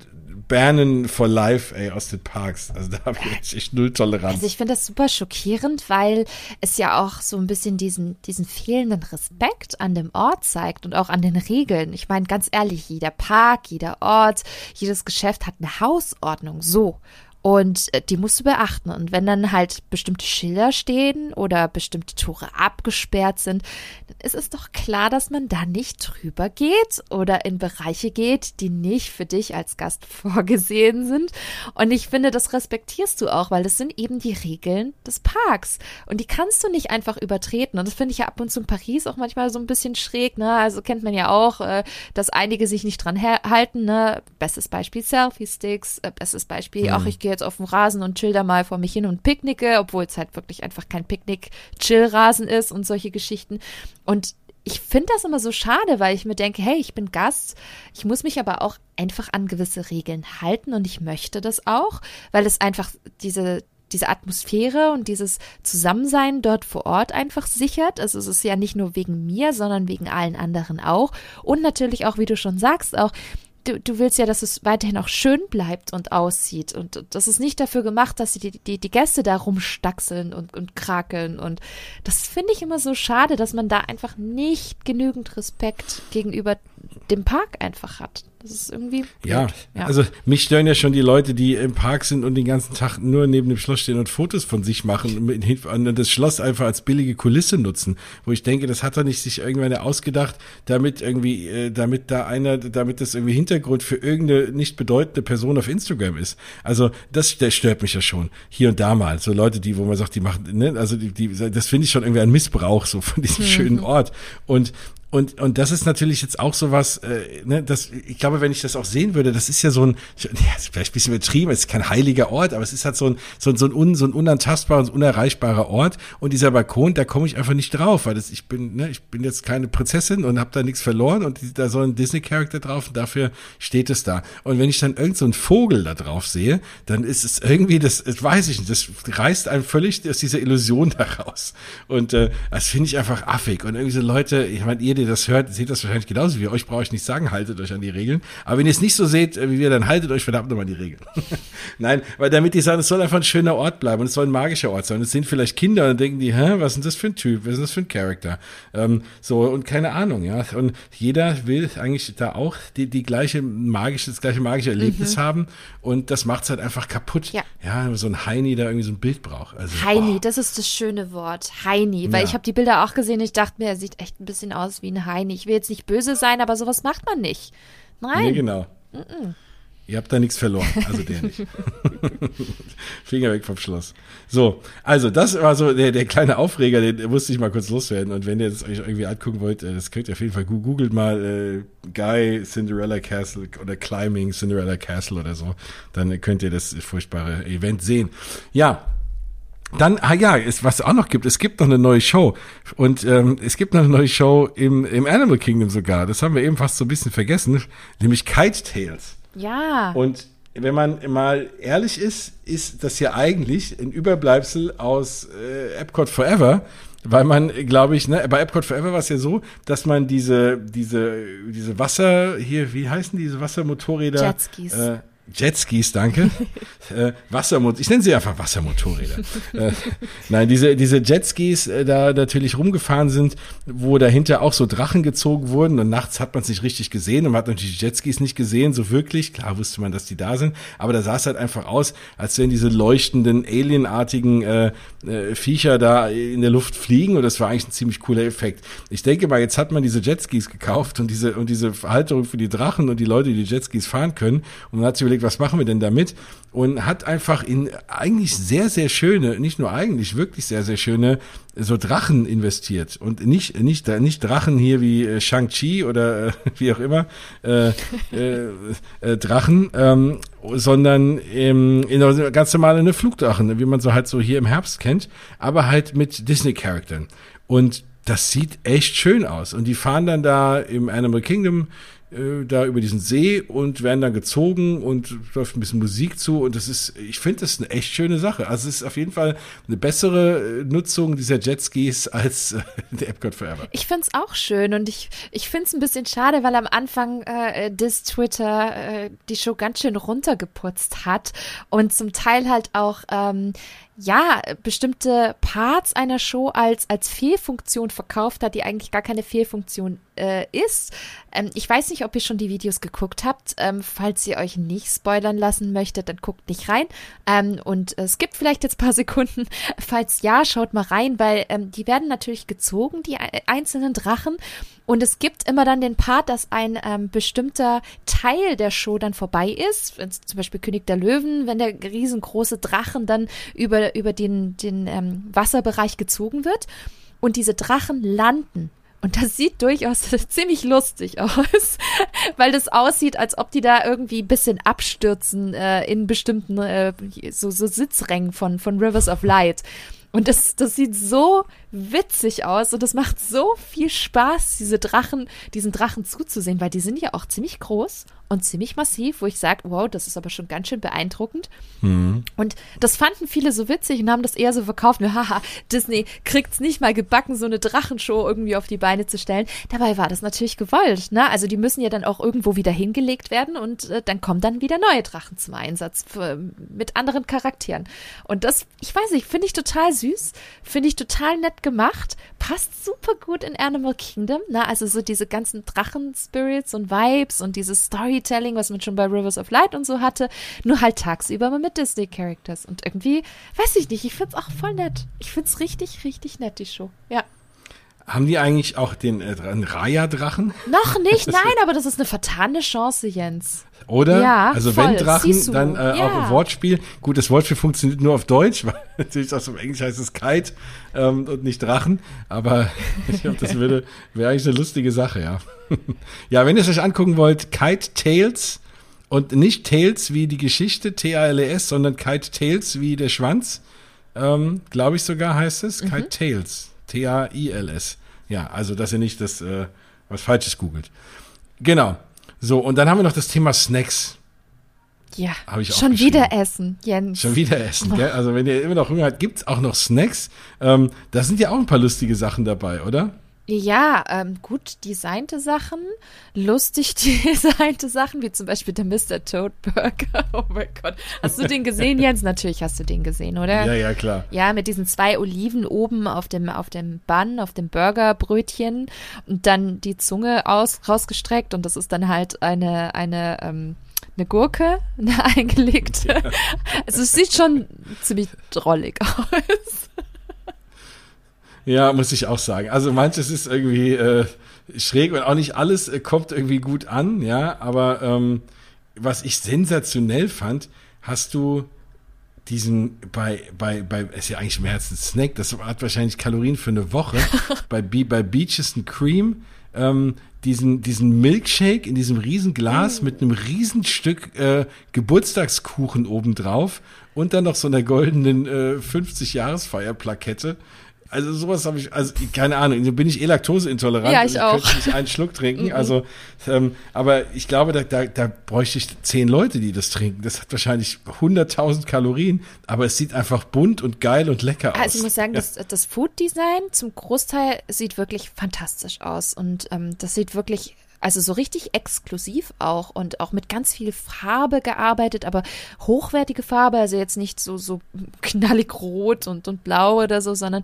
Bernen for life, ey, aus den Parks. Also da habe ich echt null Toleranz. Also ich finde das super schockierend, weil es ja auch so ein bisschen diesen, diesen fehlenden Respekt an dem Ort zeigt und auch an den Regeln. Ich meine, ganz ehrlich, jeder Park, jeder Ort, jedes Geschäft hat eine Hausordnung. So. Und äh, die musst du beachten. Und wenn dann halt bestimmte Schilder stehen oder bestimmte Tore abgesperrt sind, dann ist es doch klar, dass man da nicht drüber geht oder in Bereiche geht, die nicht für dich als Gast vorgesehen sind. Und ich finde, das respektierst du auch, weil das sind eben die Regeln des Parks. Und die kannst du nicht einfach übertreten. Und das finde ich ja ab und zu in Paris auch manchmal so ein bisschen schräg. Ne? Also kennt man ja auch, äh, dass einige sich nicht dran halten. Ne? Bestes Beispiel Selfie-Sticks, äh, bestes Beispiel, mhm. auch ich gehe jetzt auf den Rasen und chill da mal vor mich hin und picknicke, obwohl es halt wirklich einfach kein Picknick-Chill-Rasen ist und solche Geschichten. Und ich finde das immer so schade, weil ich mir denke, hey, ich bin Gast, ich muss mich aber auch einfach an gewisse Regeln halten und ich möchte das auch, weil es einfach diese diese Atmosphäre und dieses Zusammensein dort vor Ort einfach sichert. Also es ist ja nicht nur wegen mir, sondern wegen allen anderen auch. Und natürlich auch, wie du schon sagst, auch du, du willst ja, dass es weiterhin auch schön bleibt und aussieht. Und das ist nicht dafür gemacht, dass die, die, die Gäste da rumstaxeln und, und krakeln. Und das finde ich immer so schade, dass man da einfach nicht genügend Respekt gegenüber dem Park einfach hat. Das ist irgendwie. Ja, ja, also mich stören ja schon die Leute, die im Park sind und den ganzen Tag nur neben dem Schloss stehen und Fotos von sich machen und das Schloss einfach als billige Kulisse nutzen. Wo ich denke, das hat er nicht sich irgendwann ausgedacht, damit irgendwie, äh, damit da einer, damit das irgendwie Hintergrund für irgendeine nicht bedeutende Person auf Instagram ist. Also das, das stört mich ja schon. Hier und da mal. So Leute, die, wo man sagt, die machen, ne, also die, die das finde ich schon irgendwie ein Missbrauch so von diesem mhm. schönen Ort. Und und, und das ist natürlich jetzt auch sowas, äh, ne, das, ich glaube, wenn ich das auch sehen würde, das ist ja so ein, ja, vielleicht ein bisschen übertrieben, es ist kein heiliger Ort, aber es ist halt so ein, so ein, so ein, un, so ein unantastbarer, ein unerreichbarer Ort. Und dieser Balkon, da komme ich einfach nicht drauf, weil das, ich bin, ne, ich bin jetzt keine Prinzessin und habe da nichts verloren und da soll ein Disney-Charakter drauf und dafür steht es da. Und wenn ich dann irgend so Vogel da drauf sehe, dann ist es irgendwie, das, das weiß ich nicht, das reißt einem völlig aus dieser Illusion daraus. Und äh, das finde ich einfach affig. Und irgendwie so Leute, ich meine, ihr ihr das hört, seht das wahrscheinlich genauso wie euch, brauche ich nicht sagen, haltet euch an die Regeln. Aber wenn ihr es nicht so seht äh, wie wir, dann haltet euch verdammt nochmal an die Regeln. Nein, weil damit die sagen, es soll einfach ein schöner Ort bleiben und es soll ein magischer Ort sein. Es sind vielleicht Kinder und denken die, hä, was ist das für ein Typ, was ist das für ein Charakter? Ähm, so, und keine Ahnung, ja. Und jeder will eigentlich da auch die, die gleiche magische, das gleiche magische Erlebnis mhm. haben und das macht es halt einfach kaputt. Ja. ja, so ein Heini, der irgendwie so ein Bild braucht. Also, Heini, oh. das ist das schöne Wort. Heini, weil ja. ich habe die Bilder auch gesehen, ich dachte mir, er sieht echt ein bisschen aus wie ein Heini. Ich will jetzt nicht böse sein, aber sowas macht man nicht. Nein. Nee, genau. Mm -mm. Ihr habt da nichts verloren, also der nicht. Finger weg vom Schloss. So, also das war so der, der kleine Aufreger, den musste ich mal kurz loswerden. Und wenn ihr das euch irgendwie angucken wollt, äh, das könnt ihr auf jeden Fall googelt mal äh, Guy Cinderella Castle oder Climbing Cinderella Castle oder so. Dann könnt ihr das furchtbare Event sehen. Ja, dann, ah ja, es, was es auch noch gibt, es gibt noch eine neue Show. Und ähm, es gibt noch eine neue Show im, im Animal Kingdom sogar. Das haben wir eben fast so ein bisschen vergessen, nämlich Kite Tales. Ja. Und wenn man mal ehrlich ist, ist das ja eigentlich ein Überbleibsel aus äh, Epcot Forever. Weil man, glaube ich, ne, bei Epcot Forever war es ja so, dass man diese, diese, diese Wasser, hier, wie heißen diese Wassermotorräder? Jetskis. Äh, Jetskis, danke. äh, Wassermot ich nenne sie einfach Wassermotorräder. äh, nein, diese, diese Jetskis äh, da natürlich rumgefahren sind, wo dahinter auch so Drachen gezogen wurden und nachts hat man es nicht richtig gesehen und man hat natürlich die Jetskis nicht gesehen, so wirklich. Klar wusste man, dass die da sind, aber da sah es halt einfach aus, als wenn diese leuchtenden, alienartigen äh, äh, Viecher da in der Luft fliegen und das war eigentlich ein ziemlich cooler Effekt. Ich denke mal, jetzt hat man diese Jetskis gekauft und diese, und diese Halterung für die Drachen und die Leute, die, die Jetskis fahren können und man hat sich überlegt, was machen wir denn damit? Und hat einfach in eigentlich sehr, sehr schöne, nicht nur eigentlich, wirklich sehr, sehr schöne so Drachen investiert und nicht nicht nicht Drachen hier wie äh, Shang-Chi oder äh, wie auch immer äh, äh, äh, Drachen, ähm, sondern ähm, ganz normale eine Flugdrachen, wie man so halt so hier im Herbst kennt, aber halt mit Disney-Charakteren und das sieht echt schön aus. Und die fahren dann da im Animal Kingdom äh, da über diesen See und werden dann gezogen und läuft ein bisschen Musik zu und das ist, ich finde das eine echt schöne Sache. Also es ist auf jeden Fall eine bessere äh, Nutzung dieser Jetskis als äh, der Epcot Forever. Ich finde es auch schön und ich, ich finde es ein bisschen schade, weil am Anfang äh, des Twitter äh, die Show ganz schön runtergeputzt hat und zum Teil halt auch ähm, ja, bestimmte Parts einer Show als, als Fehlfunktion verkauft hat, die eigentlich gar keine Fehlfunktion äh, ist. Ähm, ich weiß nicht, ob ihr schon die Videos geguckt habt. Ähm, falls ihr euch nicht spoilern lassen möchtet, dann guckt nicht rein. Ähm, und es gibt vielleicht jetzt paar Sekunden. Falls ja, schaut mal rein, weil ähm, die werden natürlich gezogen, die einzelnen Drachen. Und es gibt immer dann den Part, dass ein ähm, bestimmter Teil der Show dann vorbei ist. Zum Beispiel König der Löwen, wenn der riesengroße Drachen dann über, über den, den ähm, Wasserbereich gezogen wird. Und diese Drachen landen und das sieht durchaus ziemlich lustig aus, weil das aussieht, als ob die da irgendwie ein bisschen abstürzen äh, in bestimmten äh, so, so Sitzrängen von, von Rivers of Light. Und das, das sieht so witzig aus und es macht so viel Spaß, diese Drachen, diesen Drachen zuzusehen, weil die sind ja auch ziemlich groß und ziemlich massiv, wo ich sage, wow, das ist aber schon ganz schön beeindruckend. Mhm. Und das fanden viele so witzig und haben das eher so verkauft, nur haha, Disney kriegt's nicht mal gebacken, so eine Drachenshow irgendwie auf die Beine zu stellen. Dabei war das natürlich gewollt, ne? Also die müssen ja dann auch irgendwo wieder hingelegt werden und äh, dann kommen dann wieder neue Drachen zum Einsatz für, mit anderen Charakteren. Und das, ich weiß nicht, finde ich total süß, finde ich total nett gemacht, passt super gut in Animal Kingdom, ne? Also so diese ganzen Drachen-Spirits und Vibes und diese Storytelling, was man schon bei Rivers of Light und so hatte, nur halt tagsüber mal mit Disney-Characters. Und irgendwie, weiß ich nicht, ich find's auch voll nett. Ich find's richtig, richtig nett, die Show. Ja. Haben die eigentlich auch den äh, Raya-Drachen? Noch nicht, nein, aber das ist eine vertane Chance, Jens. Oder? Ja, also voll. wenn Drachen, dann äh, ja. auch Wortspiel. Gut, das Wortspiel funktioniert nur auf Deutsch, weil natürlich aus dem Englisch heißt es Kite ähm, und nicht Drachen. Aber ich glaube, das würde wäre eigentlich eine lustige Sache, ja. ja, wenn ihr es euch angucken wollt, Kite Tales und nicht Tales wie die Geschichte, T-A-L-E-S, sondern Kite Tales wie der Schwanz, ähm, glaube ich sogar heißt es. Mhm. Kite Tales. T-A-I-L-S. Ja, also, dass ihr nicht das, äh, was Falsches googelt. Genau. So, und dann haben wir noch das Thema Snacks. Ja, schon wieder essen, Jens. Schon wieder essen, gell? Also wenn ihr immer noch Hunger habt, gibt's auch noch Snacks. Ähm, da sind ja auch ein paar lustige Sachen dabei, oder? Ja, ähm, gut designte Sachen, lustig designte Sachen, wie zum Beispiel der Mr. Toad Burger. Oh mein Gott. Hast du den gesehen, Jens? Natürlich hast du den gesehen, oder? Ja, ja, klar. Ja, mit diesen zwei Oliven oben auf dem, auf dem Bun, auf dem Burgerbrötchen und dann die Zunge aus, rausgestreckt und das ist dann halt eine, eine, ähm, eine Gurke, eine eingelegte. Ja. Also es sieht schon ziemlich drollig aus. Ja, muss ich auch sagen. Also manches ist irgendwie äh, schräg und auch nicht alles äh, kommt irgendwie gut an, ja. Aber ähm, was ich sensationell fand, hast du diesen bei bei bei ist ja eigentlich mehr als ein Snack, das hat wahrscheinlich Kalorien für eine Woche. bei bei Beaches and Cream ähm, diesen diesen Milkshake in diesem riesen Glas mm. mit einem riesen Stück äh, Geburtstagskuchen obendrauf und dann noch so einer goldenen äh, 50 Jahresfeier Plakette also sowas habe ich, also keine Ahnung, bin ich eh laktoseintolerant. Ja, ich, ich auch. könnte nicht einen Schluck trinken. Also, ähm, aber ich glaube, da, da, da bräuchte ich zehn Leute, die das trinken. Das hat wahrscheinlich 100.000 Kalorien, aber es sieht einfach bunt und geil und lecker aus. Also ich muss sagen, ja. das, das Food Design zum Großteil sieht wirklich fantastisch aus und ähm, das sieht wirklich also so richtig exklusiv auch und auch mit ganz viel Farbe gearbeitet, aber hochwertige Farbe, also jetzt nicht so, so knallig rot und, und blau oder so, sondern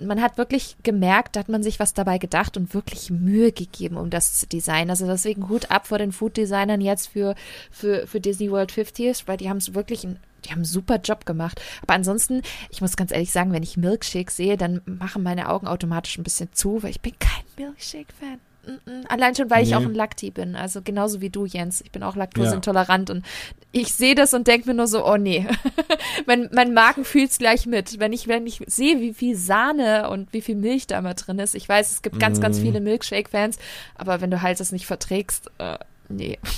man hat wirklich gemerkt, da hat man sich was dabei gedacht und wirklich Mühe gegeben, um das zu designen. Also deswegen Hut ab vor den Food-Designern jetzt für, für, für Disney World 50th, weil die haben es wirklich ein die haben einen super Job gemacht. Aber ansonsten, ich muss ganz ehrlich sagen, wenn ich Milkshake sehe, dann machen meine Augen automatisch ein bisschen zu, weil ich bin kein Milkshake-Fan. Allein schon, weil nee. ich auch ein Lakti bin. Also genauso wie du, Jens. Ich bin auch laktoseintolerant ja. und ich sehe das und denke mir nur so, oh nee. mein, mein Magen fühlt es gleich mit. Wenn ich, wenn ich sehe, wie viel Sahne und wie viel Milch da immer drin ist. Ich weiß, es gibt ganz, mm. ganz viele Milkshake-Fans, aber wenn du halt das nicht verträgst, äh, nee.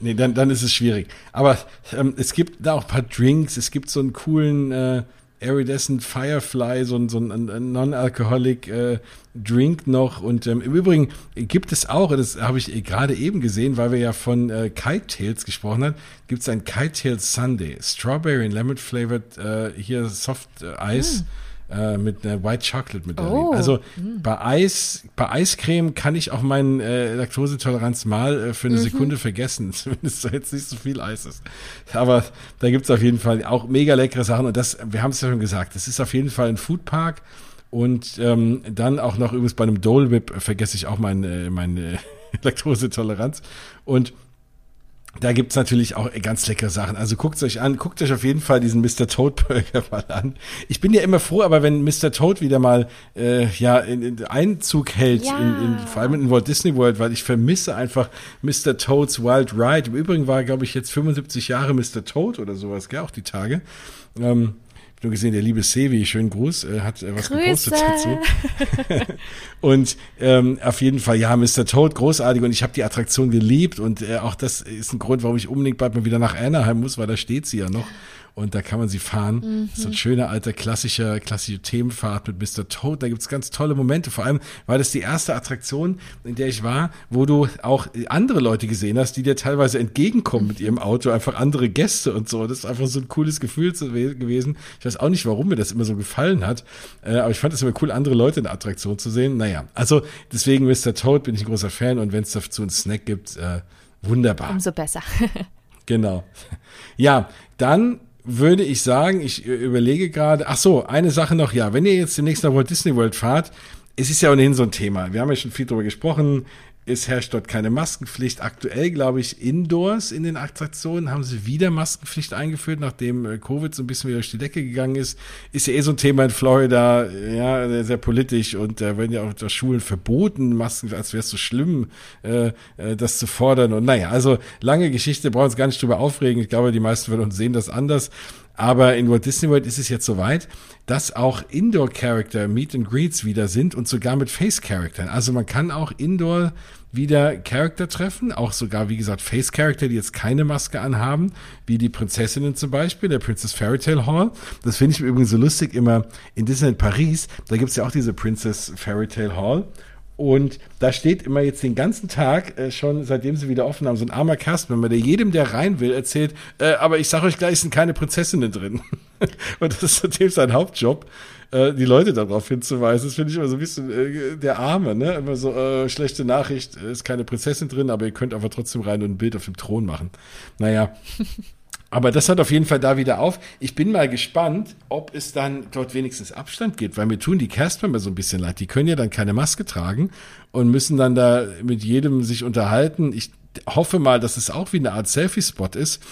Nee, dann, dann ist es schwierig. Aber ähm, es gibt da auch ein paar Drinks. Es gibt so einen coolen äh, Iridescent Firefly, so ein, so ein non-alcoholic äh, Drink noch. Und ähm, im Übrigen gibt es auch, das habe ich gerade eben gesehen, weil wir ja von äh, Kite Tales gesprochen haben, gibt es ein Kite Tales Sunday. Strawberry and Lemon Flavored, äh, hier Soft äh, Ice. Äh, mit einer White Chocolate mit oh. Also mm. bei Eis, bei Eiscreme kann ich auch meine äh, Laktosetoleranz mal äh, für eine mhm. Sekunde vergessen, zumindest da jetzt nicht so viel Eis ist. Aber da gibt's auf jeden Fall auch mega leckere Sachen und das, wir haben es ja schon gesagt, das ist auf jeden Fall ein Foodpark. Und ähm, dann auch noch übrigens bei einem Dole Whip vergesse ich auch meine, meine Laktosetoleranz. Und da gibt's natürlich auch ganz leckere Sachen. Also guckt euch an, guckt euch auf jeden Fall diesen Mr. Toad Burger mal an. Ich bin ja immer froh, aber wenn Mr. Toad wieder mal äh, ja in, in Einzug hält, ja. in, in, vor allem in Walt Disney World, weil ich vermisse einfach Mr. Toads Wild Ride. Im Übrigen war, glaube ich, jetzt 75 Jahre Mr. Toad oder sowas, gell, auch die Tage. Ähm, nur gesehen, der liebe Sevi, schönen Gruß, äh, hat äh, was Grüße. gepostet dazu. und ähm, auf jeden Fall, ja, Mr. Toad, großartig. Und ich habe die Attraktion geliebt. Und äh, auch das ist ein Grund, warum ich unbedingt bald mal wieder nach Anaheim muss, weil da steht sie ja noch und da kann man sie fahren. Mhm. So ein schöner alter klassischer, klassische Themenfahrt mit Mr. Toad. Da gibt's ganz tolle Momente. Vor allem war das die erste Attraktion, in der ich war, wo du auch andere Leute gesehen hast, die dir teilweise entgegenkommen mit ihrem Auto, einfach andere Gäste und so. Das ist einfach so ein cooles Gefühl gewesen. Ich weiß auch nicht, warum mir das immer so gefallen hat, äh, aber ich fand es immer cool, andere Leute in der Attraktion zu sehen. Naja, also deswegen Mr. Toad bin ich ein großer Fan und wenn es dazu einen Snack gibt, äh, wunderbar. Umso besser. genau. Ja, dann würde ich sagen, ich überlege gerade, ach so, eine Sache noch, ja, wenn ihr jetzt demnächst nach Walt Disney World fahrt, es ist ja ohnehin so ein Thema. Wir haben ja schon viel darüber gesprochen es herrscht dort keine Maskenpflicht. Aktuell, glaube ich, indoors in den Attraktionen haben sie wieder Maskenpflicht eingeführt, nachdem äh, Covid so ein bisschen wieder durch die Decke gegangen ist. Ist ja eh so ein Thema in Florida, ja, sehr, politisch und da werden ja auch der Schulen verboten, Masken, als wäre es so schlimm, äh, äh, das zu fordern. Und naja, also lange Geschichte, brauchen uns gar nicht drüber aufregen. Ich glaube, die meisten von uns sehen das anders. Aber in Walt Disney World ist es jetzt soweit, dass auch Indoor-Character Meet and Greets wieder sind und sogar mit Face-Charactern. Also man kann auch Indoor wieder Charakter treffen, auch sogar, wie gesagt, Face-Character, die jetzt keine Maske anhaben, wie die Prinzessinnen zum Beispiel, der Princess Fairy Tale Hall. Das finde ich übrigens so lustig immer in Disneyland Paris, da gibt's ja auch diese Princess Fairy Tale Hall. Und da steht immer jetzt den ganzen Tag, äh, schon seitdem sie wieder offen haben, so ein armer Castmember, der jedem, der rein will, erzählt, äh, aber ich sage euch gleich, es sind keine Prinzessinnen drin. und das ist zudem sein Hauptjob, äh, die Leute darauf hinzuweisen. Das finde ich immer so ein bisschen äh, der Arme, ne? Immer so, äh, schlechte Nachricht, ist keine Prinzessin drin, aber ihr könnt einfach trotzdem rein und ein Bild auf dem Thron machen. Naja. Aber das hat auf jeden Fall da wieder auf. Ich bin mal gespannt, ob es dann dort wenigstens Abstand gibt, weil mir tun die Castmember so ein bisschen leid. Die können ja dann keine Maske tragen und müssen dann da mit jedem sich unterhalten. Ich hoffe mal, dass es auch wie eine Art Selfie-Spot ist,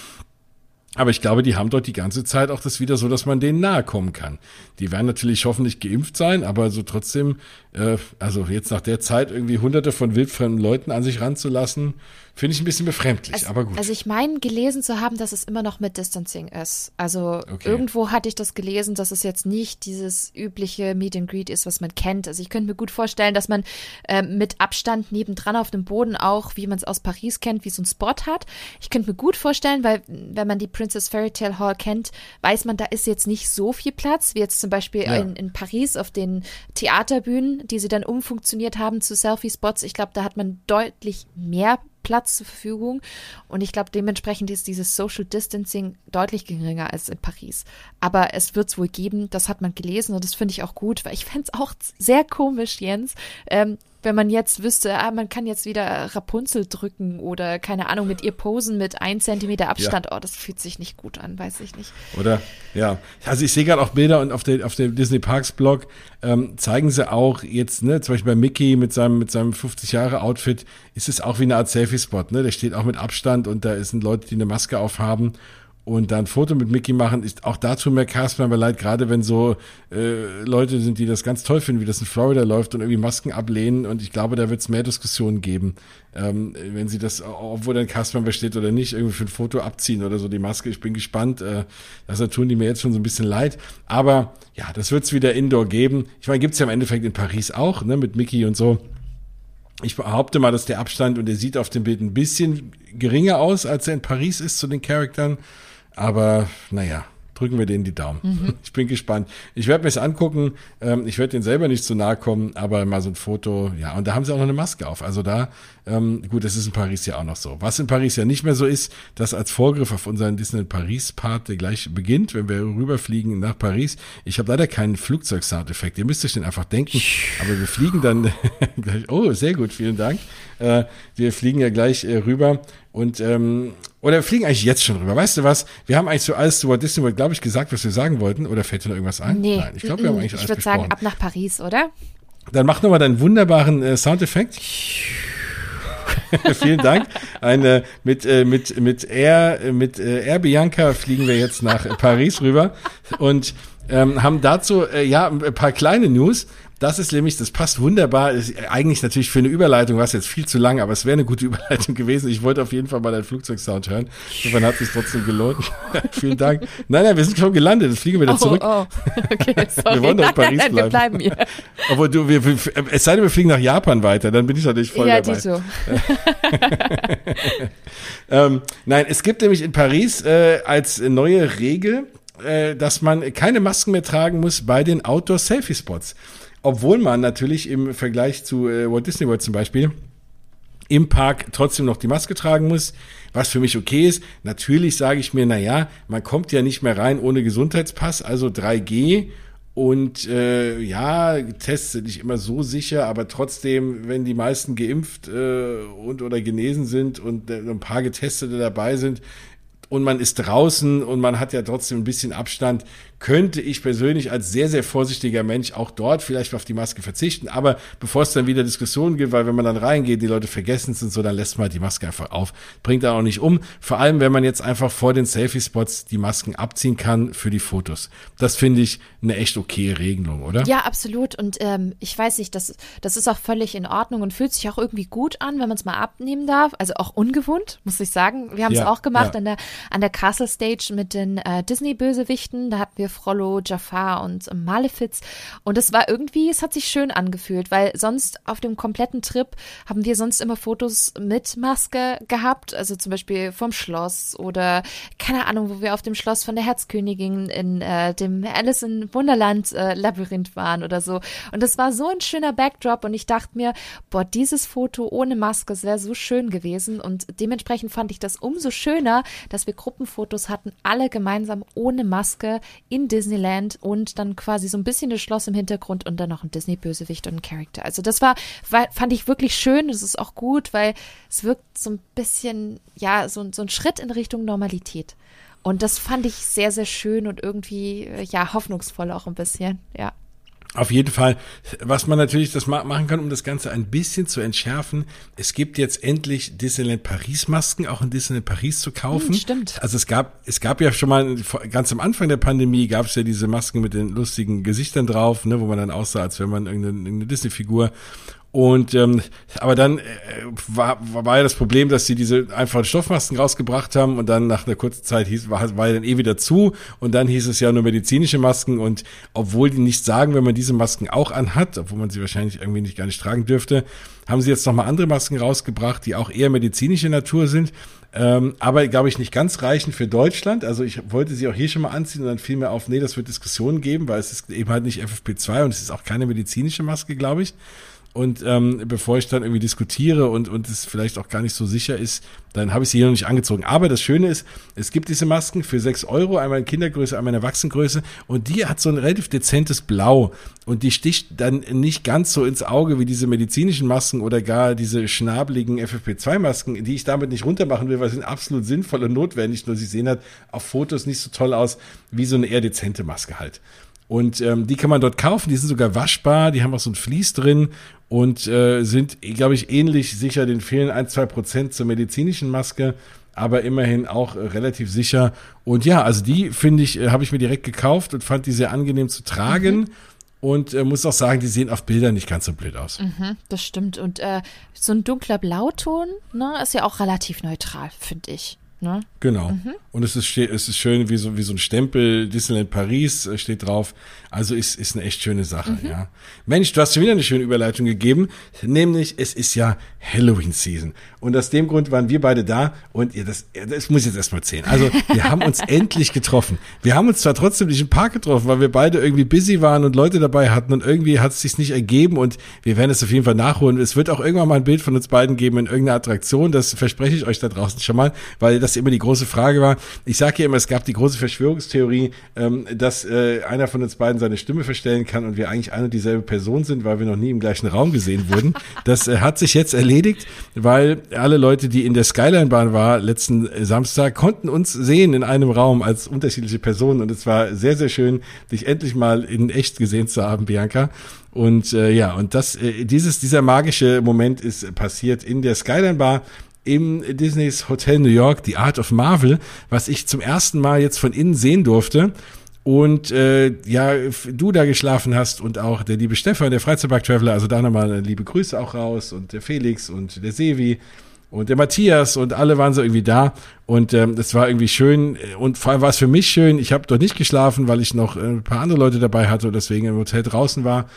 aber ich glaube, die haben dort die ganze Zeit auch das wieder so, dass man denen nahe kommen kann. Die werden natürlich hoffentlich geimpft sein, aber so trotzdem, äh, also jetzt nach der Zeit irgendwie hunderte von wildfremden Leuten an sich ranzulassen, Finde ich ein bisschen befremdlich, also, aber gut. Also ich meine gelesen zu haben, dass es immer noch mit Distancing ist. Also okay. irgendwo hatte ich das gelesen, dass es jetzt nicht dieses übliche Meet and Greet ist, was man kennt. Also ich könnte mir gut vorstellen, dass man äh, mit Abstand nebendran auf dem Boden auch, wie man es aus Paris kennt, wie so ein Spot hat. Ich könnte mir gut vorstellen, weil wenn man die Princess Fairy Tale Hall kennt, weiß man, da ist jetzt nicht so viel Platz, wie jetzt zum Beispiel ja. in, in Paris auf den Theaterbühnen, die sie dann umfunktioniert haben zu Selfie-Spots. Ich glaube, da hat man deutlich mehr Platz zur Verfügung. Und ich glaube, dementsprechend ist dieses Social Distancing deutlich geringer als in Paris. Aber es wird es wohl geben, das hat man gelesen und das finde ich auch gut, weil ich fände es auch sehr komisch, Jens, ähm, wenn man jetzt wüsste, ah, man kann jetzt wieder Rapunzel drücken oder keine Ahnung, mit ihr posen mit ein Zentimeter Abstand. Ja. Oh, das fühlt sich nicht gut an, weiß ich nicht. Oder? Ja. Also ich sehe gerade auch Bilder und auf, der, auf dem Disney Parks Blog ähm, zeigen sie auch jetzt, ne, zum Beispiel bei Mickey mit seinem, mit seinem 50 Jahre Outfit ist es auch wie eine Art Selfie-Spot, ne? Der steht auch mit Abstand und da sind Leute, die eine Maske aufhaben und dann ein Foto mit Mickey machen, ist auch dazu mehr Castman aber leid, gerade wenn so äh, Leute sind, die das ganz toll finden, wie das in Florida läuft und irgendwie Masken ablehnen. Und ich glaube, da wird es mehr Diskussionen geben, ähm, wenn sie das, obwohl dann Castman steht oder nicht, irgendwie für ein Foto abziehen oder so die Maske. Ich bin gespannt. Äh, das tun die mir jetzt schon so ein bisschen leid. Aber ja, das wird es wieder Indoor geben. Ich meine, gibt's ja im Endeffekt in Paris auch, ne, mit Mickey und so. Ich behaupte mal, dass der Abstand, und der sieht auf dem Bild ein bisschen geringer aus, als er in Paris ist zu den Charakteren. Aber naja, drücken wir denen die Daumen. Mhm. Ich bin gespannt. Ich werde mir es angucken. Ähm, ich werde denen selber nicht zu nahe kommen, aber mal so ein Foto. Ja, und da haben sie auch noch eine Maske auf. Also da, ähm, gut, das ist in Paris ja auch noch so. Was in Paris ja nicht mehr so ist, dass als Vorgriff auf unseren Disney Paris-Part, der gleich beginnt, wenn wir rüberfliegen nach Paris. Ich habe leider keinen Flugzeug-Soundeffekt. Ihr müsst euch den einfach denken. Aber wir fliegen dann gleich. Oh, sehr gut, vielen Dank. Äh, wir fliegen ja gleich äh, rüber und ähm, oder wir fliegen eigentlich jetzt schon rüber. Weißt du was? Wir haben eigentlich so alles zu Walt Disney World, glaube ich, gesagt, was wir sagen wollten. Oder fällt dir noch irgendwas ein? Nee. Nein, ich glaube, wir haben eigentlich ich alles. Ich würde sagen, ab nach Paris, oder? Dann mach nochmal deinen wunderbaren äh, Soundeffekt. Vielen Dank. Eine, mit, äh, mit, mit Air, mit äh, Air Bianca fliegen wir jetzt nach Paris rüber und ähm, haben dazu äh, ja ein paar kleine News. Das ist nämlich, das passt wunderbar. Ist eigentlich natürlich für eine Überleitung war es jetzt viel zu lang, aber es wäre eine gute Überleitung gewesen. Ich wollte auf jeden Fall mal deinen Flugzeugsound hören. Insofern hat es sich trotzdem gelohnt. Vielen Dank. Nein, nein, wir sind schon gelandet. Jetzt fliegen wir wieder oh, zurück. Oh, okay, sorry. wir wollen doch in Paris nein, nein, bleiben. Wir bleiben hier. Obwohl du, wir, es sei denn, wir fliegen nach Japan weiter, dann bin ich natürlich voll ja, dabei. Ja, ähm, nein, es gibt nämlich in Paris äh, als neue Regel, äh, dass man keine Masken mehr tragen muss bei den Outdoor-Selfie-Spots obwohl man natürlich im Vergleich zu äh, Walt Disney World zum Beispiel im Park trotzdem noch die Maske tragen muss, was für mich okay ist. Natürlich sage ich mir, na ja, man kommt ja nicht mehr rein ohne Gesundheitspass, also 3G und äh, ja, Tests sind nicht immer so sicher, aber trotzdem, wenn die meisten geimpft äh, und oder genesen sind und äh, ein paar Getestete dabei sind, und man ist draußen und man hat ja trotzdem ein bisschen Abstand, könnte ich persönlich als sehr, sehr vorsichtiger Mensch auch dort vielleicht auf die Maske verzichten. Aber bevor es dann wieder Diskussionen gibt, weil wenn man dann reingeht, die Leute vergessen es und so, dann lässt man die Maske einfach auf. Bringt dann auch nicht um. Vor allem, wenn man jetzt einfach vor den Selfie-Spots die Masken abziehen kann für die Fotos. Das finde ich eine echt okay Regelung, oder? Ja, absolut. Und ähm, ich weiß nicht, das, das ist auch völlig in Ordnung und fühlt sich auch irgendwie gut an, wenn man es mal abnehmen darf. Also auch ungewohnt, muss ich sagen. Wir haben es ja, auch gemacht ja. an, der, an der Castle Stage mit den äh, Disney-Bösewichten. Da hatten wir Frollo, Jafar und Malefiz. Und es war irgendwie, es hat sich schön angefühlt, weil sonst auf dem kompletten Trip haben wir sonst immer Fotos mit Maske gehabt. Also zum Beispiel vom Schloss oder keine Ahnung, wo wir auf dem Schloss von der Herzkönigin in äh, dem Alice in Wunderland äh, Labyrinth waren oder so. Und das war so ein schöner Backdrop und ich dachte mir, boah, dieses Foto ohne Maske, wäre so schön gewesen. Und dementsprechend fand ich das umso schöner, dass wir Gruppenfotos hatten, alle gemeinsam ohne Maske in Disneyland und dann quasi so ein bisschen das Schloss im Hintergrund und dann noch ein Disney-Bösewicht und ein Charakter. Also das war, war, fand ich wirklich schön. Das ist auch gut, weil es wirkt so ein bisschen, ja, so, so ein Schritt in Richtung Normalität. Und das fand ich sehr, sehr schön und irgendwie, ja, hoffnungsvoll auch ein bisschen, ja. Auf jeden Fall, was man natürlich das machen kann, um das Ganze ein bisschen zu entschärfen, es gibt jetzt endlich Disneyland Paris Masken auch in Disneyland Paris zu kaufen. Hm, stimmt. Also es gab, es gab ja schon mal ganz am Anfang der Pandemie gab es ja diese Masken mit den lustigen Gesichtern drauf, ne, wo man dann aussah, als wäre man irgendeine, irgendeine Disney-Figur. Und ähm, aber dann äh, war, war ja das Problem, dass sie diese einfachen Stoffmasken rausgebracht haben und dann nach einer kurzen Zeit hieß, war, war ja dann eh wieder zu und dann hieß es ja nur medizinische Masken und obwohl die nicht sagen, wenn man diese Masken auch anhat, obwohl man sie wahrscheinlich irgendwie nicht gar nicht tragen dürfte, haben sie jetzt nochmal andere Masken rausgebracht, die auch eher medizinische Natur sind, ähm, aber glaube ich nicht ganz reichen für Deutschland. Also ich wollte sie auch hier schon mal anziehen und dann fiel mir auf, nee, das wird Diskussionen geben, weil es ist eben halt nicht FFP2 und es ist auch keine medizinische Maske, glaube ich. Und ähm, bevor ich dann irgendwie diskutiere und, und es vielleicht auch gar nicht so sicher ist, dann habe ich sie hier noch nicht angezogen. Aber das Schöne ist, es gibt diese Masken für sechs Euro, einmal in Kindergröße, einmal in Erwachsenengröße. Und die hat so ein relativ dezentes Blau. Und die sticht dann nicht ganz so ins Auge wie diese medizinischen Masken oder gar diese schnabeligen FFP2-Masken, die ich damit nicht runtermachen will, weil sie sind absolut sinnvoll und notwendig. Nur sie sehen halt auf Fotos nicht so toll aus wie so eine eher dezente Maske halt. Und ähm, die kann man dort kaufen, die sind sogar waschbar, die haben auch so ein Vlies drin und äh, sind, glaube ich, ähnlich sicher, den fehlen ein, zwei Prozent zur medizinischen Maske, aber immerhin auch äh, relativ sicher. Und ja, also die finde ich, äh, habe ich mir direkt gekauft und fand die sehr angenehm zu tragen. Mhm. Und äh, muss auch sagen, die sehen auf Bildern nicht ganz so blöd aus. Mhm, das stimmt. Und äh, so ein dunkler Blauton ne, ist ja auch relativ neutral, finde ich. Ne? Genau. Mhm. Und es ist, es ist schön, wie so, wie so ein Stempel, Disneyland Paris äh, steht drauf. Also ist, ist eine echt schöne Sache, mhm. ja. Mensch, du hast schon wieder eine schöne Überleitung gegeben, nämlich es ist ja Halloween-Season. Und aus dem Grund waren wir beide da und ihr, das, das muss ich jetzt erstmal erzählen. Also, wir haben uns endlich getroffen. Wir haben uns zwar trotzdem nicht im Park getroffen, weil wir beide irgendwie busy waren und Leute dabei hatten und irgendwie hat es sich nicht ergeben und wir werden es auf jeden Fall nachholen. Es wird auch irgendwann mal ein Bild von uns beiden geben in irgendeiner Attraktion. Das verspreche ich euch da draußen schon mal, weil das immer die große Frage war. Ich sage ja immer, es gab die große Verschwörungstheorie, ähm, dass äh, einer von uns beiden seine Stimme verstellen kann und wir eigentlich eine und dieselbe Person sind, weil wir noch nie im gleichen Raum gesehen wurden. Das äh, hat sich jetzt erledigt, weil alle Leute, die in der Skyline-Bahn waren letzten Samstag, konnten uns sehen in einem Raum als unterschiedliche Personen und es war sehr, sehr schön, dich endlich mal in echt gesehen zu haben, Bianca. Und äh, ja, und das, äh, dieses, dieser magische Moment ist passiert in der Skyline Bar im Disneys Hotel New York, The Art of Marvel, was ich zum ersten Mal jetzt von innen sehen durfte. Und äh, ja, du da geschlafen hast und auch der liebe Stefan, der Freizeitpark-Traveler, also da nochmal liebe Grüße auch raus und der Felix und der Sevi und der Matthias und alle waren so irgendwie da und ähm, das war irgendwie schön und vor allem war es für mich schön. Ich habe dort nicht geschlafen, weil ich noch äh, ein paar andere Leute dabei hatte und deswegen im Hotel draußen war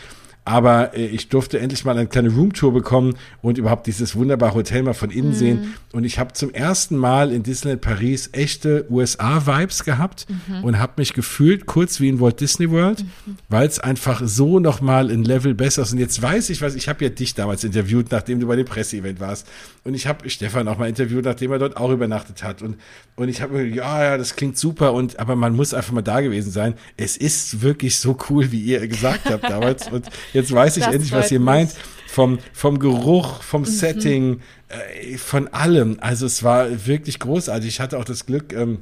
aber äh, ich durfte endlich mal eine kleine Roomtour bekommen und überhaupt dieses wunderbare Hotel mal von innen mm. sehen. Und ich habe zum ersten Mal in Disneyland Paris echte USA-Vibes gehabt mhm. und habe mich gefühlt kurz wie in Walt Disney World, mhm. weil es einfach so nochmal ein Level besser ist. Und jetzt weiß ich was, ich habe ja dich damals interviewt, nachdem du bei dem Presseevent warst. Und ich habe Stefan auch mal interviewt, nachdem er dort auch übernachtet hat. Und, und ich habe ja, ja, das klingt super. Und aber man muss einfach mal da gewesen sein. Es ist wirklich so cool, wie ihr gesagt habt damals. Und Jetzt weiß ich das endlich, was ihr meint. Vom, vom Geruch, vom mhm. Setting, äh, von allem. Also es war wirklich großartig. Ich hatte auch das Glück, ähm,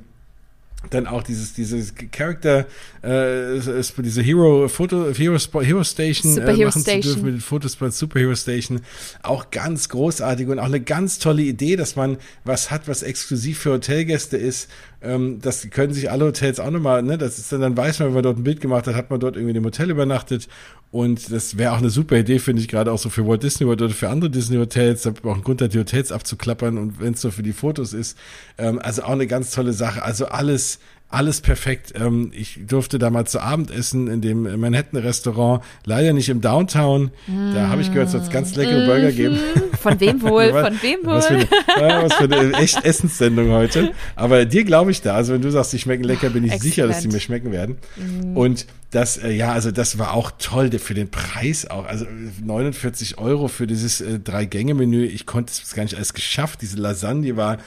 dann auch dieses dieses Character äh, diese Hero Foto Hero, Hero Station äh, machen Station. zu dürfen mit den Fotos bei Superhero Station auch ganz großartig und auch eine ganz tolle Idee, dass man was hat, was exklusiv für Hotelgäste ist. Ähm, das können sich alle Hotels auch nochmal, ne? Das ist dann, dann weiß man, wenn man dort ein Bild gemacht hat, hat man dort irgendwie im Hotel übernachtet und das wäre auch eine super Idee, finde ich, gerade auch so für Walt Disney World oder für andere Disney Hotels. Da auch einen Grund, die Hotels abzuklappern und wenn es nur für die Fotos ist. Ähm, also auch eine ganz tolle Sache. Also alles alles perfekt. Ähm, ich durfte da mal zu Abend essen in dem Manhattan-Restaurant, leider nicht im Downtown. Da habe ich gehört, es soll ganz leckere mm Burger geben. Von wem wohl? Von wem wohl? Was für eine, was für eine echt Essenssendung heute. Aber dir glaube ich da. Also wenn du sagst, die schmecken lecker, bin ich Excellent. sicher, dass sie mir schmecken werden. Mm. Und das, äh, ja, also das war auch toll für den Preis auch. Also 49 Euro für dieses äh, Drei-Gänge-Menü. Ich konnte es gar nicht alles geschafft. Diese Lasagne war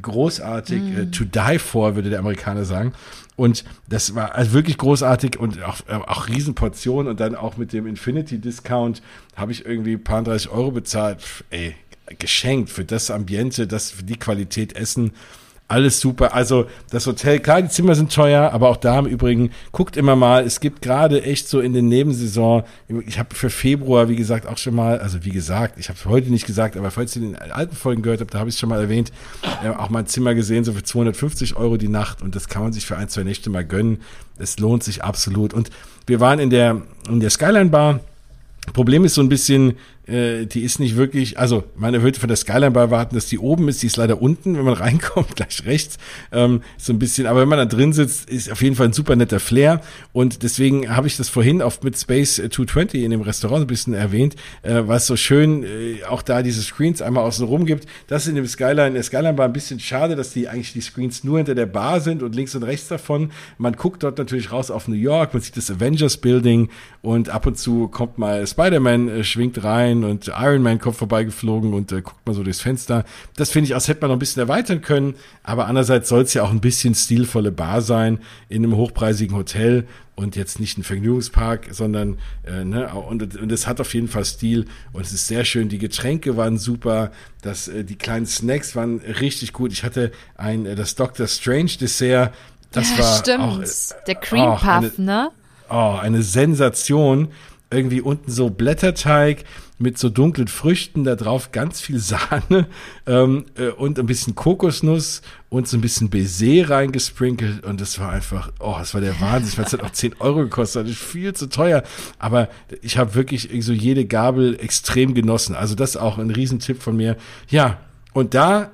großartig, mm. äh, to die for, würde der Amerikaner sagen. Und das war also wirklich großartig und auch, äh, auch Riesenportionen und dann auch mit dem Infinity Discount habe ich irgendwie ein paar 30 Euro bezahlt. Pff, ey, geschenkt für das Ambiente, das für die Qualität Essen alles super. Also das Hotel, klar, die Zimmer sind teuer, aber auch da im Übrigen, guckt immer mal, es gibt gerade echt so in den Nebensaison, ich habe für Februar, wie gesagt, auch schon mal, also wie gesagt, ich habe es heute nicht gesagt, aber falls ihr den alten Folgen gehört habt, da habe ich es schon mal erwähnt, äh, auch mal ein Zimmer gesehen, so für 250 Euro die Nacht und das kann man sich für ein, zwei Nächte mal gönnen. Es lohnt sich absolut. Und wir waren in der, in der Skyline Bar, Problem ist so ein bisschen, äh, die ist nicht wirklich, also man würde von der Skyline bei erwarten, dass die oben ist, die ist leider unten, wenn man reinkommt, gleich rechts, ähm, so ein bisschen, aber wenn man da drin sitzt, ist auf jeden Fall ein super netter Flair und deswegen habe ich das vorhin oft mit Space 220 in dem Restaurant ein bisschen erwähnt, äh, was so schön äh, auch da diese Screens einmal außen rum gibt. Das in dem Skyline, in der Skyline war ein bisschen schade, dass die eigentlich die Screens nur hinter der Bar sind und links und rechts davon. Man guckt dort natürlich raus auf New York, man sieht das Avengers Building und ab und zu kommt mal Spider-Man, äh, schwingt rein und Iron Man kommt vorbeigeflogen und äh, guckt mal so durchs Fenster. Das finde ich, als hätte man noch ein bisschen erweitern können, aber andererseits soll es ja auch ein bisschen stilvolle Bar sein in einem hochpreisigen Hotel und jetzt nicht ein Vergnügungspark, sondern äh, ne, und, und es hat auf jeden Fall Stil und es ist sehr schön. Die Getränke waren super, das, äh, die kleinen Snacks waren richtig gut. Ich hatte ein äh, das Dr. Strange Dessert, das ja, war stimmt. auch, äh, der Cream Puff, eine, ne? Oh, eine Sensation irgendwie unten so Blätterteig mit so dunklen Früchten, da drauf ganz viel Sahne ähm, äh, und ein bisschen Kokosnuss und so ein bisschen Baiser reingesprinkelt. Und das war einfach, oh, das war der Wahnsinn, weil es hat auch 10 Euro gekostet, das ist viel zu teuer, aber ich habe wirklich so jede Gabel extrem genossen, also das ist auch ein Riesentipp von mir. Ja, und da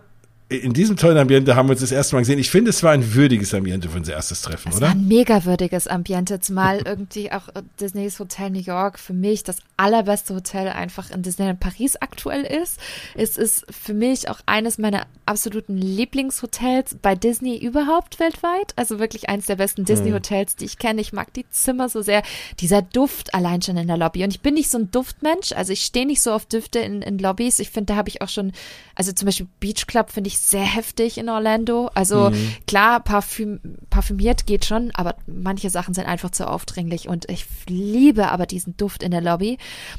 in diesem tollen Ambiente haben wir uns das erste Mal gesehen. Ich finde, es war ein würdiges Ambiente für unser erstes Treffen, es oder? Es war ein mega würdiges Ambiente, zumal irgendwie auch Disneys Hotel New York für mich das allerbeste Hotel einfach in Disneyland Paris aktuell ist. Es ist für mich auch eines meiner absoluten Lieblingshotels bei Disney überhaupt weltweit. Also wirklich eines der besten Disney-Hotels, die ich kenne. Ich mag die Zimmer so sehr. Dieser Duft allein schon in der Lobby. Und ich bin nicht so ein Duftmensch. Also ich stehe nicht so auf Düfte in, in Lobbys. Ich finde, da habe ich auch schon, also zum Beispiel Beach Club finde ich sehr heftig in Orlando. Also mhm. klar, parfüm, parfümiert geht schon, aber manche Sachen sind einfach zu aufdringlich und ich liebe aber diesen Duft in der Lobby.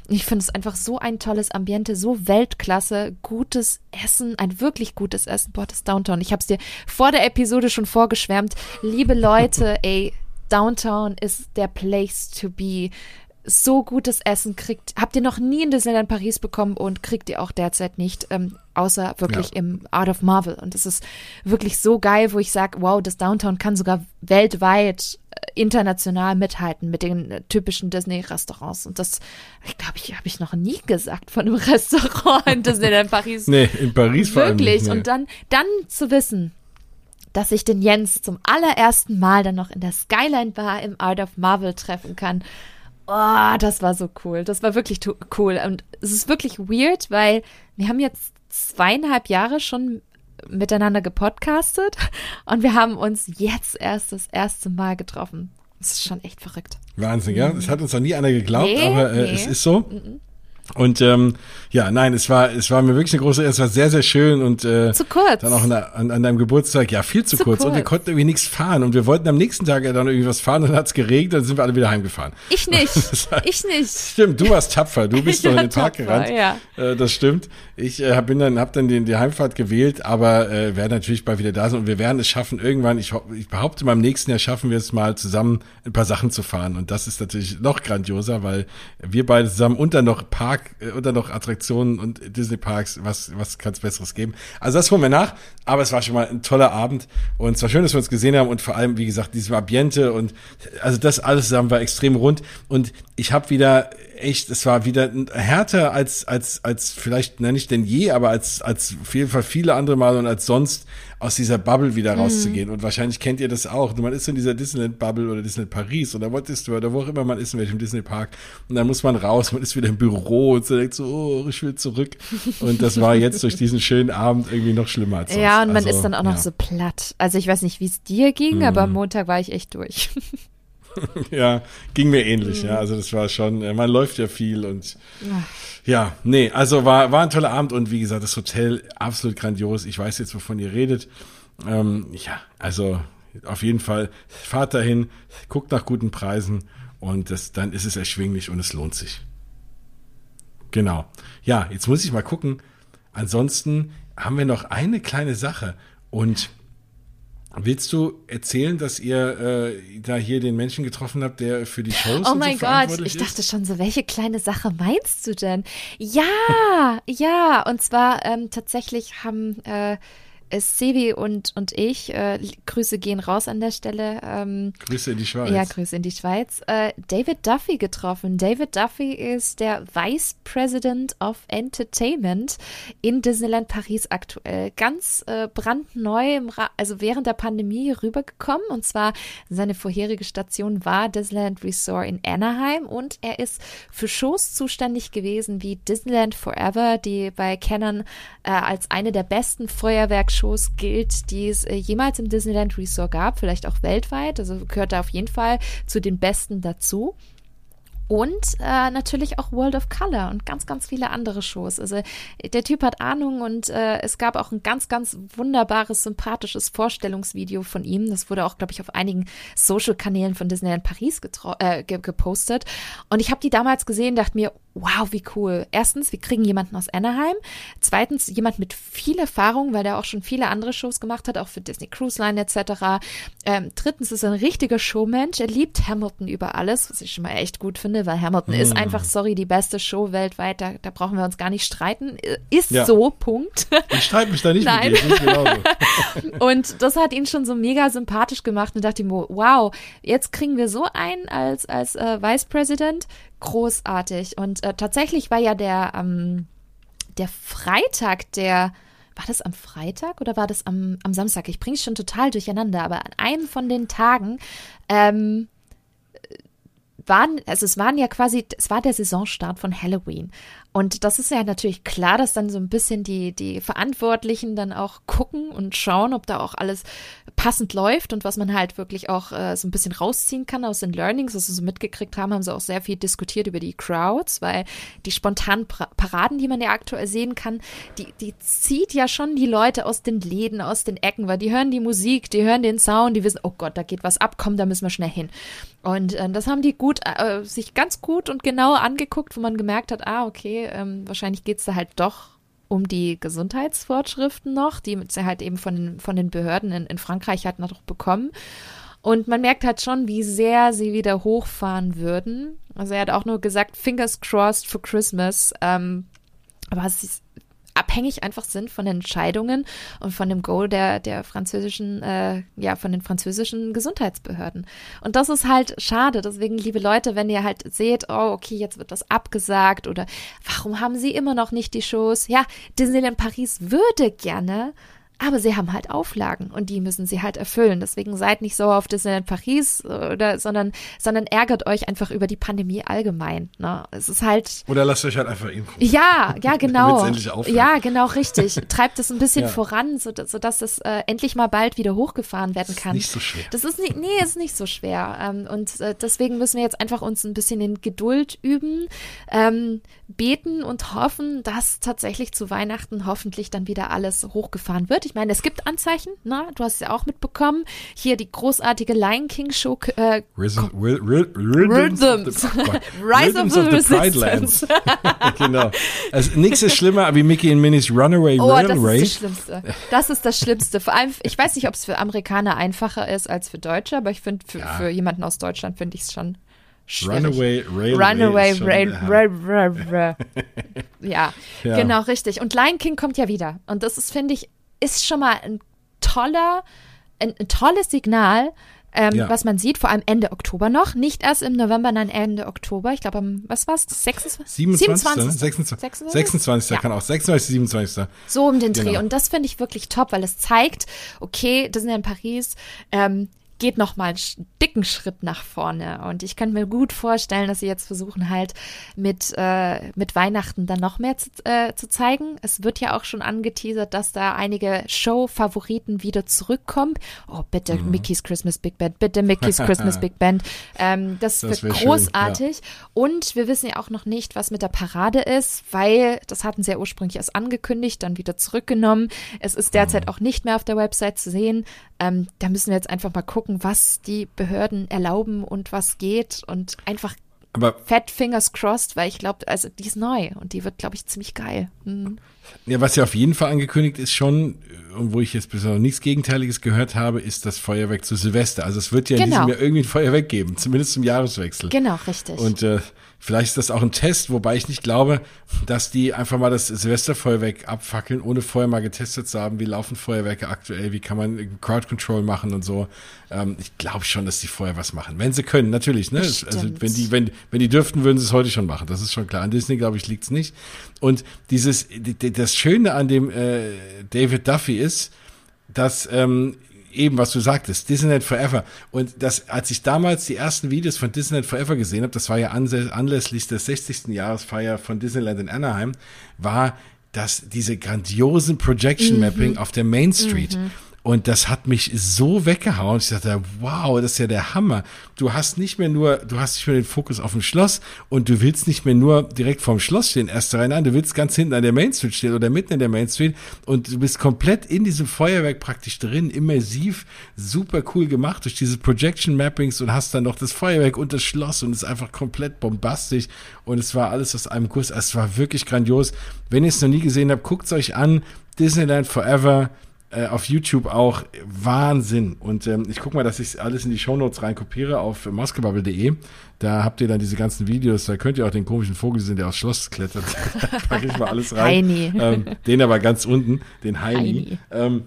Ich finde es einfach so ein tolles Ambiente, so Weltklasse, gutes Essen, ein wirklich gutes Essen. Boah, das Downtown. Ich habe es dir vor der Episode schon vorgeschwärmt. Liebe Leute, ey, Downtown ist der Place to be so gutes Essen kriegt, habt ihr noch nie in Disneyland Paris bekommen und kriegt ihr auch derzeit nicht, ähm, außer wirklich ja. im Art of Marvel. Und es ist wirklich so geil, wo ich sage, wow, das Downtown kann sogar weltweit äh, international mithalten mit den äh, typischen Disney-Restaurants. Und das, ich glaube, ich habe ich noch nie gesagt von einem Restaurant in Disneyland Paris. nee, in Paris vor allem. Wirklich. Nee. Und dann, dann zu wissen, dass ich den Jens zum allerersten Mal dann noch in der Skyline Bar im Art of Marvel treffen kann. Oh, das war so cool. Das war wirklich cool. Und es ist wirklich weird, weil wir haben jetzt zweieinhalb Jahre schon miteinander gepodcastet und wir haben uns jetzt erst das erste Mal getroffen. Das ist schon echt verrückt. Wahnsinn, ja. Es hat uns noch nie einer geglaubt, nee, aber äh, nee. es ist so. Mhm. Und ähm, ja, nein, es war, es war mir wirklich eine große, es war sehr, sehr schön und äh, zu kurz. dann auch an, an, an deinem Geburtstag, ja, viel zu, zu kurz. kurz. Und wir konnten irgendwie nichts fahren und wir wollten am nächsten Tag dann irgendwie was fahren und dann hat's geregnet, dann sind wir alle wieder heimgefahren. Ich nicht, ich nicht. Stimmt, du warst tapfer, du bist doch in den Park tapfer, gerannt. Ja. Äh, das stimmt. Ich äh, bin dann, hab dann den, die Heimfahrt gewählt, aber äh, werden natürlich bald wieder da sein und wir werden es schaffen irgendwann. Ich, ich behaupte, mal im nächsten Jahr schaffen wir es mal zusammen ein paar Sachen zu fahren und das ist natürlich noch grandioser, weil wir beide zusammen und dann noch Park äh, und dann noch Attraktionen und Disney Parks, was, was kann es Besseres geben? Also das holen wir nach, aber es war schon mal ein toller Abend und es war schön, dass wir uns gesehen haben und vor allem, wie gesagt, diesem Ambiente und also das alles zusammen war extrem rund und ich habe wieder echt, es war wieder härter als, als, als vielleicht, nenne ich denn je, aber als, als auf jeden Fall viele andere Mal und als sonst aus dieser Bubble wieder mhm. rauszugehen. Und wahrscheinlich kennt ihr das auch. Man ist in dieser Disneyland-Bubble oder Disneyland Paris oder Walt Disney oder wo auch immer man ist, in welchem Disney-Park. Und dann muss man raus, man ist wieder im Büro und so denkt so, oh, ich will zurück. Und das war jetzt durch diesen schönen Abend irgendwie noch schlimmer als sonst. Ja, und man also, ist dann auch noch ja. so platt. Also ich weiß nicht, wie es dir ging, mhm. aber am Montag war ich echt durch. ja, ging mir ähnlich, mhm. ja. Also das war schon, man läuft ja viel und ja, nee, also war, war ein toller Abend und wie gesagt, das Hotel absolut grandios. Ich weiß jetzt, wovon ihr redet. Ähm, ja, also auf jeden Fall, fahrt dahin, guckt nach guten Preisen und das, dann ist es erschwinglich und es lohnt sich. Genau. Ja, jetzt muss ich mal gucken. Ansonsten haben wir noch eine kleine Sache und Willst du erzählen, dass ihr äh, da hier den Menschen getroffen habt, der für die Shows Oh mein so Gott, ich dachte schon so, welche kleine Sache meinst du denn? Ja, ja, und zwar ähm, tatsächlich haben äh, Sebi und, und ich, äh, Grüße gehen raus an der Stelle. Ähm, Grüße in die Schweiz. Ja, Grüße in die Schweiz. Äh, David Duffy getroffen. David Duffy ist der Vice President of Entertainment in Disneyland Paris aktuell. Ganz äh, brandneu, im also während der Pandemie rübergekommen. Und zwar seine vorherige Station war Disneyland Resort in Anaheim und er ist für Shows zuständig gewesen wie Disneyland Forever, die bei Canon äh, als eine der besten Feuerwerkshows Shows gilt, die es äh, jemals im Disneyland Resort gab, vielleicht auch weltweit. Also gehört da auf jeden Fall zu den besten dazu. Und äh, natürlich auch World of Color und ganz, ganz viele andere Shows. Also der Typ hat Ahnung und äh, es gab auch ein ganz, ganz wunderbares, sympathisches Vorstellungsvideo von ihm. Das wurde auch, glaube ich, auf einigen Social-Kanälen von Disneyland Paris äh, gepostet. Und ich habe die damals gesehen, dachte mir, wow, wie cool. Erstens, wir kriegen jemanden aus Anaheim. Zweitens, jemand mit viel Erfahrung, weil der auch schon viele andere Shows gemacht hat, auch für Disney Cruise Line etc. Ähm, drittens ist er ein richtiger Showmensch. Er liebt Hamilton über alles, was ich schon mal echt gut finde, weil Hamilton mm. ist einfach, sorry, die beste Show weltweit. Da, da brauchen wir uns gar nicht streiten. Ist ja. so, Punkt. Ich streite mich da nicht Nein. mit dir. und das hat ihn schon so mega sympathisch gemacht und dachte ihm, wow, jetzt kriegen wir so einen als, als äh, Vice President großartig. Und äh, tatsächlich war ja der, ähm, der Freitag der war das am Freitag oder war das am, am Samstag? Ich bringe es schon total durcheinander, aber an einem von den Tagen ähm, waren, also es waren ja quasi, es war der Saisonstart von Halloween. Und das ist ja natürlich klar, dass dann so ein bisschen die, die Verantwortlichen dann auch gucken und schauen, ob da auch alles passend läuft und was man halt wirklich auch äh, so ein bisschen rausziehen kann aus den Learnings, was sie so mitgekriegt haben, haben sie auch sehr viel diskutiert über die Crowds, weil die spontanen Paraden, die man ja aktuell sehen kann, die, die zieht ja schon die Leute aus den Läden, aus den Ecken, weil die hören die Musik, die hören den Sound, die wissen, oh Gott, da geht was ab, komm, da müssen wir schnell hin. Und äh, das haben die gut, äh, sich ganz gut und genau angeguckt, wo man gemerkt hat, ah, okay, ähm, wahrscheinlich geht's da halt doch um die Gesundheitsvorschriften noch, die sie halt eben von, von den Behörden in, in Frankreich halt noch bekommen. Und man merkt halt schon, wie sehr sie wieder hochfahren würden. Also er hat auch nur gesagt, fingers crossed for Christmas. Ähm, aber ist, abhängig einfach sind von den Entscheidungen und von dem Goal der, der französischen, äh, ja, von den französischen Gesundheitsbehörden. Und das ist halt schade. Deswegen, liebe Leute, wenn ihr halt seht, oh, okay, jetzt wird das abgesagt oder warum haben sie immer noch nicht die Shows? Ja, Disneyland Paris würde gerne aber sie haben halt Auflagen und die müssen sie halt erfüllen. Deswegen seid nicht so auf Disneyland Paris oder, sondern, sondern ärgert euch einfach über die Pandemie allgemein. Ne? Es ist halt. Oder lasst euch halt einfach impfen. Ja, ja, genau. ja, genau, richtig. Treibt es ein bisschen ja. voran, sodass, sodass es äh, endlich mal bald wieder hochgefahren werden kann. Das ist nicht so schwer. Das ist nicht, nee, ist nicht so schwer. Ähm, und äh, deswegen müssen wir jetzt einfach uns ein bisschen in Geduld üben, ähm, beten und hoffen, dass tatsächlich zu Weihnachten hoffentlich dann wieder alles hochgefahren wird. Ich meine, es gibt Anzeichen, ne? du hast es ja auch mitbekommen. Hier die großartige Lion King Show. Äh, Rhythm, Rhythms. Rise of the, Resistance. genau. Also nichts ist schlimmer wie Mickey und Minnie's Runaway oh, Railway. Das ist das Schlimmste. Das ist das Schlimmste. Vor allem, ich weiß nicht, ob es für Amerikaner einfacher ist als für Deutsche, aber ich finde, für, ja. für jemanden aus Deutschland finde ich es schon Schwierig. Runaway Railway. Runaway Railway. Ja. ja, genau, richtig. Und Lion King kommt ja wieder. Und das ist, finde ich, ist schon mal ein toller, ein, ein tolles Signal, ähm, ja. was man sieht, vor allem Ende Oktober noch. Nicht erst im November, nein, Ende Oktober. Ich glaube, am, was war's? 26? 27. 26. 26. 26. Ja. kann auch 26, 27. So um den Dreh. Genau. Und das finde ich wirklich top, weil es zeigt, okay, das sind ja in Paris, ähm, geht noch mal einen dicken Schritt nach vorne. Und ich kann mir gut vorstellen, dass sie jetzt versuchen halt mit, äh, mit Weihnachten dann noch mehr zu, äh, zu zeigen. Es wird ja auch schon angeteasert, dass da einige Show-Favoriten wieder zurückkommen. Oh, bitte mhm. Mickey's Christmas Big Band, bitte Mickey's Christmas Big Band. Ähm, das, das wird großartig. Schön, ja. Und wir wissen ja auch noch nicht, was mit der Parade ist, weil das hatten sie ja ursprünglich erst angekündigt, dann wieder zurückgenommen. Es ist derzeit mhm. auch nicht mehr auf der Website zu sehen. Ähm, da müssen wir jetzt einfach mal gucken, was die Behörden erlauben und was geht und einfach aber Fat Fingers crossed, weil ich glaube, also die ist neu und die wird, glaube ich, ziemlich geil. Mhm. Ja, was ja auf jeden Fall angekündigt ist schon, und wo ich jetzt bisher noch nichts Gegenteiliges gehört habe, ist das Feuerwerk zu Silvester. Also es wird ja genau. in diesem. Jahr irgendwie ein Feuerwerk geben, zumindest zum Jahreswechsel. Genau, richtig. Und äh, Vielleicht ist das auch ein Test, wobei ich nicht glaube, dass die einfach mal das Silvesterfeuerwerk abfackeln, ohne vorher mal getestet zu haben, wie laufen Feuerwerke aktuell, wie kann man Crowd Control machen und so. Ähm, ich glaube schon, dass die vorher was machen. Wenn sie können, natürlich. Ne? Also wenn die, wenn, wenn die dürften, würden sie es heute schon machen. Das ist schon klar. An Disney, glaube ich, liegt's nicht. Und dieses, das Schöne an dem äh, David Duffy ist, dass ähm, eben, was du sagtest, Disneyland Forever. Und das, als ich damals die ersten Videos von Disneyland Forever gesehen habe, das war ja anlässlich des 60. Jahresfeier von Disneyland in Anaheim, war das diese grandiosen Projection Mapping mhm. auf der Main Street. Mhm. Und das hat mich so weggehauen. Ich dachte, wow, das ist ja der Hammer. Du hast nicht mehr nur, du hast nicht mehr den Fokus auf dem Schloss und du willst nicht mehr nur direkt vorm Schloss stehen, erste Reihe. Nein, du willst ganz hinten an der Main Street stehen oder mitten in der Main Street und du bist komplett in diesem Feuerwerk praktisch drin, immersiv, super cool gemacht durch diese Projection Mappings und hast dann noch das Feuerwerk und das Schloss und ist einfach komplett bombastisch und es war alles aus einem Kurs. Es war wirklich grandios. Wenn ihr es noch nie gesehen habt, guckt es euch an. Disneyland Forever äh, auf YouTube auch Wahnsinn. Und ähm, ich guck mal, dass ich alles in die Shownotes reinkopiere auf maskebubble.de. Da habt ihr dann diese ganzen Videos, da könnt ihr auch den komischen Vogel sehen, der aufs Schloss klettert. da packe ich mal alles rein. Heini. Ähm, den aber ganz unten, den Heini. Heini. Ähm,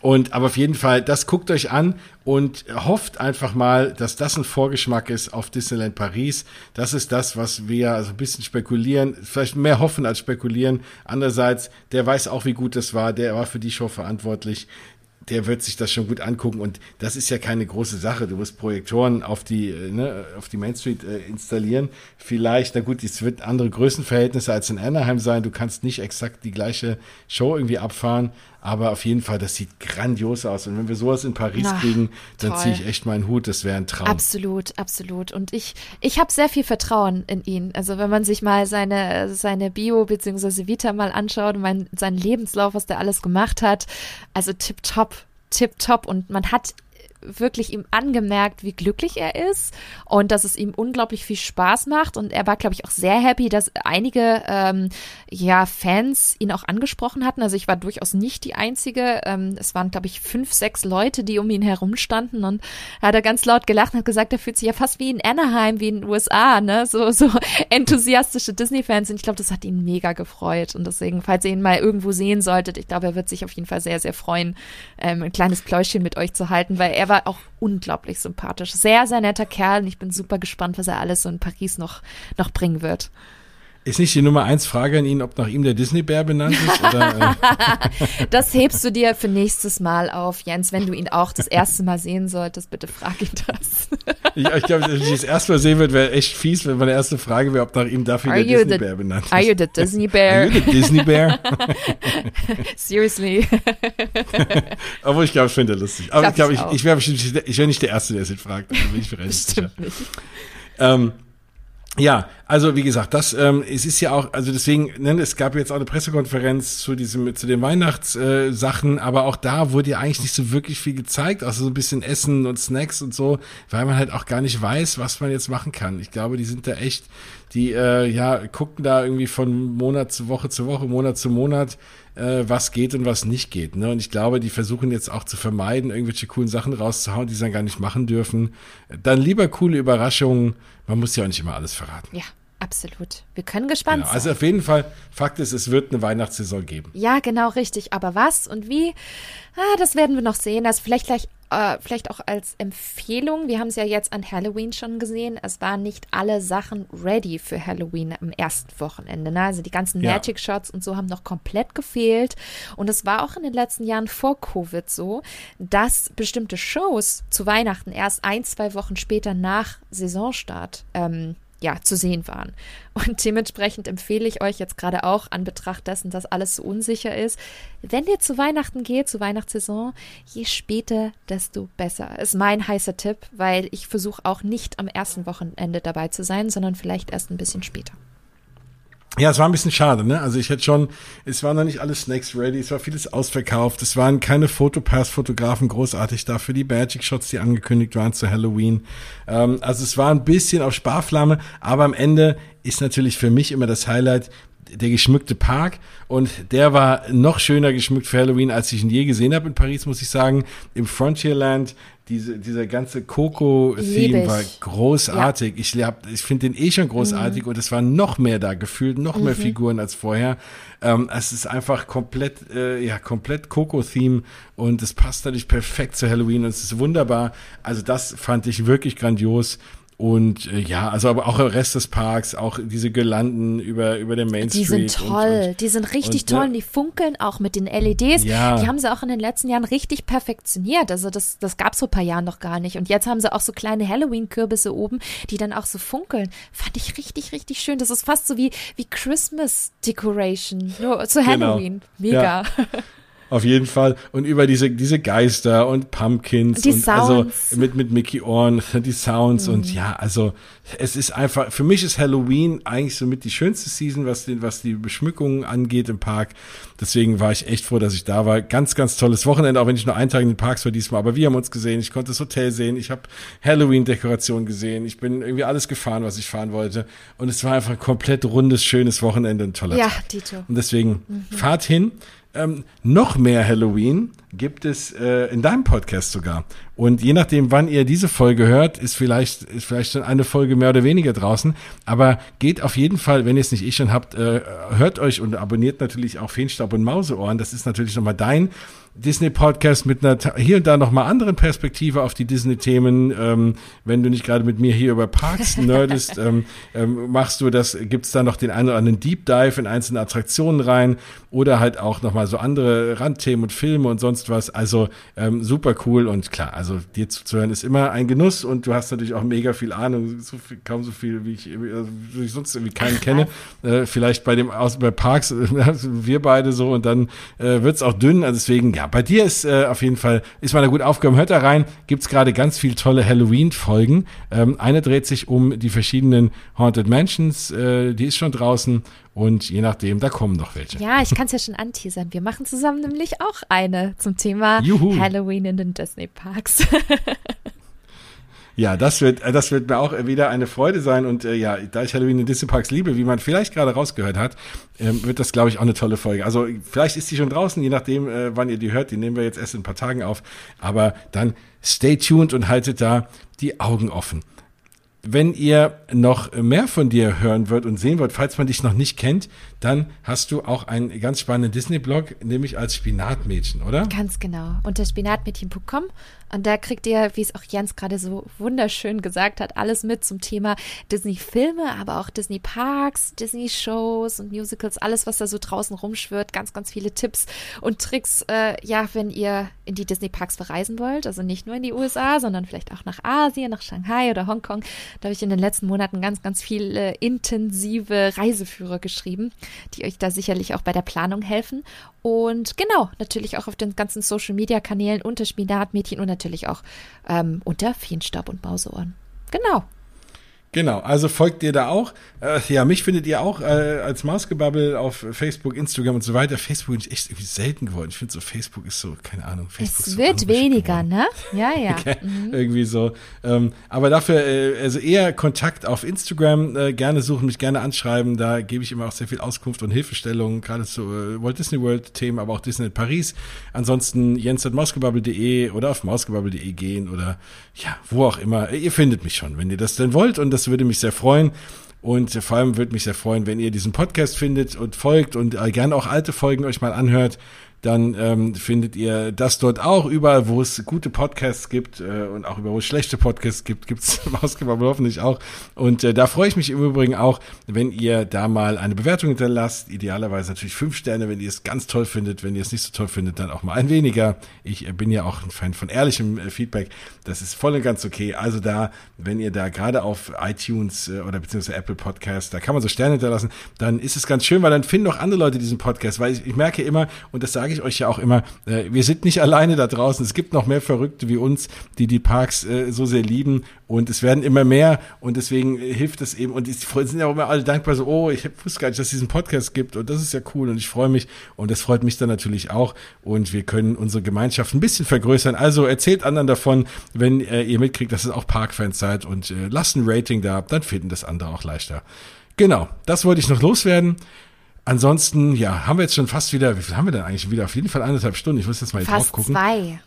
Und aber auf jeden Fall, das guckt euch an und hofft einfach mal, dass das ein Vorgeschmack ist auf Disneyland Paris. Das ist das, was wir also ein bisschen spekulieren, vielleicht mehr hoffen als spekulieren. Andererseits, der weiß auch, wie gut das war, der war für die Show verantwortlich der wird sich das schon gut angucken und das ist ja keine große Sache. Du musst Projektoren auf die, äh, ne, auf die Main Street äh, installieren. Vielleicht, na gut, es wird andere Größenverhältnisse als in Anaheim sein. Du kannst nicht exakt die gleiche Show irgendwie abfahren, aber auf jeden Fall, das sieht grandios aus. Und wenn wir sowas in Paris Ach, kriegen, dann ziehe ich echt meinen Hut. Das wäre ein Traum. Absolut, absolut. Und ich, ich habe sehr viel Vertrauen in ihn. Also wenn man sich mal seine, seine Bio bzw. Vita mal anschaut, mein, seinen Lebenslauf, was der alles gemacht hat, also tipptopp, tipptopp. Und man hat wirklich ihm angemerkt, wie glücklich er ist und dass es ihm unglaublich viel Spaß macht. Und er war, glaube ich, auch sehr happy, dass einige ähm, ja, Fans ihn auch angesprochen hatten. Also ich war durchaus nicht die Einzige. Ähm, es waren, glaube ich, fünf, sechs Leute, die um ihn herum standen. Und hat er ganz laut gelacht und hat gesagt, er fühlt sich ja fast wie in Anaheim, wie in den USA, ne? So, so enthusiastische Disney-Fans. Und ich glaube, das hat ihn mega gefreut. Und deswegen, falls ihr ihn mal irgendwo sehen solltet, ich glaube, er wird sich auf jeden Fall sehr, sehr freuen, ähm, ein kleines Pläuschen mit euch zu halten, weil er war auch unglaublich sympathisch. Sehr, sehr netter Kerl und ich bin super gespannt, was er alles so in Paris noch, noch bringen wird. Ist nicht die Nummer eins Frage an ihn, ob nach ihm der Disney-Bär benannt ist? Oder, äh? das hebst du dir für nächstes Mal auf, Jens. Wenn du ihn auch das erste Mal sehen solltest, bitte frag ihn das. ich, ich glaube, wenn ich das erste Mal sehen würde, wäre echt fies, wenn meine erste Frage wäre, ob nach ihm dafür are der Disney-Bär benannt ist. Are you the Disney-Bär? Are you the Disney-Bär? Seriously. Obwohl ich glaube, ich finde er lustig. Aber ich glaube, ich, ich, wäre bestimmt, ich wäre nicht der Erste, der es ihn fragt. Also bin ich mir Bestimmt nicht. Ähm, ja, also wie gesagt, das ähm, es ist ja auch, also deswegen, ne, es gab jetzt auch eine Pressekonferenz zu diesem, zu den Weihnachtssachen, äh, aber auch da wurde ja eigentlich nicht so wirklich viel gezeigt, außer so ein bisschen Essen und Snacks und so, weil man halt auch gar nicht weiß, was man jetzt machen kann. Ich glaube, die sind da echt, die äh, ja gucken da irgendwie von Monat zu Woche zu Woche, Monat zu Monat, äh, was geht und was nicht geht. Ne? Und ich glaube, die versuchen jetzt auch zu vermeiden, irgendwelche coolen Sachen rauszuhauen, die sie dann gar nicht machen dürfen. Dann lieber coole Überraschungen. Man muss ja auch nicht immer alles verraten. Ja. Absolut. Wir können gespannt genau, also sein. Also auf jeden Fall, Fakt ist, es wird eine Weihnachtssaison geben. Ja, genau richtig. Aber was und wie, ah, das werden wir noch sehen. Also vielleicht gleich, äh, vielleicht auch als Empfehlung. Wir haben es ja jetzt an Halloween schon gesehen. Es waren nicht alle Sachen ready für Halloween am ersten Wochenende. Ne? Also die ganzen ja. Magic Shots und so haben noch komplett gefehlt. Und es war auch in den letzten Jahren vor Covid so, dass bestimmte Shows zu Weihnachten erst ein, zwei Wochen später nach Saisonstart ähm, ja, zu sehen waren. Und dementsprechend empfehle ich euch jetzt gerade auch an Betracht dessen, dass alles so unsicher ist, wenn ihr zu Weihnachten geht, zur Weihnachtssaison, je später, desto besser. Ist mein heißer Tipp, weil ich versuche auch nicht am ersten Wochenende dabei zu sein, sondern vielleicht erst ein bisschen später. Ja, es war ein bisschen schade, ne? Also ich hätte schon, es waren noch nicht alle Snacks ready, es war vieles ausverkauft, es waren keine Fotopass-Fotografen großartig da für die Magic-Shots, die angekündigt waren zu Halloween. Ähm, also es war ein bisschen auf Sparflamme, aber am Ende ist natürlich für mich immer das Highlight, der geschmückte Park und der war noch schöner geschmückt für Halloween, als ich ihn je gesehen habe in Paris, muss ich sagen. Im Frontierland, diese, dieser ganze Coco-Theme war großartig. Ja. Ich, hab, ich finde den eh schon großartig mhm. und es waren noch mehr da, gefühlt noch mhm. mehr Figuren als vorher. Ähm, es ist einfach komplett, äh, ja, komplett Coco-Theme und es passt dadurch perfekt zu Halloween und es ist wunderbar. Also das fand ich wirklich grandios. Und äh, ja, also aber auch der Rest des Parks, auch diese Girlanden über, über der Main die Street. Die sind toll, und, und, die sind richtig und, toll und die funkeln auch mit den LEDs. Ja. Die haben sie auch in den letzten Jahren richtig perfektioniert. Also das, das gab es vor ein paar Jahren noch gar nicht. Und jetzt haben sie auch so kleine Halloween-Kürbisse oben, die dann auch so funkeln. Fand ich richtig, richtig schön. Das ist fast so wie, wie Christmas Decoration, nur zu genau. Halloween. Genau. Mega. Ja. Auf jeden Fall. Und über diese, diese Geister und Pumpkins die und also Sounds. also mit, mit Mickey Ohren, die Sounds mhm. und ja, also es ist einfach, für mich ist Halloween eigentlich so mit die schönste Season, was den, was die Beschmückungen angeht im Park. Deswegen war ich echt froh, dass ich da war. Ganz, ganz tolles Wochenende, auch wenn ich nur einen Tag in den Parks war diesmal. Aber wir haben uns gesehen. Ich konnte das Hotel sehen. Ich habe Halloween-Dekoration gesehen. Ich bin irgendwie alles gefahren, was ich fahren wollte. Und es war einfach ein komplett rundes, schönes Wochenende und toller ja, Tag. Tito. Und deswegen mhm. fahrt hin ähm, noch mehr Halloween gibt es äh, in deinem Podcast sogar. Und je nachdem, wann ihr diese Folge hört, ist vielleicht, ist vielleicht schon eine Folge mehr oder weniger draußen. Aber geht auf jeden Fall, wenn ihr es nicht eh schon habt, äh, hört euch und abonniert natürlich auch Feenstaub und Mauseohren. Das ist natürlich nochmal dein Disney-Podcast mit einer hier und da nochmal anderen Perspektive auf die Disney-Themen. Ähm, wenn du nicht gerade mit mir hier über Parks nerdest, ähm, ähm, machst du das, gibt's da noch den einen oder anderen Deep Dive in einzelne Attraktionen rein oder halt auch nochmal so andere Randthemen und Filme und sonst was. Also ähm, super cool und klar, also dir zuzuhören ist immer ein Genuss und du hast natürlich auch mega viel Ahnung, so viel, kaum so viel, wie ich, wie ich sonst irgendwie keinen kenne. Äh, vielleicht bei dem aus bei Parks, wir beide so und dann äh, wird's auch dünn. Also deswegen, ja, bei dir ist äh, auf jeden Fall, ist mal eine gute Aufgabe. Hört da rein, gibt's gerade ganz viel tolle Halloween-Folgen. Ähm, eine dreht sich um die verschiedenen Haunted Mansions, äh, die ist schon draußen und je nachdem, da kommen noch welche. Ja, ich kann es ja schon anteasern. Wir machen zusammen nämlich auch eine zum Thema Juhu. Halloween in den Disney Parks. Ja, das wird, äh, das wird mir auch wieder eine Freude sein. Und äh, ja, da ich Halloween in Disney Parks liebe, wie man vielleicht gerade rausgehört hat, ähm, wird das, glaube ich, auch eine tolle Folge. Also vielleicht ist die schon draußen, je nachdem, äh, wann ihr die hört. Die nehmen wir jetzt erst in ein paar Tagen auf. Aber dann stay tuned und haltet da die Augen offen wenn ihr noch mehr von dir hören wollt und sehen wollt, falls man dich noch nicht kennt, dann hast du auch einen ganz spannenden Disney-Blog, nämlich als Spinatmädchen, oder? Ganz genau. Unter spinatmädchen.com und da kriegt ihr, wie es auch Jens gerade so wunderschön gesagt hat, alles mit zum Thema Disney-Filme, aber auch Disney-Parks, Disney-Shows und Musicals, alles, was da so draußen rumschwirrt. Ganz, ganz viele Tipps und Tricks, äh, ja, wenn ihr in die Disney-Parks verreisen wollt. Also nicht nur in die USA, sondern vielleicht auch nach Asien, nach Shanghai oder Hongkong. Da habe ich in den letzten Monaten ganz, ganz viele intensive Reiseführer geschrieben, die euch da sicherlich auch bei der Planung helfen. Und genau, natürlich auch auf den ganzen Social-Media-Kanälen unter Spinatmädchen natürlich auch ähm, unter Feenstaub und Mauseohren. Genau. Genau, also folgt ihr da auch. Äh, ja, mich findet ihr auch äh, als Mausgebubble auf Facebook, Instagram und so weiter. Facebook ich echt irgendwie selten geworden. Ich finde so, Facebook ist so, keine Ahnung. Facebook es wird so weniger, geworden. ne? Ja, ja. okay. mhm. Irgendwie so. Ähm, aber dafür, äh, also eher Kontakt auf Instagram, äh, gerne suchen, mich gerne anschreiben. Da gebe ich immer auch sehr viel Auskunft und Hilfestellung, gerade zu äh, Walt Disney World Themen, aber auch Disney Paris. Ansonsten jens.mausgebubble.de oder auf mausgebubble.de gehen oder ja, wo auch immer. Ihr findet mich schon, wenn ihr das denn wollt und das würde mich sehr freuen. Und vor allem würde mich sehr freuen, wenn ihr diesen Podcast findet und folgt und äh, gerne auch alte Folgen euch mal anhört dann ähm, findet ihr das dort auch. Überall, wo es gute Podcasts gibt äh, und auch über wo es schlechte Podcasts gibt, gibt es Mausgebabbel hoffentlich auch. Und äh, da freue ich mich im Übrigen auch, wenn ihr da mal eine Bewertung hinterlasst. Idealerweise natürlich fünf Sterne, wenn ihr es ganz toll findet. Wenn ihr es nicht so toll findet, dann auch mal ein weniger. Ich äh, bin ja auch ein Fan von ehrlichem äh, Feedback. Das ist voll und ganz okay. Also da, wenn ihr da gerade auf iTunes äh, oder beziehungsweise Apple Podcast, da kann man so Sterne hinterlassen, dann ist es ganz schön, weil dann finden auch andere Leute diesen Podcast. Weil ich, ich merke immer, und das sage sage ich euch ja auch immer, äh, wir sind nicht alleine da draußen. Es gibt noch mehr Verrückte wie uns, die die Parks äh, so sehr lieben und es werden immer mehr und deswegen äh, hilft es eben und die sind ja auch immer alle dankbar so, oh, ich wusste gar nicht, dass es diesen Podcast gibt und das ist ja cool und ich freue mich und das freut mich dann natürlich auch und wir können unsere Gemeinschaft ein bisschen vergrößern. Also erzählt anderen davon, wenn äh, ihr mitkriegt, dass es auch Parkfans seid und äh, lasst ein Rating da, dann finden das andere auch leichter. Genau, das wollte ich noch loswerden. Ansonsten, ja, haben wir jetzt schon fast wieder, wie viel haben wir denn eigentlich wieder? Auf jeden Fall anderthalb Stunden. Ich muss jetzt mal fast drauf gucken. Zwei.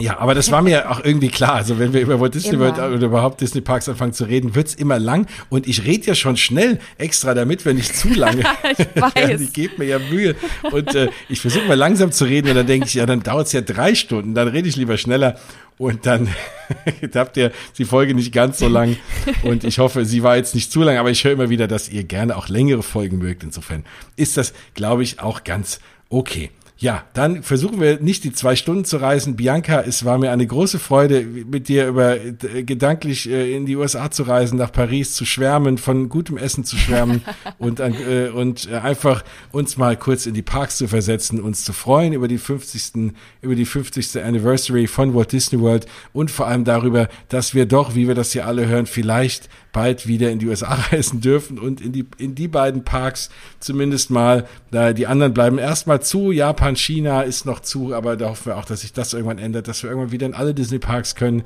Ja, aber das war mir auch irgendwie klar. Also wenn wir über Walt Disney World oder überhaupt Disney Parks anfangen zu reden, wird's immer lang. Und ich rede ja schon schnell extra damit, wenn ich zu lange. ich weiß. ich gebe mir ja Mühe. Und äh, ich versuche mal langsam zu reden und dann denke ich, ja, dann dauert's ja drei Stunden. Dann rede ich lieber schneller. Und dann habt ihr die Folge nicht ganz so lang. Und ich hoffe, sie war jetzt nicht zu lang, aber ich höre immer wieder, dass ihr gerne auch längere Folgen mögt. Insofern ist das, glaube ich, auch ganz okay. Ja, dann versuchen wir nicht die zwei Stunden zu reisen. Bianca, es war mir eine große Freude, mit dir über äh, gedanklich äh, in die USA zu reisen, nach Paris zu schwärmen, von gutem Essen zu schwärmen und, äh, und äh, einfach uns mal kurz in die Parks zu versetzen, uns zu freuen über die 50. über die 50. Anniversary von Walt Disney World und vor allem darüber, dass wir doch, wie wir das hier alle hören, vielleicht bald wieder in die USA reisen dürfen und in die, in die beiden Parks zumindest mal. Da die anderen bleiben erstmal zu. Japan, China ist noch zu, aber da hoffen wir auch, dass sich das irgendwann ändert, dass wir irgendwann wieder in alle Disney Parks können.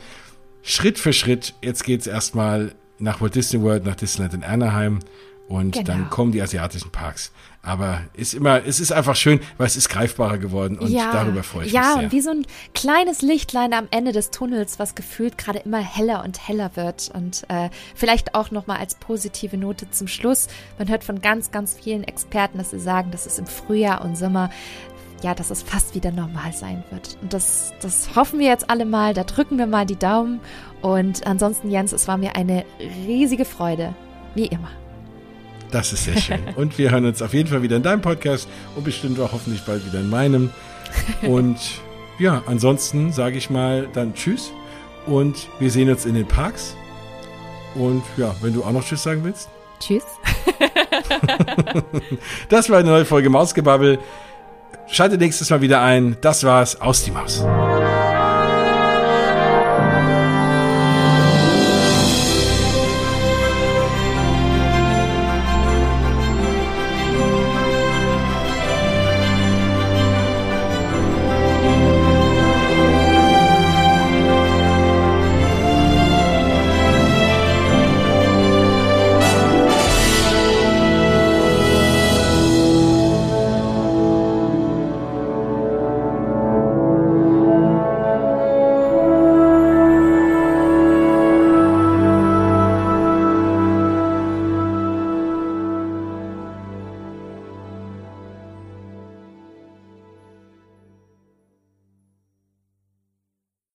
Schritt für Schritt. Jetzt geht's erstmal nach Walt Disney World, nach Disneyland in Anaheim. Und Genau. dann kommen die asiatischen Parks. Aber ist immer, es ist einfach schön, weil es ist greifbarer geworden und darüber freue ich ja, mich sehr. und wie so ein kleines Lichtlein am Ende des Tunnels, was gefühlt gerade immer heller und heller wird. Und äh, vielleicht auch nochmal als positive Note zum Schluss. Man hört von ganz, ganz vielen Experten, dass sie sagen, dass es im Frühjahr und Sommer, ja, dass es fast wieder normal sein wird. Und das, das hoffen wir jetzt alle mal. Da drücken wir mal die Daumen. Und ansonsten, Jens, es war mir eine riesige Freude. Wie immer. Das ist sehr schön. Und wir hören uns auf jeden Fall wieder in deinem Podcast und bestimmt auch hoffentlich bald wieder in meinem. Und ja, ansonsten sage ich mal dann Tschüss und wir sehen uns in den Parks. Und ja, wenn du auch noch Tschüss sagen willst. Tschüss. Das war eine neue Folge Mausgebabbel. Schalte nächstes Mal wieder ein. Das war's aus die Maus.